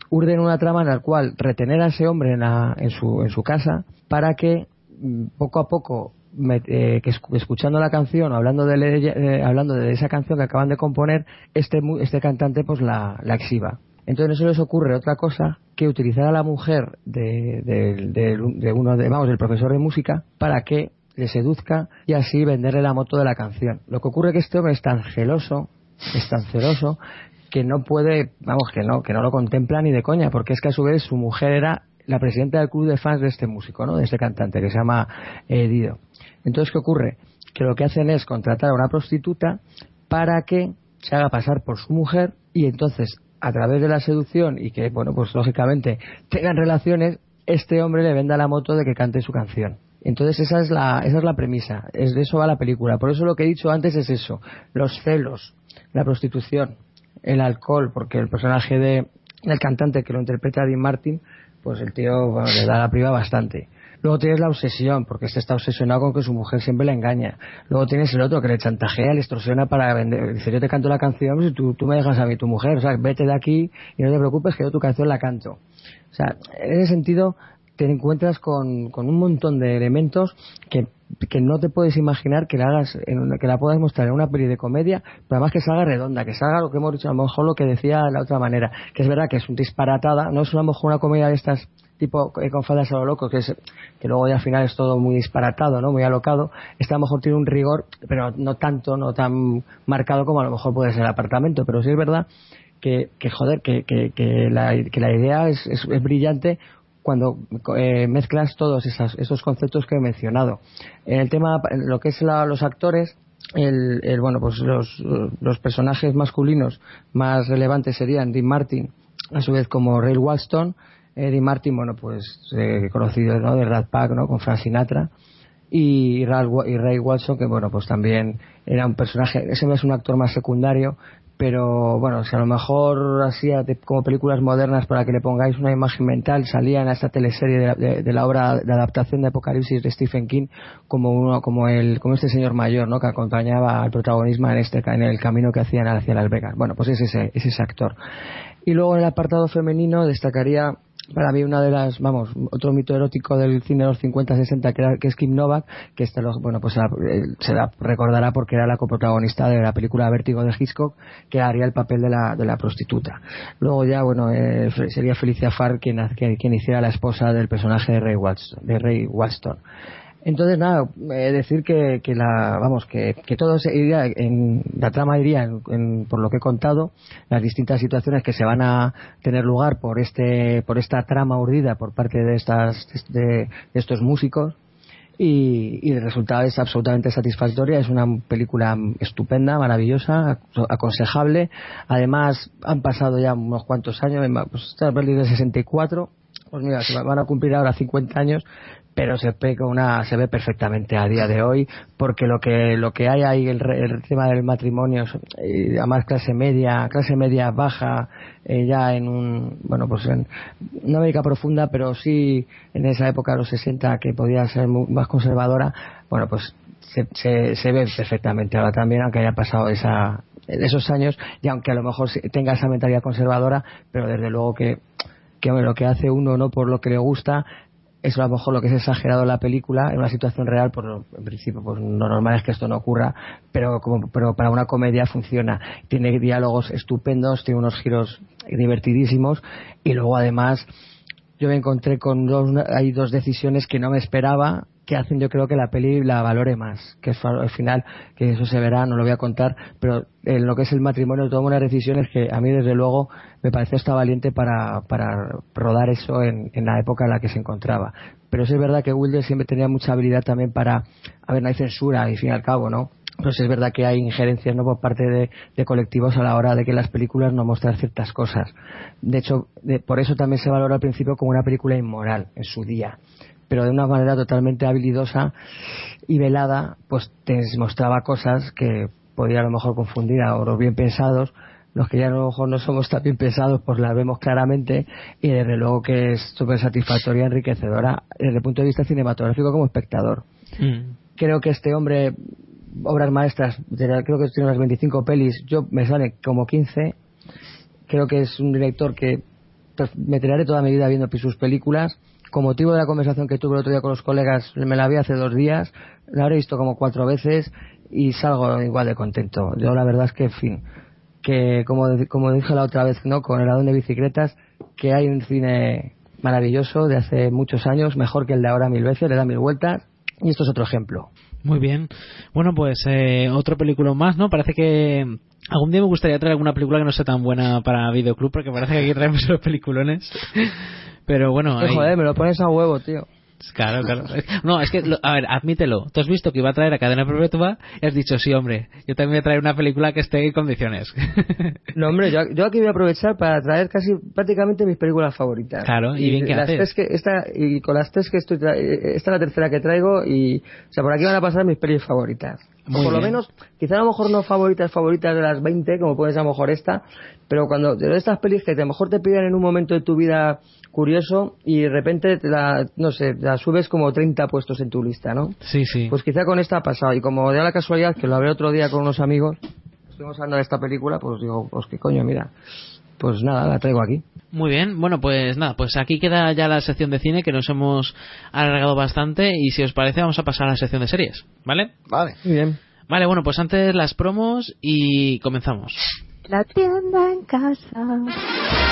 S5: urden una trama en la cual retener a ese hombre en, la- en, su, en su casa para que mm, poco a poco me- eh, que escu- escuchando la canción hablando de eh, hablando de esa canción que acaban de componer este este cantante pues la, la exhiba entonces no se les ocurre otra cosa que utilizar a la mujer de, de- de- de uno de vamos del profesor de música para que le seduzca y así venderle la moto de la canción lo que ocurre es que este hombre es tan celoso es tan celoso que no puede, vamos, que no, que no lo contempla ni de coña, porque es que a su vez su mujer era la presidenta del club de fans de este músico, ¿no? De este cantante que se llama eh, Dido. Entonces, ¿qué ocurre? Que lo que hacen es contratar a una prostituta para que se haga pasar por su mujer y entonces, a través de la seducción y que, bueno, pues lógicamente tengan relaciones, este hombre le venda la moto de que cante su canción. Entonces esa es la, esa es la premisa, es de eso va la película. Por eso lo que he dicho antes es eso, los celos, la prostitución, el alcohol, porque el personaje de, del cantante que lo interpreta Dean Martin, pues el tío le da la priva bastante. Luego tienes la obsesión, porque este está obsesionado con que su mujer siempre le engaña. Luego tienes el otro que le chantajea, le extorsiona para vender. Dice, yo te canto la canción, si tú, tú me dejas a mí tu mujer, o sea, vete de aquí y no te preocupes que yo tu canción la canto. O sea, en ese sentido te encuentras con, con un montón de elementos que, que no te puedes imaginar que la hagas en una- que la puedas mostrar en una peli de comedia, pero además que salga redonda, que salga lo que hemos dicho, a lo mejor lo que decía la otra manera, que es verdad que es un disparatada, no es a lo mejor una comedia de estas tipo eh, con faldas a lo loco, que es que luego ya al final es todo muy disparatado, ¿no? Muy alocado. Esta a lo mejor tiene un rigor, pero no tanto, no tan marcado como a lo mejor puede ser el apartamento, pero sí es verdad que, que joder, que, que, que, la, que la idea es, es, brillante cuando eh, mezclas todos esos, esos conceptos que he mencionado. En el tema, lo que es la, los actores, el, el, bueno, pues los, los personajes masculinos más relevantes serían Dean Martin, a su vez como Ray Walston, Eddie Martin, bueno, pues eh, conocido ¿no? de Rat Pack, ¿no? Con Frank Sinatra. Y, Ray Walston, que bueno, pues también era un personaje, ese es un actor más secundario, pero bueno, si a lo mejor de- como películas modernas para que le pongáis una imagen mental, salía en esta teleserie de la, de- la obra de adaptación de Apocalipsis de Stephen King como uno, como el, como este señor mayor, ¿no? Que acompañaba al protagonismo en este, en el camino que hacían hacia Las Vegas. Bueno, pues es ese, es ese actor. Y luego en el apartado femenino destacaría para mí una de las, vamos, otro mito erótico del cine de los 50-60 que, que es Kim Novak, que este lo- bueno, pues eh, se la recordará porque era la coprotagonista de la película Vértigo de Hitchcock, que haría el papel de la, de la prostituta. Luego ya, bueno, eh, sería Felicia Farr quien, quien, quien hiciera la esposa del personaje de Ray Walston. De Ray Walston. Entonces, nada, eh, decir que, que la, vamos, que, que todo se iría en, la trama iría por lo que he contado, las distintas situaciones que se van a tener lugar por este, por esta trama urdida por parte de estas, de, de estos músicos. Y, y el resultado es absolutamente satisfactoria. Es una película estupenda, maravillosa, aconsejable. Además, han pasado ya unos cuantos años. Pues esta peli de 64. Pues mira, se van a cumplir ahora 50 años, pero se con una se ve perfectamente a día de hoy porque lo que lo que hay ahí el, el tema del matrimonio eh, además clase media clase media baja eh, ya en un bueno pues en una América profunda pero sí en esa época de los 60 que podía ser mu- más conservadora bueno pues se, se, ve perfectamente ahora también aunque haya pasado esa esos años y aunque a lo mejor tenga esa mentalidad conservadora pero desde luego que que lo que hace uno no por lo que le gusta es a lo mejor lo que es exagerado en la película en una situación real pues en principio pues lo normal es que esto no ocurra pero como pero para una comedia funciona. Tiene diálogos estupendos tiene unos giros divertidísimos y luego además yo me encontré con dos hay dos decisiones que no me esperaba que hacen yo creo que la peli la valore más que es al final que eso se verá no lo voy a contar pero en lo que es el matrimonio toma unas decisiones que a mí desde luego me pareció hasta valiente para, para rodar eso en, en la época en la que se encontraba. Pero sí es verdad que Wilder siempre tenía mucha habilidad también para a ver no hay censura y fin y al cabo no pues es verdad que hay injerencias no por parte de, de colectivos a la hora de que las películas no muestran ciertas cosas. De hecho de- por eso también se valora al principio como una película inmoral en su día pero de una manera totalmente habilidosa y velada, pues te mostraba cosas que podía a lo mejor confundir a los bien pensados. Los que ya a lo mejor no somos tan bien pensados, pues las vemos claramente y desde luego que es súper satisfactoria, enriquecedora desde el punto de vista cinematográfico como espectador. Creo que este hombre, obras maestras, creo que tiene unas 25 pelis, yo me sale como 15. Creo que es un director que pues, me tiraré toda mi vida viendo sus películas. Con motivo de la conversación que tuve el otro día con los colegas, me la vi hace dos días, la habré visto como cuatro veces y salgo igual de contento. Yo la verdad es que, en fin, que como, como dije la otra vez, ¿no? Con el ladrón de bicicletas, que hay un cine maravilloso de hace muchos años, mejor que el de ahora mil veces, le da mil vueltas, y esto es otro ejemplo.
S3: Muy bien. Bueno, pues eh, otro película más, ¿no? Parece que algún día me gustaría traer alguna película que no sea tan buena para videoclub, porque parece que aquí traemos los peliculones. Pero bueno, ahí-
S5: joder, me lo pones a huevo, tío.
S3: Claro, claro. No, es que, lo- a ver, admítelo. Tú has visto que iba a traer a Cadena Perpetua y has dicho, sí, hombre, yo también voy a traer una película que esté en condiciones.
S5: No, hombre, yo, yo aquí voy a aprovechar para traer casi prácticamente mis películas favoritas.
S3: Claro, y bien que
S5: las
S3: haces.
S5: tres que esta y con las tres que estoy tra- esta es la tercera que traigo y o sea, por aquí van a pasar mis pelis favoritas. O
S3: Muy
S5: por lo
S3: bien.
S5: menos, quizá a lo mejor no favoritas favoritas de las 20, como puede ser a lo mejor esta, pero cuando de estas pelis que a lo mejor te piden en un momento de tu vida curioso y de repente te la, no sé, la subes como 30 puestos en tu lista, ¿no?
S3: Sí, sí.
S5: Pues quizá con esta ha pasado. Y como de la casualidad que lo hablé otro día con unos amigos, estuvimos hablando de esta película, pues digo, pues qué coño, mira. Pues nada, la traigo aquí.
S3: Muy bien, bueno, pues nada, pues aquí queda ya la sección de cine que nos hemos alargado bastante y si os parece vamos a pasar a la sección de series, ¿vale?
S4: Vale.
S5: Muy bien.
S3: Vale, bueno, pues antes las promos y comenzamos.
S24: La tienda en casa.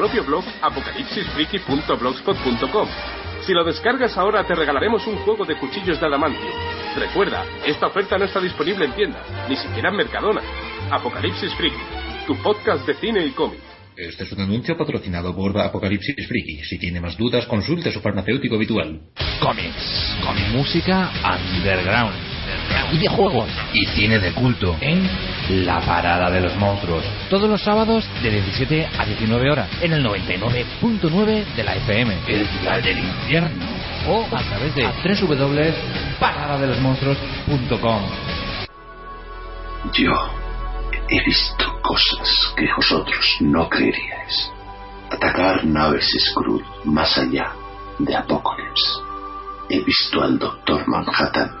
S25: propio blog apocalipsisfriki.blogspot.com. Si lo descargas ahora te regalaremos un juego de cuchillos de adamantio. Recuerda, esta oferta no está disponible en tiendas, ni siquiera en Mercadona. Apocalipsis Friki, tu podcast de cine y cómic.
S26: Este es un anuncio patrocinado por Apocalipsis Friki. Si tiene más dudas, consulte su farmacéutico habitual.
S27: Cómics, con música underground, videojuegos
S26: Y cine de culto.
S27: en La Parada de los Monstruos. Todos los sábados de 17 a 19 horas en el 99.9 de la FM.
S26: El final del infierno.
S27: O a través de www.paradadelosmonstruos.com.
S22: Yo he visto cosas que vosotros no creeríais. Atacar naves Skrull más allá de Apocalypse. He visto al Doctor Manhattan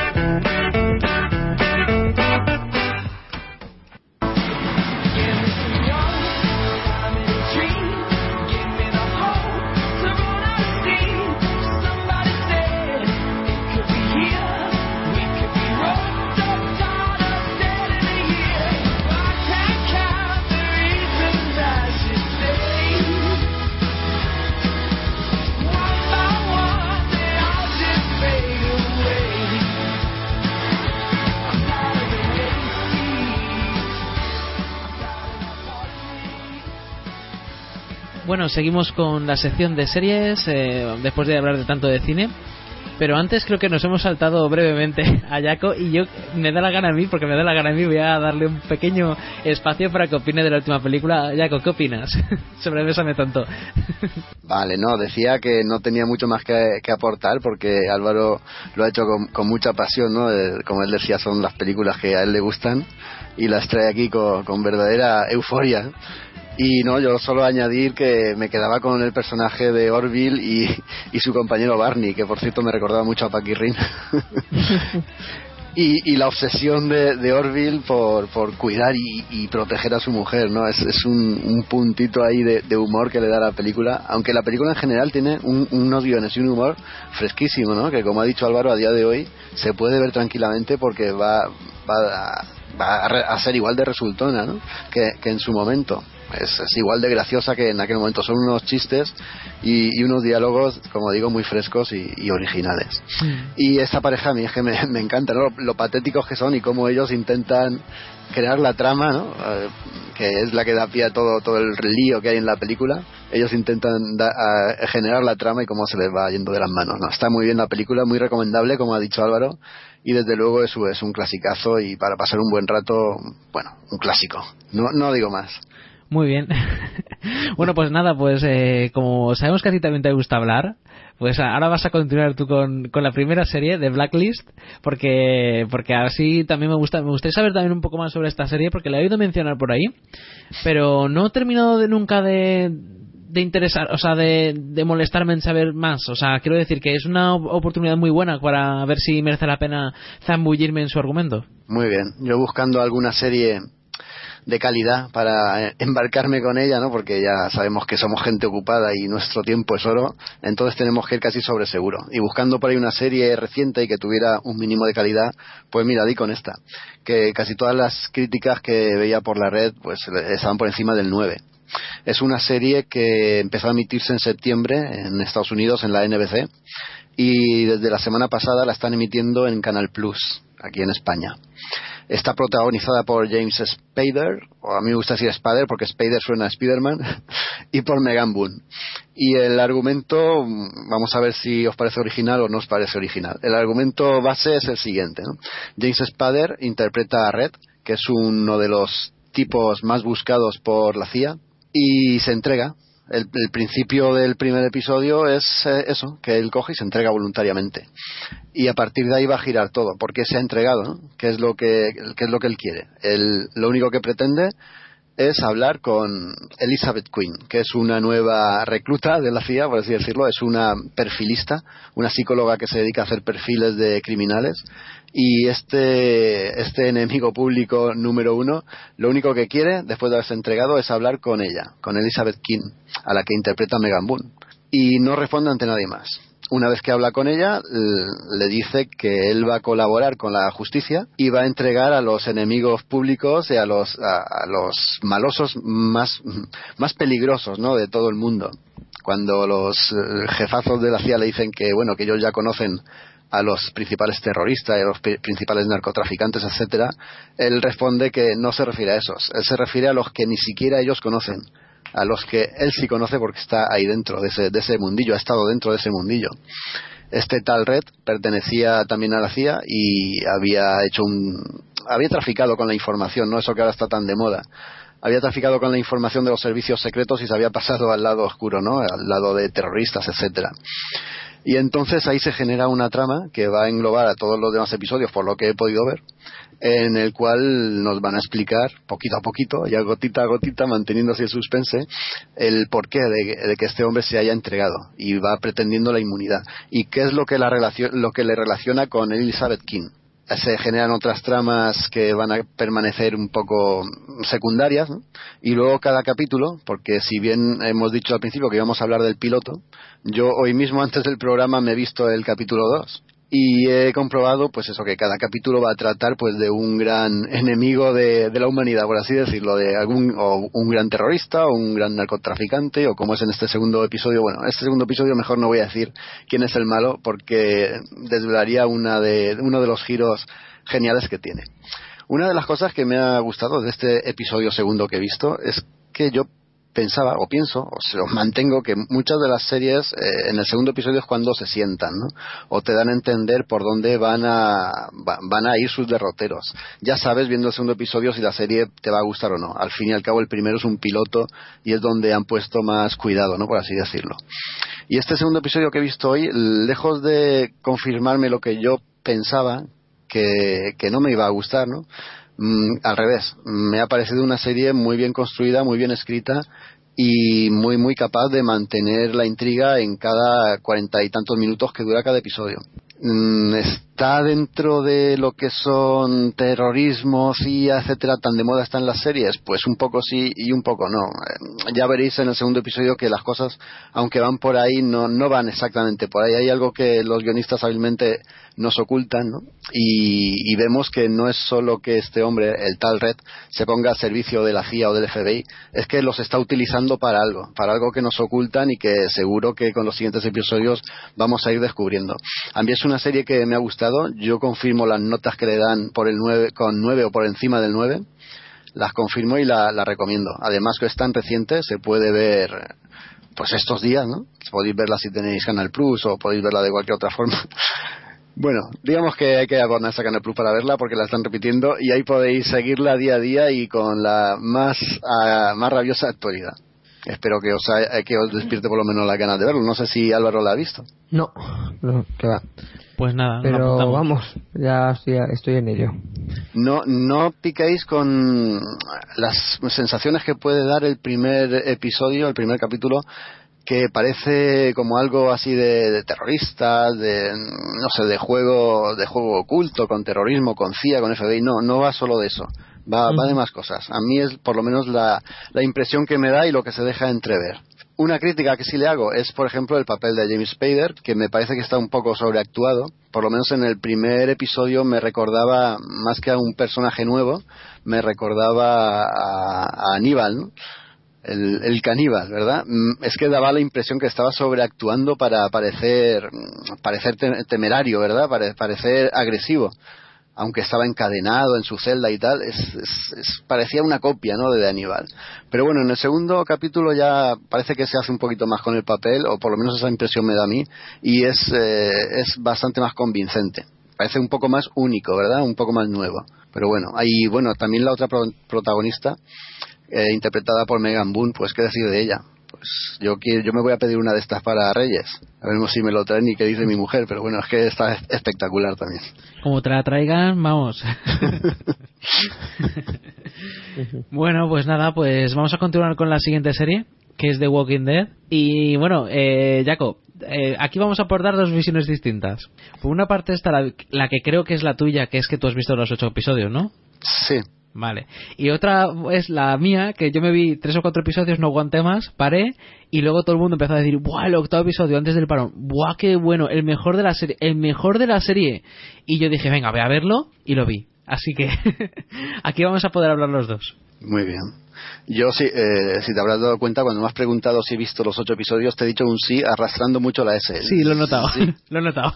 S3: Bueno, seguimos con la sección de series, eh, después de hablar de tanto de cine. Pero antes creo que nos hemos saltado brevemente a Jaco y yo me da la gana a mí, porque me da la gana a mí, voy a darle un pequeño espacio para que opine de la última película. Jaco, ¿qué opinas? Sobre Bésame Tonto.
S4: Vale, no, decía que no tenía mucho más que, que aportar porque Álvaro lo ha hecho con, con mucha pasión, ¿no? Eh, como él decía, son las películas que a él le gustan y las trae aquí con, con verdadera euforia. Y no, yo solo añadir que me quedaba con el personaje de Orville y, y su compañero Barney, que por cierto me recordaba mucho a Paquirrin. y, y la obsesión de, de Orville por, por cuidar y, y proteger a su mujer, ¿no? Es, es un, un puntito ahí de, de humor que le da a la película, aunque la película en general tiene un- unos guiones y un humor fresquísimo, ¿no? Que como ha dicho Álvaro, a día de hoy se puede ver tranquilamente porque va, va, a, va a re- a ser igual de resultona, ¿no? Que, que en su momento. Es, es igual de graciosa que en aquel momento. Son unos chistes y, y unos diálogos, como digo, muy frescos y, y originales. Y esta pareja a mí es que me, me encanta, ¿no? Lo, lo patéticos que son y cómo ellos intentan crear la trama, ¿no? Eh, que es la que da pie a todo, todo el lío que hay en la película. Ellos intentan da- a- generar la trama y cómo se les va yendo de las manos, ¿no? Está muy bien la película, muy recomendable, como ha dicho Álvaro. Y desde luego eso es un clasicazo y para pasar un buen rato, bueno, un clásico. No, no digo más.
S3: Muy bien. bueno, pues nada, pues eh, como sabemos que a ti también te gusta hablar, pues ahora vas a continuar tú con, con la primera serie de Blacklist, porque porque así también me gusta, me gustaría saber también un poco más sobre esta serie, porque la he oído mencionar por ahí, pero no he terminado de nunca de de interesar, o sea, de, de molestarme en saber más. O sea, quiero decir que es una op- oportunidad muy buena para ver si merece la pena zambullirme en su argumento.
S4: Muy bien. Yo buscando alguna serie de calidad para eh, embarcarme con ella, ¿no? Porque ya sabemos que somos gente ocupada y nuestro tiempo es oro, entonces tenemos que ir casi sobre seguro. Y buscando por ahí una serie reciente y que tuviera un mínimo de calidad, pues mira, di con esta, que casi todas las críticas que veía por la red, pues estaban por encima del 9. Es una serie que empezó a emitirse en septiembre en Estados Unidos en la NBC y desde la semana pasada la están emitiendo en Canal Plus aquí en España. Está protagonizada por James Spader, o a mí me gusta decir Spader porque Spader suena a Spiderman, y por Megan Boone. Y el argumento, vamos a ver si os parece original o no os parece original. El argumento base es el siguiente. ¿no? James Spader interpreta a Red, que es uno de los tipos más buscados por la CIA, y se entrega. El, el principio del primer episodio es eh, eso, que él coge y se entrega voluntariamente. Y a partir de ahí va a girar todo, porque se ha entregado, ¿no? ¿Qué es lo que, qué es lo que él quiere? Él, lo único que pretende es hablar con Elizabeth Quinn, que es una nueva recluta de la CIA, por así decirlo, es una perfilista, una psicóloga que se dedica a hacer perfiles de criminales. Y este, este enemigo público número uno, lo único que quiere, después de haberse entregado, es hablar con ella, con Elizabeth Quinn, a la que interpreta Megan Boone. Y no responde ante nadie más una vez que habla con ella, le dice que él va a colaborar con la justicia y va a entregar a los enemigos públicos y a los, a, a los malosos más, más peligrosos ¿no? de todo el mundo. Cuando los eh, jefazos de la CIA le dicen que, bueno, que ellos ya conocen a los principales terroristas y a los pri- principales narcotraficantes, etcétera, él responde que no se refiere a esos, él se refiere a los que ni siquiera ellos conocen, a los que él sí conoce porque está ahí dentro de ese, de ese mundillo, ha estado dentro de ese mundillo. Este tal Red pertenecía también a la CIA y había hecho un, había traficado con la información, no eso que ahora está tan de moda. Había traficado con la información de los servicios secretos y se había pasado al lado oscuro, ¿no? Al lado de terroristas, etcétera. Y entonces ahí se genera una trama que va a englobar a todos los demás episodios, por lo que he podido ver, en el cual nos van a explicar poquito a poquito, ya gotita a gotita, manteniendo así el suspense, el porqué de, de que este hombre se haya entregado y va pretendiendo la inmunidad. Y qué es lo que, la relacio- lo que le relaciona con Elizabeth King. Se generan otras tramas que van a permanecer un poco secundarias. Y luego cada capítulo, porque si bien hemos dicho al principio que íbamos a hablar del piloto, yo hoy mismo antes del programa me he visto el capítulo 2 y he comprobado pues eso que cada capítulo va a tratar pues de un gran enemigo de, de la humanidad por así decirlo de algún o un gran terrorista o un gran narcotraficante o como es en este segundo episodio. Bueno este segundo episodio mejor no voy a decir quién es el malo porque desvelaría una de uno de los giros geniales que tiene. Una de las cosas que me ha gustado de este episodio segundo que he visto es que yo pensaba o pienso o se os mantengo que muchas de las series eh, en el segundo episodio es cuando se sientan ¿no? o te dan a entender por dónde van a va- van a ir sus derroteros. Ya sabes viendo el segundo episodio si la serie te va a gustar o no. Al fin y al cabo el primero es un piloto y es donde han puesto más cuidado no por así decirlo. Y este segundo episodio que he visto hoy lejos de confirmarme lo que yo pensaba que, que no me iba a gustar no Mm, al revés, me ha parecido una serie muy bien construida, muy bien escrita y muy muy capaz de mantener la intriga en cada cuarenta y tantos minutos que dura cada episodio. Mm, Está dentro de lo que son terrorismo, CIA, etcétera, tan de moda están las series, pues un poco sí y un poco no. Eh, Ya veréis en el segundo episodio que las cosas, aunque van por ahí, no, no van exactamente por ahí. Hay algo que los guionistas hábilmente nos ocultan, ¿no? Y, y vemos que no es solo que este hombre, el tal Red, se ponga al servicio de la CIA o del FBI, es que los está utilizando para algo, para algo que nos ocultan y que seguro que con los siguientes episodios vamos a ir descubriendo. A mí es una serie que me ha gustado, yo confirmo las notas que le dan por el 9, con 9 o por encima del 9, las confirmo y la, la recomiendo. Además que es tan reciente, se puede ver pues estos días, ¿no? Podéis verla si tenéis Canal Plus o podéis verla de cualquier otra forma. Bueno, digamos que hay que abonarse a Canal Plus para verla porque la están repitiendo y ahí podéis seguirla día a día y con la más, ah, más rabiosa actualidad. Espero que os, ha- que os despierte por lo menos las ganas de verlo. No sé si Álvaro la ha visto.
S5: No, no, que va.
S3: Pues nada,
S5: Pero vamos, ya estoy, estoy en ello.
S4: no, no piquéis con las sensaciones que puede dar el primer episodio, el primer capítulo, que parece como algo así de, de terroristas, de no sé, de juego, de juego oculto, con terrorismo, con CIA, con FBI. No, no va solo de eso. Va, va de más cosas. A mí es por lo menos la, la impresión que me da y lo que se deja entrever. Una crítica que sí le hago es, por ejemplo, el papel de James Spader, que me parece que está un poco sobreactuado. Por lo menos en el primer episodio me recordaba, más que a un personaje nuevo, me recordaba a, a Aníbal, ¿no? el, el, caníbal, ¿verdad? Mm, Es que daba la impresión que estaba sobreactuando para parecer, parecer temerario, ¿verdad? Para parecer agresivo. Aunque estaba encadenado en su celda y tal, es, es, parecía una copia, ¿no? De Aníbal. Pero bueno, en el segundo capítulo ya parece que se hace un poquito más con el papel, o por lo menos esa impresión me da a mí, y es, eh, es bastante más convincente. Parece un poco más único, ¿verdad? Un poco más nuevo. Pero bueno, ahí, bueno, también la otra pro protagonista, eh, interpretada por Megan Boone, pues qué decir de ella. Pues yo quiero, yo me voy a pedir una de estas para Reyes. A ver si me lo traen y qué dice mi mujer, pero bueno, es que está espectacular también.
S3: Como te la traigan, vamos. bueno, pues nada, pues vamos a continuar con la siguiente serie, que es The Walking Dead. Y bueno, eh, Jaco, eh, aquí vamos a aportar dos visiones distintas. Por una parte está la, la que creo que es la tuya, que es que tú has visto los ocho episodios, ¿no?
S4: Sí.
S3: Vale. Y otra es la mía, que yo me vi tres o cuatro episodios, no aguanté más, paré, y luego todo el mundo empezó a decir, ¡buah, el octavo episodio antes del parón! ¡buah, qué bueno! El mejor de la serie, el mejor de la serie. Y yo dije, venga, voy a verlo, y lo vi. Así que aquí vamos a poder hablar los dos.
S4: Muy bien. Yo, sí, eh, si te habrás dado cuenta, cuando me has preguntado si he visto los ocho episodios, te he dicho un sí arrastrando mucho la S.
S3: Sí, lo he notado.
S4: Sí.
S3: lo he notado.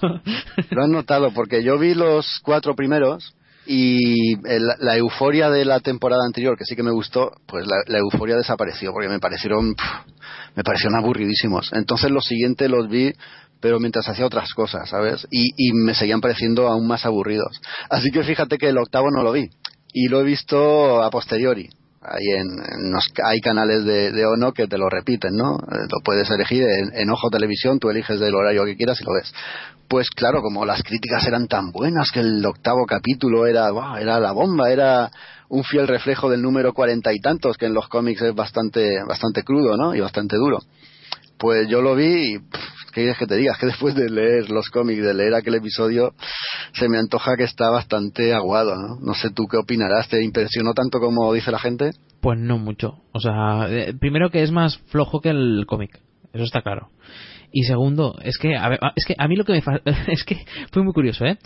S4: lo has notado, porque yo vi los cuatro primeros y el, la euforia de la temporada anterior que sí que me gustó pues la, euforia desapareció porque me parecieron me parecieron aburridísimos. Entonces los siguientes los vi pero mientras hacía otras cosas sabes y, y me seguían pareciendo aún más aburridos. Así que fíjate que el octavo no lo vi. Y lo he visto a posteriori en, en hay canales de, de, Ono que te lo repiten, ¿no? Eh, lo puedes elegir en, en, Ojo Televisión, tú eliges del horario que quieras y lo ves. Pues claro, como las críticas eran tan buenas que el octavo capítulo era, wow, era la bomba, era un fiel reflejo del número cuarenta y tantos, que en los cómics es bastante, bastante crudo, ¿no? Y bastante duro. Pues yo lo vi y ¿qué quieres que te diga? Que después de leer los cómics, de leer aquel episodio, se me antoja que está bastante aguado, ¿no? No sé tú qué opinarás, ¿te impresionó tanto como dice la gente?
S3: Pues no mucho. O sea, eh, primero que es más flojo que el cómic, eso está claro. Y segundo, es que a, ver, es que a mí lo que me fa... es que fue muy curioso, ¿eh?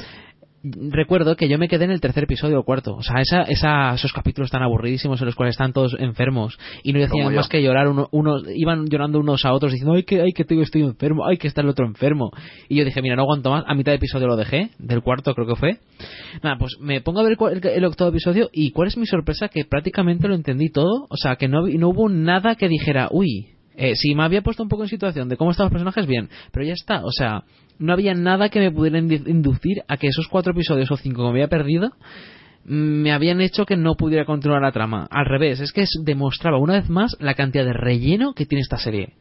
S3: Recuerdo que yo me quedé en el tercer episodio o cuarto. O sea, esa, esa, esos capítulos tan aburridísimos en los cuales están todos enfermos y no decían más que llorar. Uno, uno, iban llorando unos a otros diciendo, ay, que, ay, que estoy enfermo, ay, que está el otro enfermo. Y yo dije, mira, no aguanto más. A mitad de episodio lo dejé, del cuarto creo que fue. Nada, pues me pongo a ver el, el, el octavo episodio y cuál es mi sorpresa que prácticamente lo entendí todo. O sea, que no, no hubo nada que dijera, uy, eh, si me había puesto un poco en situación de cómo están los personajes, bien, pero ya está, o sea, no había nada que me pudiera inducir a que esos cuatro episodios o cinco que me había perdido me habían hecho que no pudiera continuar la trama. Al revés, es que demostraba una vez más la cantidad de relleno que tiene esta serie.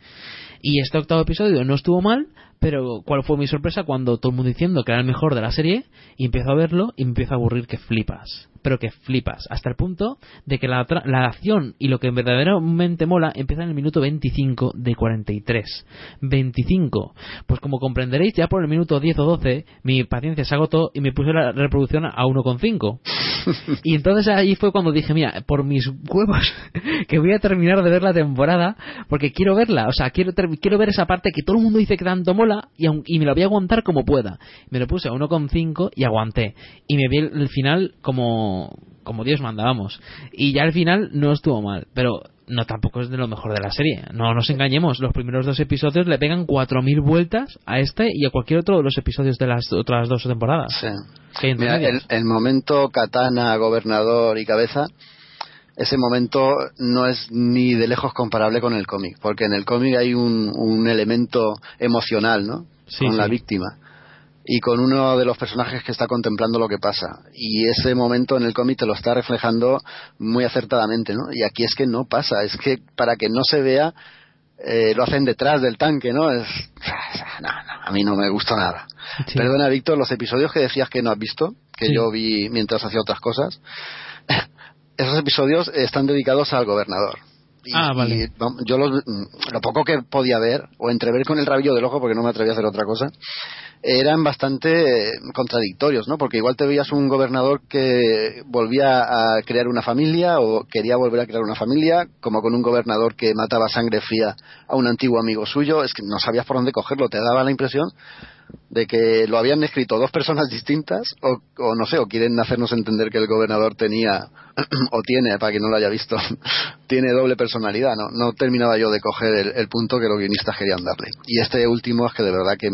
S3: Y este octavo episodio no estuvo mal, pero ¿cuál fue mi sorpresa cuando todo el mundo diciendo que era el mejor de la serie y empiezo a verlo y me empiezo a aburrir que flipas? Pero que flipas, hasta el punto de que la, la acción y lo que verdaderamente mola empieza en el minuto 25 de 43. 25. Pues como comprenderéis, ya por el minuto 10 o 12 mi paciencia se agotó y me puse la reproducción a 1,5. y entonces ahí fue cuando dije, mira, por mis huevos, que voy a terminar de ver la temporada porque quiero verla. O sea, quiero, quiero ver esa parte que todo el mundo dice que tanto mola y, y me la voy a aguantar como pueda. Me lo puse a 1,5 y aguanté. Y me vi el, el final como, como Dios manda, vamos. Y ya al final no estuvo mal, pero no tampoco es de lo mejor de la serie. No nos engañemos, los primeros dos episodios le pegan 4.000 vueltas a este y a cualquier otro de los episodios de las otras dos temporadas.
S4: Sí. Mira, el, el, momento Katana, Gobernador y Cabeza, ese momento no es ni de lejos comparable con el cómic, porque en el cómic hay un, un elemento emocional, ¿no?
S3: Sí,
S4: con
S3: sí.
S4: la víctima y con uno de los personajes que está contemplando lo que pasa. Y ese momento en el cómic te lo está reflejando muy acertadamente, ¿no? Y aquí es que no pasa, es que para que no se vea eh, lo hacen detrás del tanque, ¿no? Es, no, no, a mí no me gustó nada. Perdona, Víctor, los episodios que decías que no has visto, que
S3: Sí.
S4: yo vi mientras hacía otras cosas, esos episodios están dedicados al gobernador. Y-
S3: Ah, vale.
S4: y, yo los- lo poco que podía ver, o entrever con el rabillo del ojo, porque no me atreví a hacer otra cosa, eran bastante eh, contradictorios, ¿no? Porque igual te veías un gobernador que volvía a crear una familia o quería volver a crear una familia, como con un gobernador que mataba sangre fría a un antiguo amigo suyo, es que no sabías por dónde cogerlo, te daba la impresión de que lo habían escrito dos personas distintas o, no sé, o quieren hacernos entender que el gobernador tenía o tiene, para quien no lo haya visto, tiene doble personalidad, ¿no? No terminaba yo de coger el, punto que los guionistas querían darle. Y este último es que de verdad que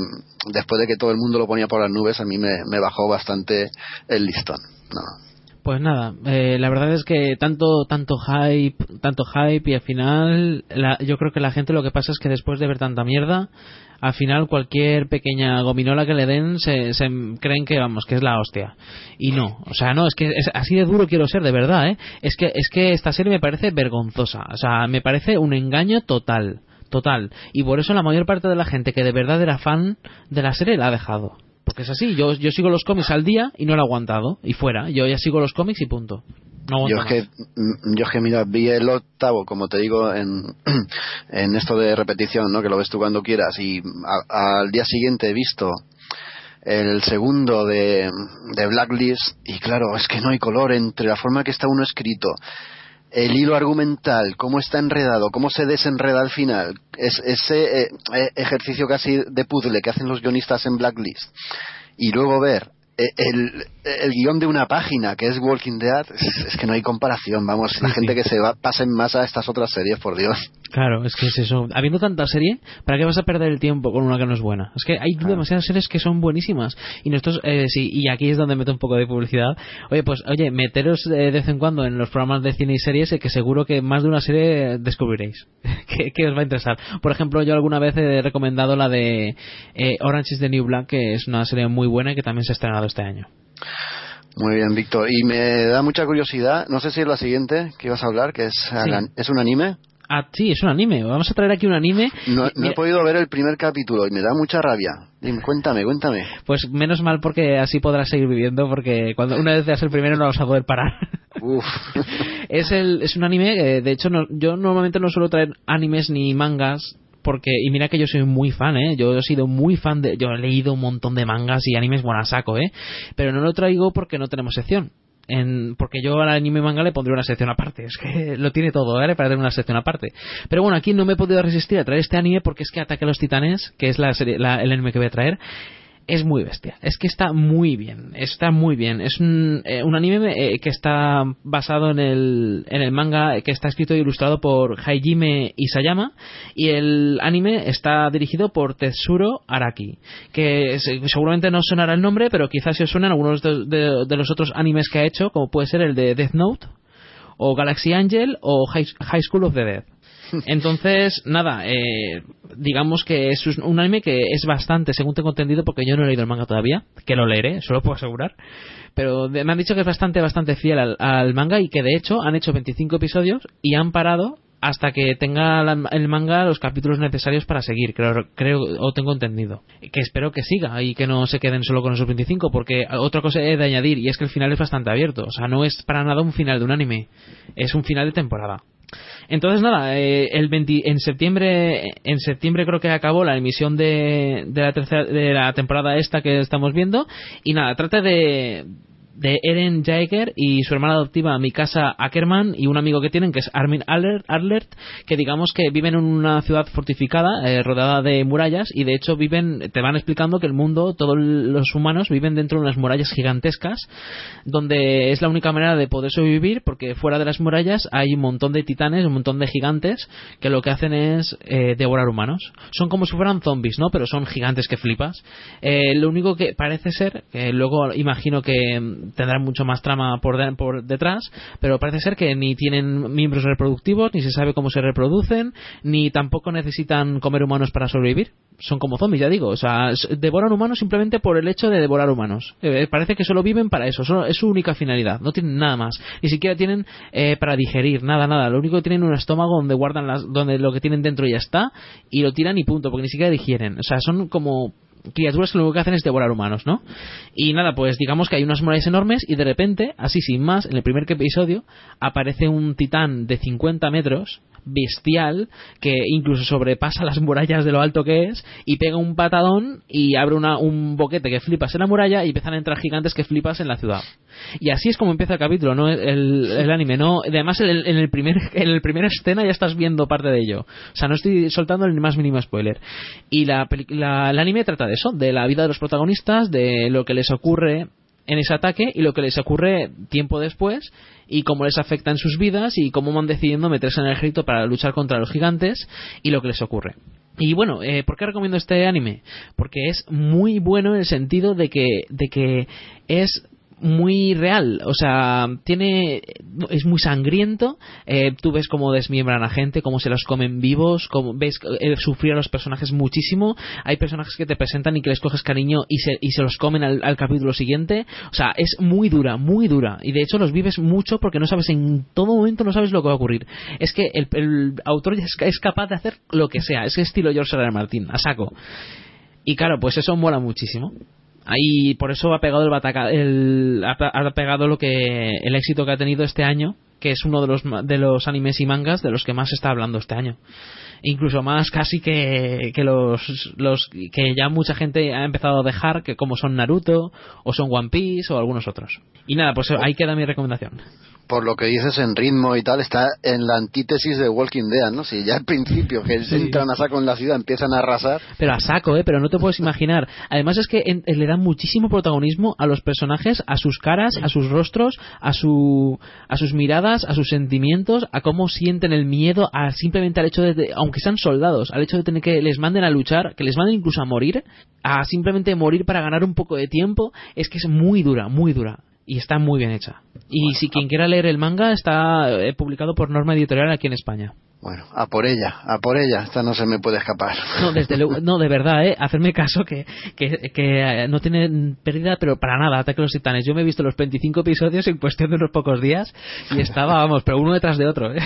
S4: después de que todo el mundo lo ponía por las nubes, a mí me, me bajó bastante el listón. No.
S3: Pues nada, eh, la verdad es que tanto tanto hype, tanto hype y al final la- yo creo que la gente lo que pasa es que después de ver tanta mierda, al final cualquier pequeña gominola que le den se, creen que vamos que es la hostia y no, o sea no es que es, así de duro quiero ser de verdad, ¿eh? es que es que esta serie me parece vergonzosa, o sea me parece un engaño total, total y por eso la mayor parte de la gente que de verdad era fan de la serie la ha dejado. Porque es así, yo, yo sigo los cómics al día y no lo he aguantado. Y fuera, yo ya sigo los cómics y punto. No
S4: Yo es que, mm, yo es que, mira, vi el octavo, como te digo, en, en esto de repetición, ¿no? Que lo ves tú cuando quieras. Y a- al día siguiente he visto el segundo de, de Blacklist. Y claro, es que no hay color entre la forma que está uno escrito, el hilo argumental, cómo está enredado, cómo se desenreda al final. Es, ese eh, eh, ejercicio casi de puzzle que hacen los guionistas en Blacklist. Y luego ver eh, el, el guion de una página que es Walking Dead, es, es que no hay comparación. Vamos, la gente que se va, pasen más a estas otras series, por Dios.
S3: Claro, es que es eso. Habiendo tanta serie, ¿para qué vas a perder el tiempo con una que no es buena? Es que hay demasiadas series que son buenísimas. Y nosotros, eh, sí, y aquí es donde meto un poco de publicidad. Oye, pues, oye, meteros eh, de vez en cuando en los programas de cine y series eh, que seguro que más de una serie descubriréis. que, que os va a interesar. Por ejemplo, yo alguna vez he recomendado la de eh, Orange is the New Black, que es una serie muy buena y que también se ha estrenado este año.
S4: Muy bien, Víctor. Y me da mucha curiosidad, no sé si es la siguiente que ibas a hablar, que es, es un anime.
S3: Ah, sí, es un anime. Vamos a traer aquí un anime.
S4: No, no he podido ver el primer capítulo y me da mucha rabia. Cuéntame, cuéntame.
S3: Pues menos mal porque así podrás seguir viviendo porque cuando una vez veas el primero no vas a poder parar.
S4: Uf.
S3: es el es un anime eh, de hecho no- yo normalmente no suelo traer animes ni mangas porque y mira que yo soy muy fan eh yo he sido muy fan de yo he leído un montón de mangas y animes bueno a saco eh pero no lo traigo porque no tenemos sección en, porque yo al anime manga le pondré una sección aparte. Es que lo tiene todo, ¿vale? Para tener una sección aparte. Pero bueno, aquí no me he podido resistir a traer este anime porque es que Ataque a los Titanes, que es la serie, la- el anime que voy a traer, es muy bestia. Es que está muy bien. Está muy bien. Es un, eh, un anime eh, que está basado en el, en el manga que está escrito e ilustrado por Hajime Isayama. Y el anime está dirigido por Tetsuro Araki. Que es- seguramente no sonará el nombre, pero quizás si os suenan algunos de los otros animes que ha hecho, como puede ser el de Death Note, o Galaxy Angel, o High, High School of the Dead. Entonces, nada, eh, digamos que es un anime que es bastante, según tengo entendido, porque yo no he leído el manga todavía, que lo leeré, eso lo puedo asegurar, pero me han dicho que es bastante, bastante fiel al, al manga y que de hecho han hecho 25 episodios y han parado hasta que tenga el manga los capítulos necesarios para seguir, creo, creo o tengo entendido. Que espero que siga y que no se queden solo con esos 25, porque otra cosa he de añadir y es que el final es bastante abierto, o sea, no es para nada un final de un anime, es un final de temporada. Entonces nada, eh, el 20 en septiembre en septiembre creo que acabó la emisión de, de la tercera de la temporada esta que estamos viendo. Y nada, trata de de Eren Jaeger y su hermana adoptiva Mikasa Ackerman y un amigo que tienen que es Armin Adler- Adlert que digamos que viven en una ciudad fortificada eh, rodeada de murallas y de hecho viven te van explicando que el mundo todos los humanos viven dentro de unas murallas gigantescas donde es la única manera de poder sobrevivir porque fuera de las murallas hay un montón de titanes un montón de gigantes que lo que hacen es eh, devorar humanos. Son como si fueran zombies no pero son gigantes que flipas. Eh, lo único que parece ser luego imagino que tendrán mucho más trama por, de- por detrás, pero parece ser que ni tienen miembros reproductivos, ni se sabe cómo se reproducen, ni tampoco necesitan comer humanos para sobrevivir. Son como zombies, ya digo. O sea, devoran humanos simplemente por el hecho de devorar humanos. Eh, parece que solo viven para eso, solo- es su única finalidad. No tienen nada más. Ni siquiera tienen eh, para digerir, nada, nada. Lo único que tienen es un estómago donde guardan las, donde lo que tienen dentro ya está, y lo tiran y punto, porque ni siquiera digieren. O sea, son como criaturas que lo único que hacen es devorar humanos, ¿no? Y nada, pues digamos que hay unas murallas enormes y de repente, así sin más, en el primer episodio, aparece un titán de 50 metros, bestial, que incluso sobrepasa las murallas de lo alto que es, y pega un patadón y abre una, un boquete que flipas en la muralla y empiezan a entrar gigantes que flipas en la ciudad. Y así es como empieza el capítulo, ¿no? El, el anime, ¿no? Además, en el, en el primer, en el primera escena ya estás viendo parte de ello. O sea, no estoy soltando el más mínimo spoiler. Y la, la- el anime trata de eso, de la vida de los protagonistas, de lo que les ocurre en ese ataque y lo que les ocurre tiempo después y cómo les afecta en sus vidas y cómo van decidiendo meterse en el ejército para luchar contra los gigantes y lo que les ocurre. Y bueno, eh, ¿por qué recomiendo este anime? Porque es muy bueno en el sentido de que, de que es muy real, o sea, tiene es muy sangriento. eh, tú ves cómo desmiembran a gente, cómo se los comen vivos, cómo ves sufrir a los personajes muchísimo. Hay personajes que te presentan y que les coges cariño y se, y se los comen al, al capítulo siguiente. O sea, es muy dura, muy dura. Y de hecho los vives mucho porque no sabes en todo momento no sabes lo que va a ocurrir. Es que el, el autor es, es capaz de hacer lo que sea. Es estilo George R. R. Martin, a saco. Y claro, pues eso mola muchísimo. Ahí por eso ha pegado el, bataca, el ha, pegado lo que el éxito que ha tenido este año, que es uno de los de los animes y mangas de los que más se está hablando este año. Incluso más casi que, que los, los que ya mucha gente ha empezado a dejar, que como son Naruto, o son One Piece, o algunos otros. Y nada, pues ahí queda mi recomendación.
S4: por lo que dices en ritmo y tal, está en la antítesis de Walking Dead, ¿no? Si ya al principio que
S3: Sí.
S4: entran a saco en la ciudad empiezan a arrasar,
S3: Pero a saco, ¿eh? Pero no te puedes imaginar. Además es que en- le dan muchísimo protagonismo a los personajes, a sus caras, a sus rostros, a su a sus miradas, a sus sentimientos, a cómo sienten el miedo, a simplemente al hecho de, de- aunque sean soldados, al hecho de tener que les manden a luchar, que les manden incluso a morir, a simplemente morir para ganar un poco de tiempo, es que es muy dura, muy dura. Y está muy bien hecha. Y si quien quiera leer el manga, está eh, publicado por Norma Editorial aquí en España.
S4: bueno, a por ella, a por ella, esta no se me puede escapar.
S3: No, desde luego, no, de verdad, ¿eh? Hacerme caso que, que, que, eh, no tiene pérdida, pero para nada, Ataque a los Titanes. Yo me he visto los 25 episodios en cuestión de unos pocos días y estaba, vamos, pero uno detrás de otro, ¿eh?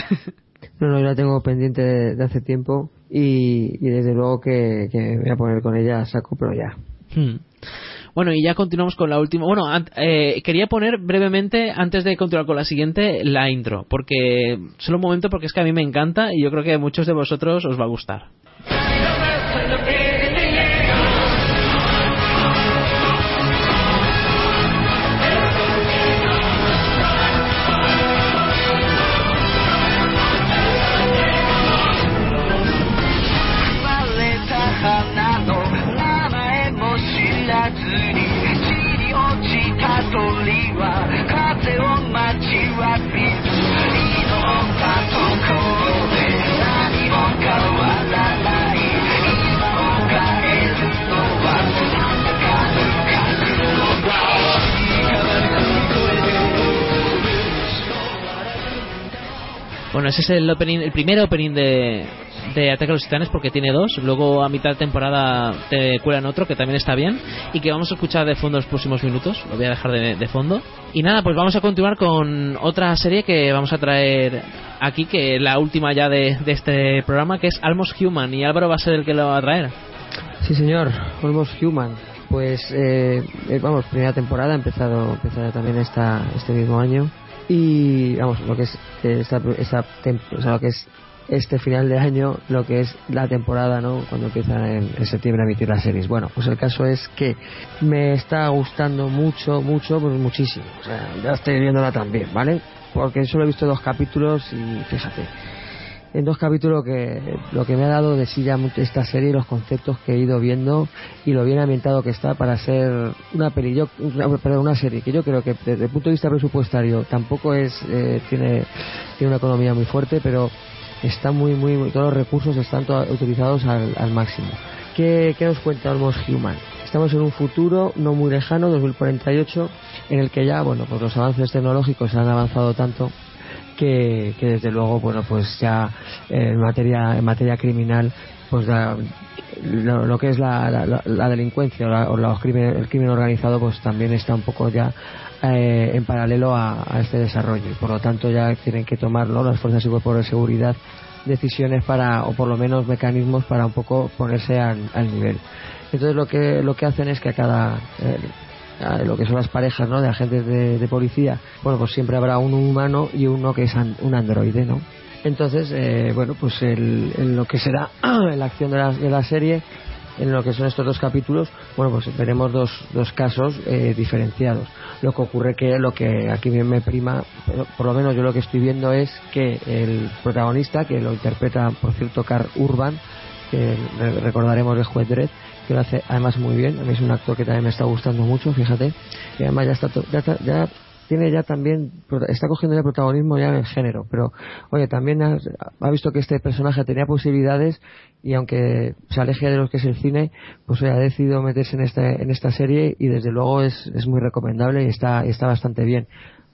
S5: No, no, yo la tengo pendiente de, de hace tiempo y, y desde luego que, que me voy a poner con ella a saco, pero ya.
S3: Hmm. Bueno, y ya continuamos con la última. Bueno, eh, quería poner brevemente, antes de continuar con la siguiente, la intro. Porque, solo un momento, porque es que a mí me encanta y yo creo que a muchos de vosotros os va a gustar. Bueno, ese es el opening, el primer opening de, de Ataque a los Titanes porque tiene dos. Luego a mitad de temporada te cuelan otro que también está bien y que vamos a escuchar de fondo los próximos minutos. Lo voy a dejar de, de fondo. Y nada, pues vamos a continuar con otra serie que vamos a traer aquí, que es la última ya de, de este programa, que es Almost Human. Y Álvaro va a ser el que lo va a traer.
S5: Sí, señor, Almost Human. Pues, eh, eh, vamos, primera temporada, ha empezado, empezado también esta, este mismo año. Y, vamos, lo que es eh, esta, esta o sea, lo que es este final de año, lo que es la temporada, ¿no? Cuando empiezan en, en septiembre a emitir las series. Bueno, pues el caso es que me está gustando mucho, mucho, pues muchísimo. O sea, ya estoy viéndola también, ¿vale? Porque solo he visto dos capítulos y fíjate, en dos capítulos que lo que me ha dado de mucho esta serie y los conceptos que he ido viendo y lo bien ambientado que está para ser una peli yo una, perdón, una serie que yo creo que desde el punto de vista presupuestario tampoco es eh, tiene tiene una economía muy fuerte pero está muy muy, muy- todos los recursos están utilizados al, al máximo ¿Qué, ¿Qué nos cuenta Almost Human? estamos en un futuro no muy lejano, 2048, en el que ya, bueno, pues los avances tecnológicos han avanzado tanto que, que desde luego, bueno, pues ya eh, en materia, en materia criminal, pues la- lo, que es la, la- la delincuencia o, la- crimen- el crimen organizado, pues también está un poco ya eh, en paralelo a, a este desarrollo y por lo tanto ya tienen que tomar ¿no? las fuerzas y cuerpos de seguridad decisiones para o por lo menos mecanismos para un poco ponerse al, al nivel entonces lo que lo que hacen es que a cada eh, lo que son las parejas ¿no? de agentes de, policía bueno pues siempre habrá un humano y uno que es an- un androide no entonces eh, bueno pues el, en lo que será la acción de la, de la serie en lo que son estos dos capítulos, bueno, pues veremos dos, dos casos eh, diferenciados. Lo que ocurre que lo que aquí me prima, por lo menos yo lo que estoy viendo es que el protagonista, que lo interpreta, por cierto, Carl Urban, que re- recordaremos de Juez Dredd, que lo hace además muy bien. A mí es un actor que también me está gustando mucho, fíjate. Y además ya está, ya, ya tiene ya también, está cogiendo ya protagonismo ya en el género. Pero, oye, también ha, visto que este personaje tenía posibilidades y aunque se aleje de lo que es el cine, pues ha decidido meterse en esta, en esta serie y desde luego es, es muy recomendable y está, está bastante bien.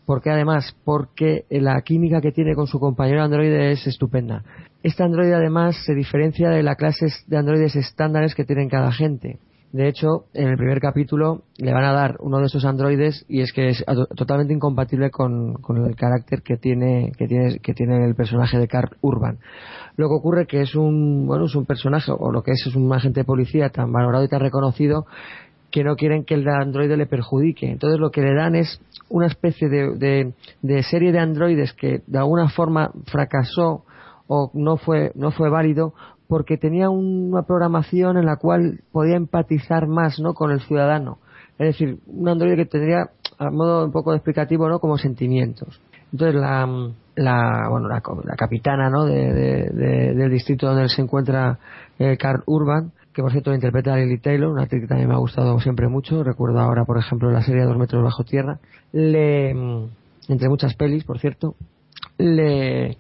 S5: ¿Por qué además? Porque la química que tiene con su compañero androide es estupenda. Este androide además se diferencia de la clase de androides estándares que tienen cada gente. De hecho, en el primer capítulo le van a dar uno de esos androides y es que es to- totalmente incompatible con, con el carácter que tiene, que tiene, que tiene el personaje de Carl Urban. Lo que ocurre que es un, bueno, es un personaje, o lo que es, es un agente de policía tan valorado y tan reconocido que no quieren que el androide le perjudique. Entonces lo que le dan es una especie de, serie de androides que de alguna forma fracasó o no fue, no fue válido porque tenía una programación en la cual podía empatizar más ¿no? con el ciudadano. Es decir, un androide que tendría, a modo un poco explicativo, ¿no? como sentimientos. Entonces la, la, bueno, la, capitana ¿no? de- del distrito donde se encuentra eh, Carl Urban, que por cierto interpreta Lily Taylor, una actriz que también me ha gustado siempre mucho, recuerdo ahora por ejemplo la serie Dos metros bajo tierra, le, mm, entre muchas pelis por cierto, le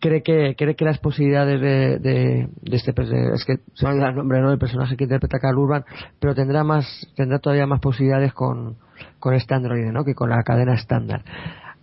S5: cree que cree que las posibilidades de, de, de este es que se me olvida el nombre ¿no? del personaje que interpreta Carl Urban pero tendrá más tendrá todavía más posibilidades con, con este androide ¿no? que con la cadena estándar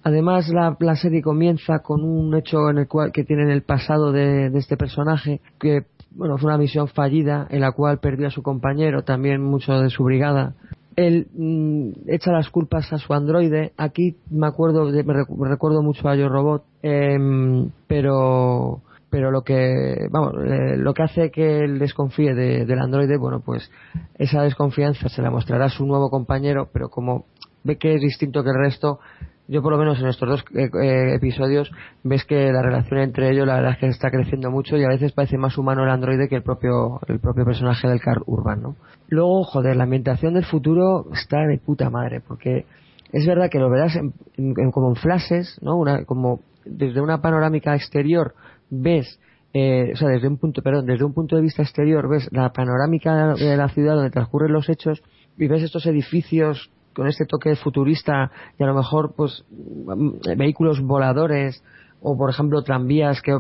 S5: Además, la, la serie comienza con un hecho en el cual que tiene en el pasado de, de este personaje que bueno fue una misión fallida en la cual perdió a su compañero, también mucho de su brigada. Él mm, echa las culpas a su androide. Aquí me acuerdo, de- me, recu- me recuerdo mucho a Yo Robot, em, pero pero lo que vamos lo que hace que él desconfíe de- del androide bueno pues esa desconfianza se la mostrará a su nuevo compañero pero como ve que es distinto que el resto yo por lo menos en estos dos eh, eh, episodios ves que la relación entre ellos la verdad es que está creciendo mucho y a veces parece más humano el androide que el propio el propio personaje del Carl Urban ¿no? luego joder la ambientación del futuro está de puta madre porque es verdad que lo verás en- como en flashes no una como desde una panorámica exterior ves eh, o sea desde un punto perdón desde un punto de vista exterior ves la panorámica de la ciudad donde transcurren los hechos y ves estos edificios con este toque futurista y a lo mejor pues mm, vehículos voladores o por ejemplo tranvías que,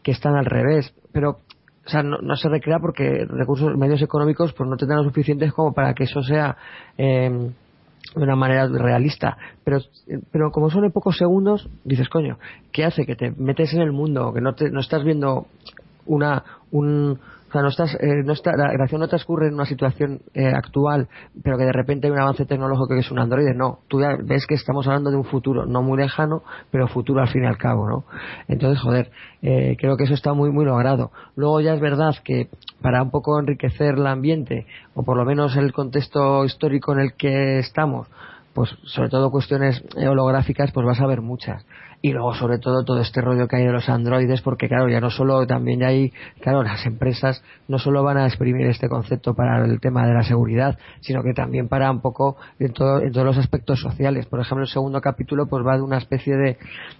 S5: que, están al revés. Pero o sea, no, no se recrea porque recursos medios económicos pues no tendrán suficientes como para que eso sea eh, de una manera realista. Pero pero como son en pocos segundos dices coño qué hace que te metes en el mundo que no te, no estás viendo una un o sea, no estás, eh, no está, la acción no transcurre en una situación eh, actual, pero que de repente hay un avance tecnológico que es un androide. No, tú ves que estamos hablando de un futuro no muy lejano, pero futuro al fin y al cabo, ¿no? Entonces, joder, eh, creo que eso está muy, muy logrado. Luego ya es verdad que para un poco enriquecer el ambiente, o por lo menos el contexto histórico en el que estamos, pues sobre todo cuestiones eh, holográficas, pues vas a ver muchas. Y luego sobre todo todo este rollo que hay de los androides, porque claro, ya no solo también hay, claro, las empresas no solo van a exprimir este concepto para el tema de la seguridad, sino que también para un poco en, todo, en todos los aspectos sociales. Por ejemplo, el segundo capítulo pues va de una especie de,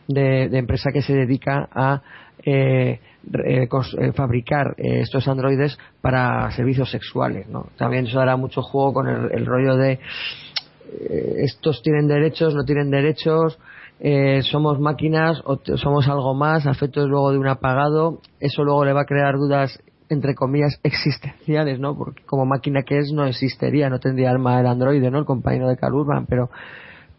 S5: de, empresa que se dedica a eh, eh, eh, fabricar eh, estos androides para servicios sexuales, ¿no? También eso dará mucho juego con el, el rollo de eh, estos tienen derechos, no tienen derechos, eh, somos máquinas o somos algo más, afectos luego de un apagado, eso luego le va a crear dudas entre comillas, existenciales, ¿no? Porque como máquina que es, no existiría, no tendría alma el androide, ¿no? El compañero de Carl Urban, pero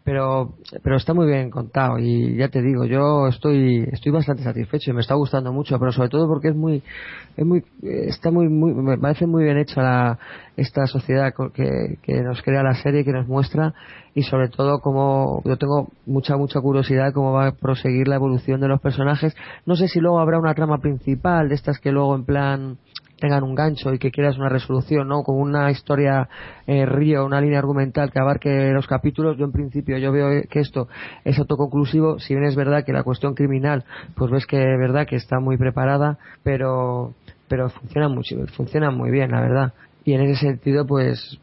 S5: pero pero está muy bien contado y ya te digo yo estoy estoy bastante satisfecho y me está gustando mucho pero sobre todo porque es muy es muy está muy, muy me parece muy bien hecha la, esta sociedad que, que nos crea la serie que nos muestra y sobre todo como yo tengo mucha mucha curiosidad cómo va a proseguir la evolución de los personajes. No sé si luego habrá una trama principal de estas que luego en plan tengan un gancho y que quieras una resolución, ¿no? Con una historia eh, río, una línea argumental que abarque los capítulos. Yo en principio yo veo que esto es autoconclusivo, si bien es verdad que la cuestión criminal, pues ves que es verdad que está muy preparada, pero pero funciona mucho, funciona muy bien, la verdad. Y en ese sentido, pues,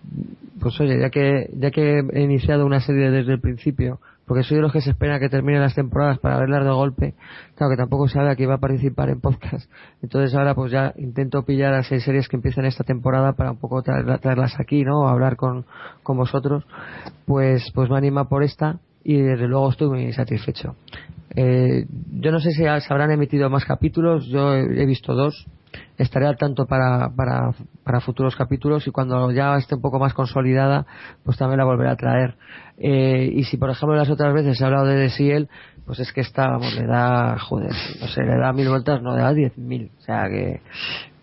S5: pues oye, ya que ya que he iniciado una serie desde el principio, porque soy de los que se espera que terminen las temporadas para verlas de golpe, claro que tampoco sabe que iba a participar en podcast, entonces ahora pues ya intento pillar a seis series que empiezan esta temporada para un poco traerla- traerlas aquí, ¿no? Hablar con, con vosotros, pues pues me anima por esta y desde luego estoy muy satisfecho. Eh, yo no sé si se habrán emitido más capítulos, yo he visto dos, estaré al tanto para, para, para futuros capítulos y cuando ya esté un poco más consolidada, pues también la volveré a traer. Eh, y si por ejemplo las otras veces he hablado de Seal, pues es que está, vamos, le da, joder, no sé, le da mil vueltas, no, le da diez mil. O sea que,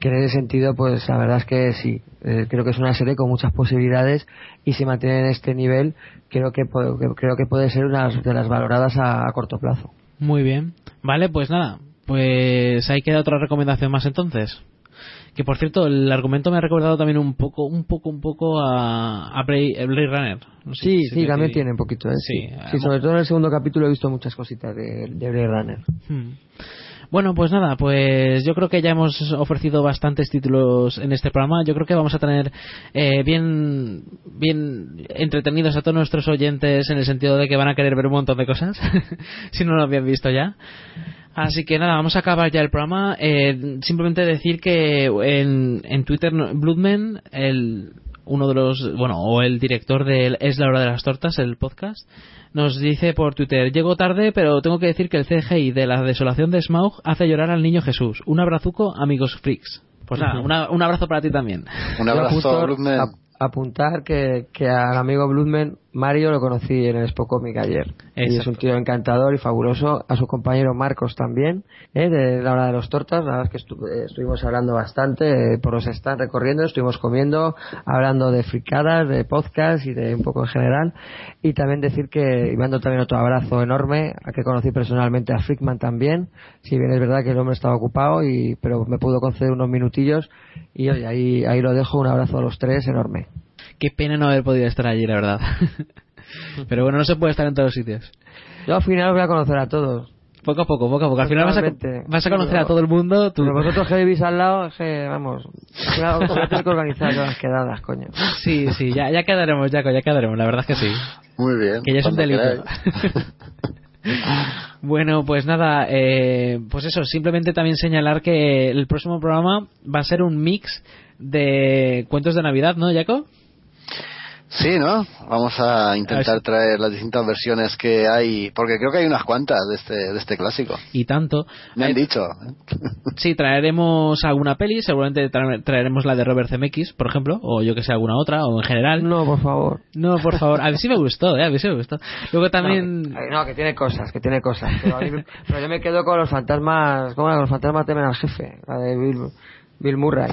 S5: que en ese sentido, pues la verdad es que sí, eh, creo que es una serie con muchas posibilidades y si mantiene en este nivel, creo que, que- creo que puede ser una de las valoradas a corto plazo.
S3: Muy bien. Vale, pues nada. Pues ahí queda otra recomendación más entonces. Que por cierto, el argumento me ha recordado también un poco, un poco, un poco a, a Blade, Blade Runner. No sé
S5: Sí,
S3: si
S5: sí, también tiene un poquito, ¿eh?
S3: Sí,
S5: Sí, sobre todo en el segundo capítulo he visto muchas cositas de, de Blade Runner.
S3: Hmm. Bueno, pues nada, pues yo creo que ya hemos ofrecido bastantes títulos en este programa. Yo creo que vamos a tener eh, bien, bien entretenidos a todos nuestros oyentes en el sentido de que van a querer ver un montón de cosas, si no lo habían visto ya. Así que nada, vamos a acabar ya el programa. Eh, simplemente decir que en, en Twitter, Bloodman, el, uno de los, bueno, o el director de Es la hora de las tortas, el podcast, nos dice por Twitter, llego tarde, pero tengo que decir que el CGI de la desolación de Smaug hace llorar al niño Jesús. Un abrazuco, amigos freaks. Pues nada, una- un abrazo para ti también.
S4: Un abrazo,
S5: justo
S4: Bloodman.
S5: ap- apuntar que, que al amigo Bloodman, Mario, lo conocí en el Expo Comic ayer. Y es un tío encantador y fabuloso. A su compañero Marcos también, ¿eh? de la hora de los tortas. La verdad es que estu- eh, estuvimos hablando bastante eh, por los stands recorriendo, estuvimos comiendo, hablando de fricadas, de podcast y de un poco en general. Y también decir que, y mando también otro abrazo enorme, a que conocí personalmente a Freakman también. Si bien es verdad que el hombre estaba ocupado, y, pero me pudo conceder unos minutillos. Y oye, ahí, ahí lo dejo, un abrazo a los tres enorme.
S3: Qué pena no haber podido estar allí, la verdad. Pero bueno, no se puede estar en todos los sitios.
S5: Yo al final voy a conocer a todos.
S3: Poco a poco, poco a poco. Al final vas a,
S5: Totalmente.
S3: vas a conocer a todo el mundo. Tú.
S5: Pero vosotros que vivís al lado, es que, vamos, voy a tener que organizar las quedadas, coño.
S3: Sí, sí, ya, ya quedaremos, Jaco, ya quedaremos. La verdad es que sí.
S4: Muy bien.
S3: Que ya es un delito. Bueno, pues nada, eh, pues eso, simplemente también señalar que el próximo programa va a ser un mix de cuentos de Navidad, ¿no, Jaco?
S4: Sí, ¿no? Vamos a intentar traer las distintas versiones que hay, porque creo que hay unas cuantas de este, de este clásico.
S3: Y tanto.
S4: Me han
S3: Eh,
S4: dicho.
S3: Sí, traeremos alguna peli, seguramente trae- traeremos la de Robert Zemeckis, por ejemplo, o yo que sé, alguna otra, o en general.
S5: No, por favor.
S3: No, por favor. A mí sí me gustó, ¿eh? A mí sí me gustó. Luego también...
S5: No, que, no, que tiene cosas, que tiene cosas. Pero, a mí me- pero yo me quedo con los fantasmas, ¿cómo era? Con los fantasmas temen al jefe, la de Bill, Bill Murray.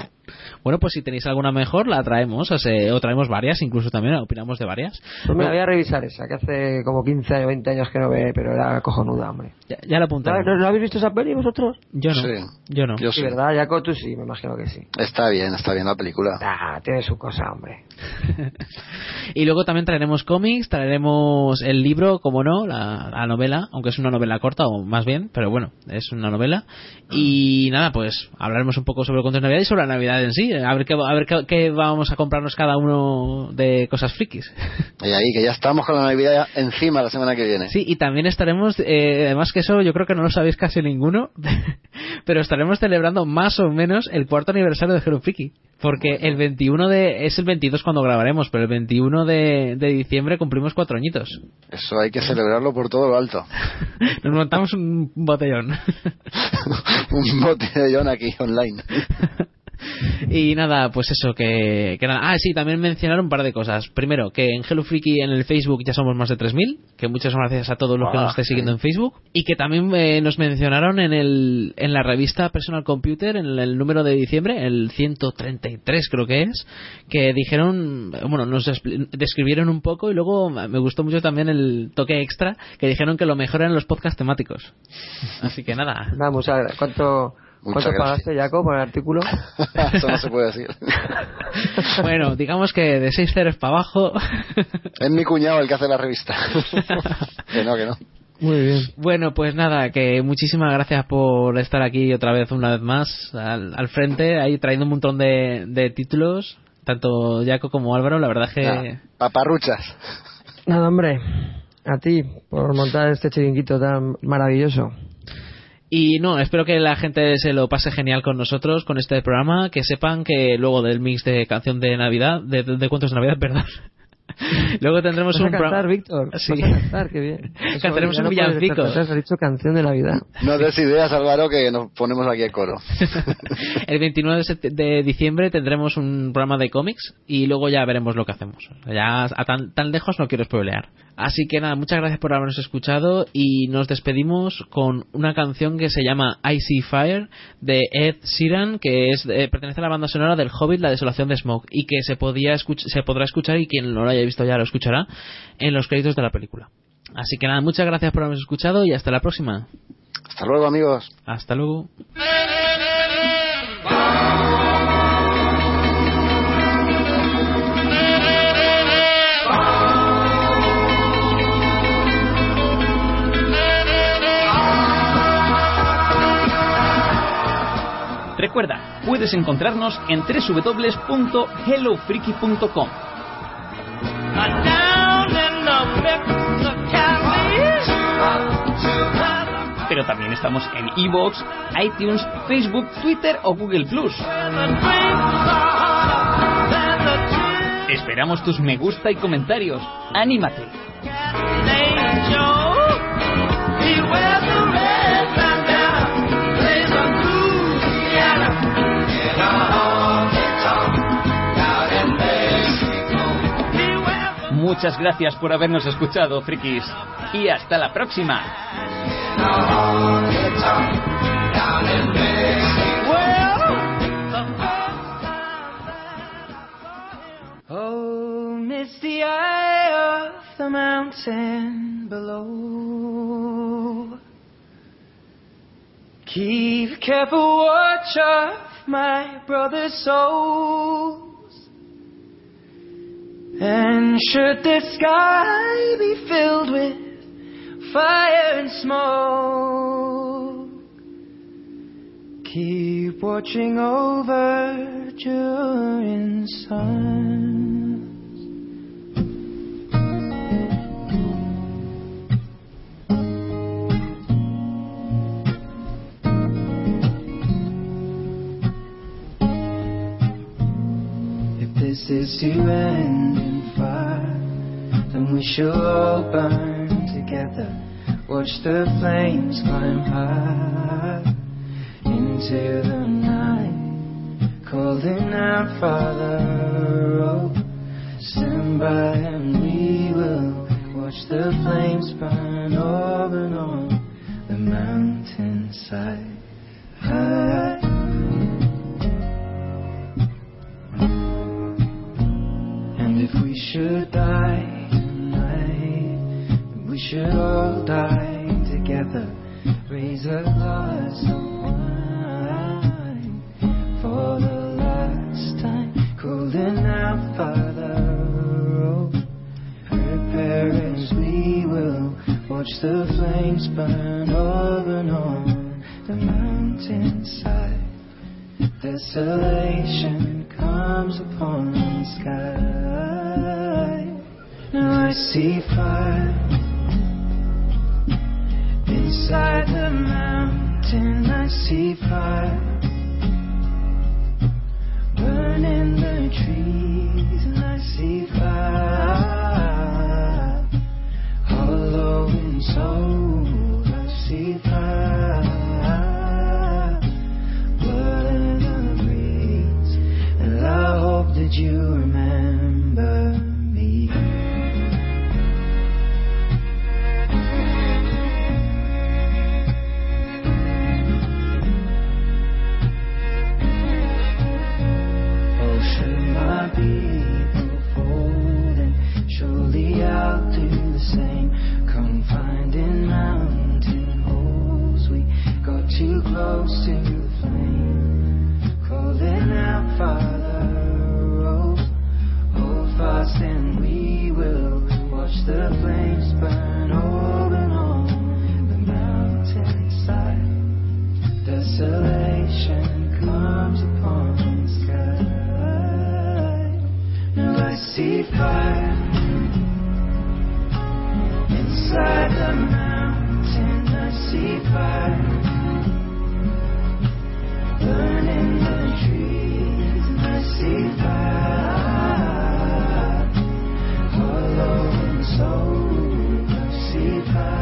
S3: Bueno, pues si tenéis alguna mejor, la traemos, o, sea, o traemos varias, incluso también opinamos de varias.
S5: Pues mira, voy a revisar esa, que hace como 15 o 20 años que no ve, pero era cojonuda, hombre.
S3: Ya, ya la apunté.
S5: ¿No, no habéis visto esa peli vosotros?
S3: Yo no.
S4: Sí.
S3: Yo no.
S4: Yo
S5: sí,
S4: sí.
S5: ¿verdad? Jaco, tú sí, me imagino que sí.
S4: Está bien, está bien la película.
S5: Ah, tiene su cosa, hombre.
S3: Y luego también traeremos cómics, traeremos el libro, como no, la, la novela, aunque es una novela corta o más bien, pero bueno, es una novela. Y nada, pues hablaremos un poco sobre el contenido de Navidad y sobre la Navidad en sí, a ver qué, a ver qué, qué vamos a comprarnos cada uno de cosas frikis.
S4: Y ahí, que ya estamos con la Navidad encima la semana que viene.
S3: Sí, y también estaremos, eh, además que eso yo creo que no lo sabéis casi ninguno, pero estaremos celebrando más o menos el cuarto aniversario de Hello Freaky. Porque el 21 de, es el 22 cuando grabaremos, pero el 21 de, de diciembre cumplimos cuatro añitos.
S4: Eso hay que celebrarlo por todo lo alto.
S3: Nos montamos un botellón.
S4: Un botellón aquí online.
S3: Y nada, pues eso, que, que nada. Ah, sí, también mencionar un par de cosas. Primero, que en Hello Freaky en el Facebook ya somos más de 3.000, que muchas gracias a todos los que
S4: Ah,
S3: nos estéis siguiendo en Facebook. Y que también eh, nos mencionaron en, el, en la revista Personal Computer, en el número de diciembre, el 133 creo que es, que dijeron, bueno, nos describieron un poco y luego me gustó mucho también el toque extra, que dijeron que lo mejor eran los podcast temáticos. Así que nada.
S5: Vamos a ver, ¿cuánto, ¿cuánto
S4: gracias.
S5: pagaste, Jaco, por el artículo?
S4: Eso no se puede decir.
S3: Bueno, digamos que de 6 ceros para abajo.
S4: Es mi cuñado el que hace la revista. que no, que no.
S5: Muy bien.
S3: Bueno, pues nada, que muchísimas gracias por estar aquí otra vez, una vez más, al, al frente, ahí trayendo un montón de, de títulos, tanto Jaco como Álvaro, la verdad es que...
S4: Ah, paparruchas.
S5: Nada, hombre, a ti por montar este chiringuito tan maravilloso.
S3: Y no, espero que la gente se lo pase genial con nosotros, con este programa, que sepan que luego del mix de canción de Navidad, de, de cuentos de Navidad, perdón, luego tendremos
S5: Vas a
S3: un
S5: cantar,
S3: programa...
S5: Víctor.
S3: Sí.
S5: Vas a cantar, qué bien. Eso
S3: Cantaremos un villancico.
S5: Has dicho canción de Navidad.
S4: No des ideas, Álvaro, que nos ponemos aquí el coro.
S3: El 29 de, sept- de diciembre tendremos un programa de cómics y luego ya veremos lo que hacemos. Ya a tan, tan lejos no quiero spoilear. Así que nada, muchas gracias por habernos escuchado y nos despedimos con una canción que se llama Icy Fire de Ed Sheeran, que es eh, pertenece a la banda sonora del Hobbit, La desolación de Smoke, y que se, podía escuch- se podrá escuchar y quien no lo haya visto ya lo escuchará en los créditos de la película. Así que nada, muchas gracias por habernos escuchado y hasta la próxima.
S4: Hasta luego, amigos.
S3: Hasta luego.
S28: Recuerda, puedes encontrarnos en www.hellofreaky.com. Pero también estamos en iVoox, iTunes, Facebook, Twitter o Google Plus. Esperamos tus me gusta y comentarios. ¡Anímate! Muchas gracias por habernos escuchado, frikis. Y hasta la próxima.
S29: Oh, mountain below. Keep careful watch of my brother's souls. And should the sky be filled with fire and smoke, keep watching over during suns. This is to end in fire, then we shall all burn together. Watch the flames climb high into the night, calling out, Father, oh, stand by and we will watch the flames burn over and on should all die together. Raise a glass of wine for the last time. Calling out, Father, oh, prepare as we will watch the flames burn over and on the mountainside. Desolation comes upon the sky. Now I see fire inside the mountain. I see fire burning the trees, and I see fire hollow in soul. I see fire blood in the breeze, close to the flame, calling out, Father, hold, hold fast, and we will watch the flames burn over on the mountainside. Desolation comes upon the sky. Now I see fire inside the mountain. I see fire And I see fire hollow and soul. I